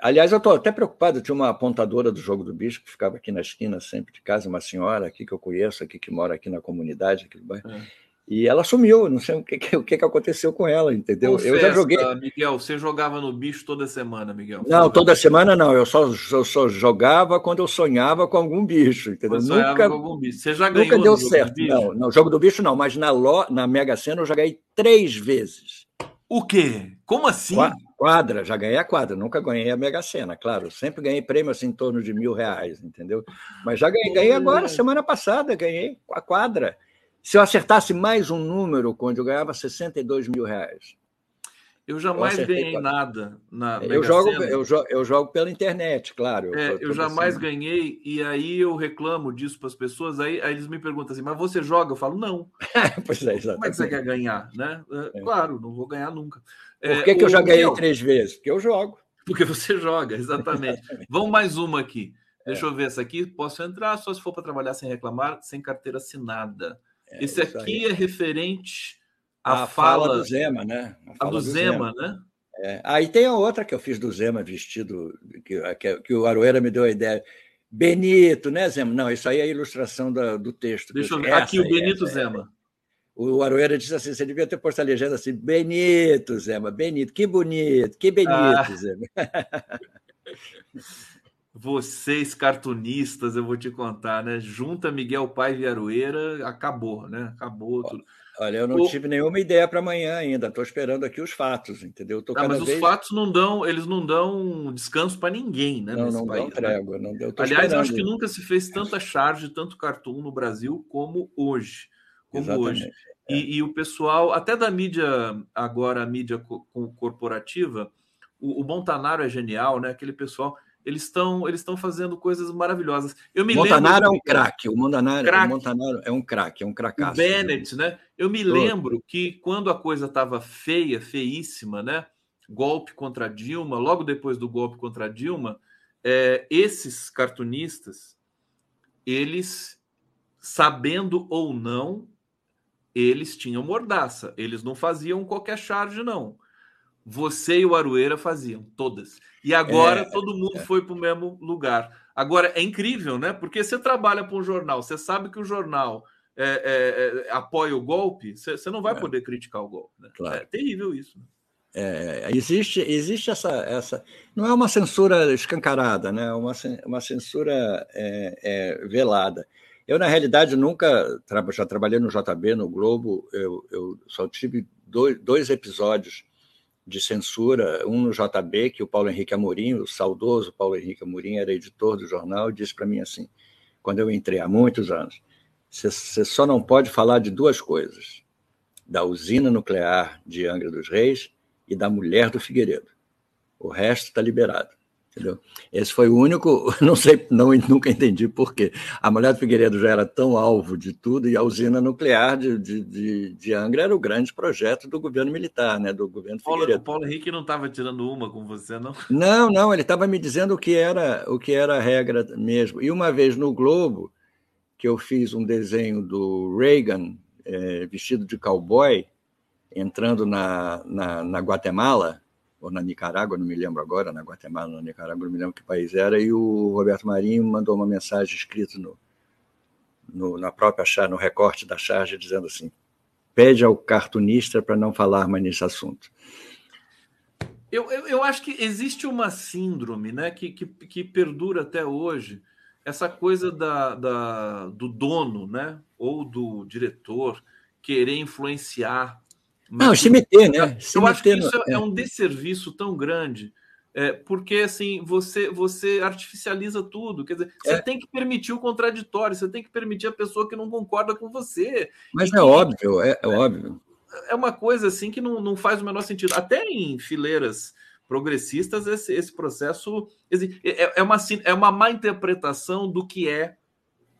Aliás, eu estou até preocupado. tinha uma apontadora do jogo do bicho que ficava aqui na esquina sempre de casa, uma senhora aqui que eu conheço, aqui que mora aqui na comunidade, aqui do bairro. É. E ela sumiu, não sei o que, o que aconteceu com ela, entendeu? Confessa, eu já joguei. Miguel, você jogava no bicho toda semana, Miguel? Não, toda semana não. Eu só, eu só jogava quando eu sonhava com algum bicho, entendeu? nunca, com algum bicho. Você já ganhou nunca deu certo. Não, no jogo do bicho não, mas na, lo, na Mega Sena eu já ganhei três vezes. O quê? Como assim? Quadra, já ganhei a quadra, nunca ganhei a Mega Sena, claro. Sempre ganhei prêmio assim, em torno de mil reais, entendeu? Mas já ganhei, ganhei agora, semana passada, ganhei a quadra. Se eu acertasse mais um número, quando eu ganhava 62 mil reais. Eu jamais eu ganhei nada na eu jogo, eu jogo Eu jogo pela internet, claro. É, eu jamais assim. ganhei, e aí eu reclamo disso para as pessoas, aí, aí, eles me perguntam assim, mas você joga? Eu falo, não. pois é, exatamente. Como é que você quer ganhar? Né? É, é. Claro, não vou ganhar nunca. Por é, que, que eu já ganhei três vezes? Porque eu jogo. Porque você joga, exatamente. Vamos mais uma aqui. Deixa é. eu ver essa aqui. Posso entrar só se for para trabalhar sem reclamar, sem carteira assinada. É, Esse aqui é referente à, fala, fala, do Zema, né? A, a do, do, Zema, Zema. né? É. Aí tem a outra que eu fiz do Zema vestido, que, que, que o Aroeira me deu a ideia. Benito, né, Zema? Não, isso aí é a ilustração da, do texto. Deixa eu ver. Aqui o Benito essa, Zema. O Aroeira disse assim: você devia ter posto a legenda assim, Benito, Zema, Benito, que bonito, que Benito, ah. Zema. Vocês, cartunistas, eu vou te contar, né? Junta Miguel Pai e Aroeira, acabou, né? Acabou tudo. Olha, eu não o... tive nenhuma ideia para amanhã ainda. Estou esperando aqui os fatos, entendeu? Tô ah, mas vez... os fatos não dão, eles não dão descanso para ninguém, né? Não, não país, dão né? trégua. Não, eu Aliás, eu acho que nunca se fez tanta charge, tanto cartoon no Brasil como hoje. Como Exatamente. hoje. É. E, e, o pessoal, até da mídia, agora a mídia co corporativa, o, o Montanaro é genial, né? Aquele pessoal Eles estão eles estão fazendo coisas maravilhosas. Eu me Montanaro lembro, é um craque. O Montanaro, crack. o Montanaro é um craque, é um cracaço. O Bennett, né? Eu me lembro que quando a coisa estava feia, feíssima, né? Golpe contra Dilma, logo depois do golpe contra Dilma, é, esses cartunistas, eles, sabendo ou não, eles tinham mordaça. Eles não faziam qualquer charge, não. Você e o Arueira faziam, todas. E agora é, todo mundo é. foi para o mesmo lugar. Agora, é incrível, né? Porque você trabalha para um jornal, você sabe que o jornal é, é, é apoia o golpe, você, você não vai é. poder criticar o golpe. Né? Claro. É terrível isso. Né? É, existe existe essa, essa. Não é uma censura escancarada, né? uma, uma censura velada. Eu, na realidade, nunca. Já trabalhei no JB, no Globo, eu, eu só tive dois, dois episódios de censura, um no JB, que o Paulo Henrique Amorim, o saudoso Paulo Henrique Amorim, era editor do jornal, disse para mim assim, quando eu entrei há muitos anos, você só não pode falar de duas coisas, da usina nuclear de Angra dos Reis e da mulher do Figueiredo. O resto está liberado. Entendeu? Esse foi o único, não sei, não, nunca entendi por quê. A mulher do Figueiredo já era tão alvo de tudo, e a usina nuclear de, de, de, Angra era o grande projeto do governo militar, né? Do governo Paulo, Figueiredo. O Paulo Henrique não estava tirando uma com você, não? Não, não, ele estava me dizendo o que era o que era a regra mesmo. E uma vez no Globo, que eu fiz um desenho do Reagan é, vestido de cowboy, entrando na, na, na Guatemala ou na Nicarágua, não me lembro agora, na Guatemala, na Nicarágua, não me lembro que país era, e o Roberto Marinho mandou uma mensagem escrita no, no, na própria charge, no recorte da charge, dizendo assim: pede ao cartunista para não falar mais nesse assunto. Eu, eu, eu, acho que existe uma síndrome né, que, que, que perdura até hoje, essa coisa da, da, do dono né, ou do diretor querer influenciar mas, não, se meter, né? Se eu meter acho que isso é, é um desserviço tão grande, é, porque assim você você artificializa tudo. Quer dizer, é. você tem que permitir o contraditório, você tem que permitir a pessoa que não concorda com você. Mas é óbvio, é, é, óbvio. É uma coisa assim que não, não faz o menor sentido. Até em fileiras progressistas, esse, esse processo é, é, uma, é uma má interpretação do que é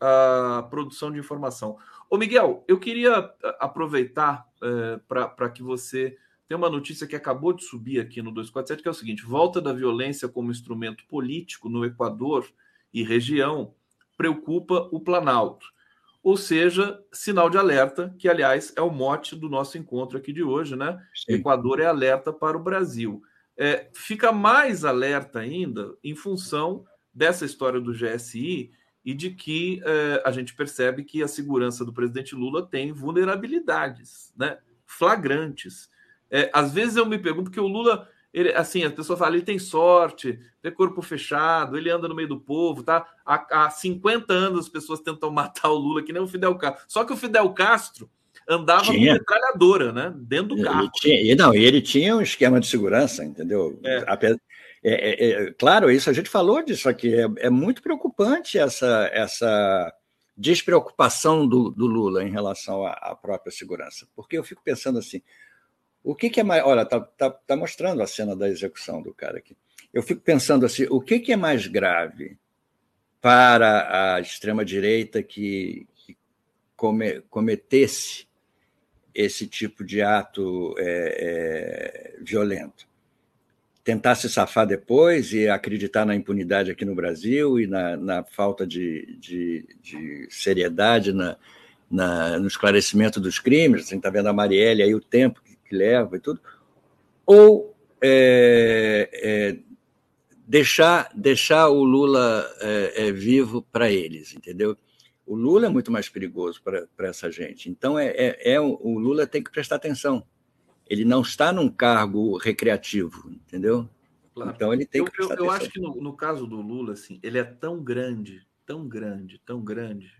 a produção de informação. Ô Miguel, eu queria aproveitar é, para que você tem uma notícia que acabou de subir aqui no 247, que é o seguinte: volta da violência como instrumento político no Equador e região preocupa o Planalto. Ou seja, sinal de alerta, que aliás é o mote do nosso encontro aqui de hoje, né? Sim. Equador é alerta para o Brasil. É, fica mais alerta ainda em função dessa história do GSI e de que é, a gente percebe que a segurança do presidente Lula tem vulnerabilidades, né, flagrantes. É, às vezes eu me pergunto que o Lula, ele, assim, as pessoas falam, ele tem sorte, tem corpo fechado, ele anda no meio do povo, tá? Há, há 50 anos as pessoas tentam matar o Lula, que nem o Fidel Castro. Só que o Fidel Castro andava tinha. com metralhadora, né? Dentro do carro. Ele tinha, não, ele tinha um esquema de segurança, entendeu? É. Apesar, é, é, é, claro, isso a gente falou disso aqui. É, é muito preocupante essa, essa despreocupação do, do Lula em relação à, à, própria segurança. Porque eu fico pensando assim: o que, que é mais. Olha, está tá, tá mostrando a cena da execução do cara aqui. Eu fico pensando assim: o que, que é mais grave para a extrema-direita que, que come, cometesse esse tipo de ato é, é, violento? Tentar se safar depois e acreditar na impunidade aqui no Brasil e na, na falta de, de, de seriedade na, na, no esclarecimento dos crimes, você está vendo a Marielle aí o tempo que, que leva e tudo, ou é, é, deixar, deixar o Lula é, é vivo para eles, entendeu? O Lula é muito mais perigoso para essa gente. Então, é, é, é, o Lula tem que prestar atenção ele não está num cargo recreativo, entendeu? Claro. Então ele tem que. Eu, eu, eu acho que no, no, caso do Lula, assim, ele é tão grande, tão grande, tão grande,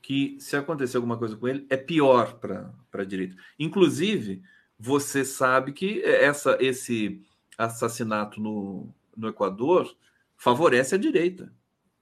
que se acontecer alguma coisa com ele, é pior para a direita. Inclusive, você sabe que essa, esse assassinato no, no Equador favorece a direita.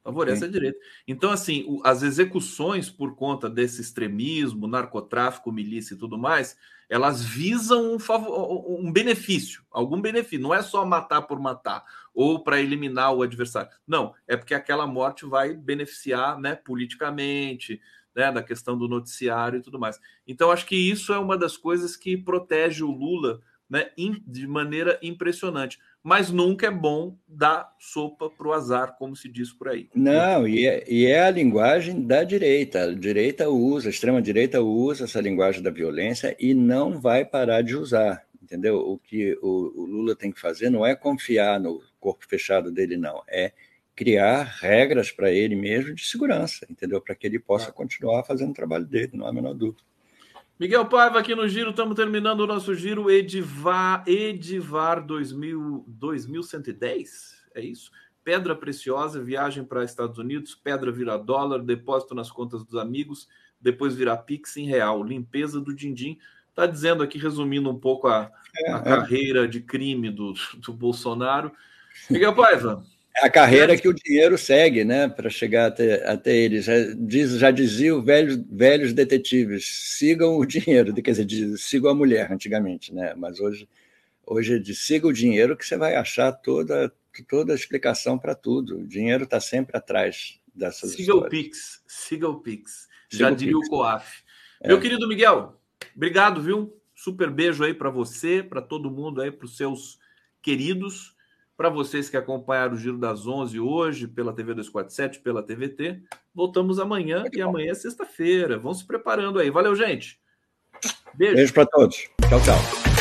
Favorece Sim. a direita. Então, assim, o, as execuções por conta desse extremismo, narcotráfico, milícia e tudo mais, elas visam um, favor, um benefício, algum benefício. Não é só matar por matar ou para eliminar o adversário. Não, é porque aquela morte vai beneficiar né, politicamente, né, da questão do noticiário e tudo mais. Então, acho que isso é uma das coisas que protege o Lula né, de maneira impressionante mas nunca é bom dar sopa para o azar, como se diz por aí. Não, e é, e é, a linguagem da direita. A direita usa, a extrema-direita usa essa linguagem da violência e não vai parar de usar. Entendeu? O que o, o Lula tem que fazer não é confiar no corpo fechado dele, não. É criar regras para ele mesmo de segurança, entendeu? Para que ele possa continuar fazendo o trabalho dele, não há a menor dúvida. Miguel Paiva aqui no Giro, estamos terminando o nosso Giro Edivar, Edivar 2000, 2110, é isso? Pedra preciosa, viagem para Estados Unidos, pedra vira dólar, depósito nas contas dos amigos, depois virar Pix em real, limpeza do din-din. Está dizendo aqui, resumindo um pouco a, é, a é. carreira de crime do, do Bolsonaro. Miguel Paiva, a carreira que o dinheiro segue, né, para chegar até, até eles. Já, diz, já diziam velhos, velhos detetives: sigam o dinheiro, quer dizer, diz, sigam a mulher antigamente, né? Mas hoje, hoje é de siga o dinheiro que você vai achar toda, toda a explicação para tudo. O dinheiro está sempre atrás dessas Siga histórias. o Pix, siga o Pix. Siga já o diria Pix. o Coaf. É. Meu querido Miguel, obrigado, viu? Super beijo aí para você, para todo mundo aí, para os seus queridos. Para vocês que acompanharam o Giro das 11 hoje pela TV 247, pela TVT, voltamos amanhã Muito e bom. amanhã é sexta-feira. Vão se preparando aí. Valeu, gente. Beijo. Beijo para todos. Tchau, tchau.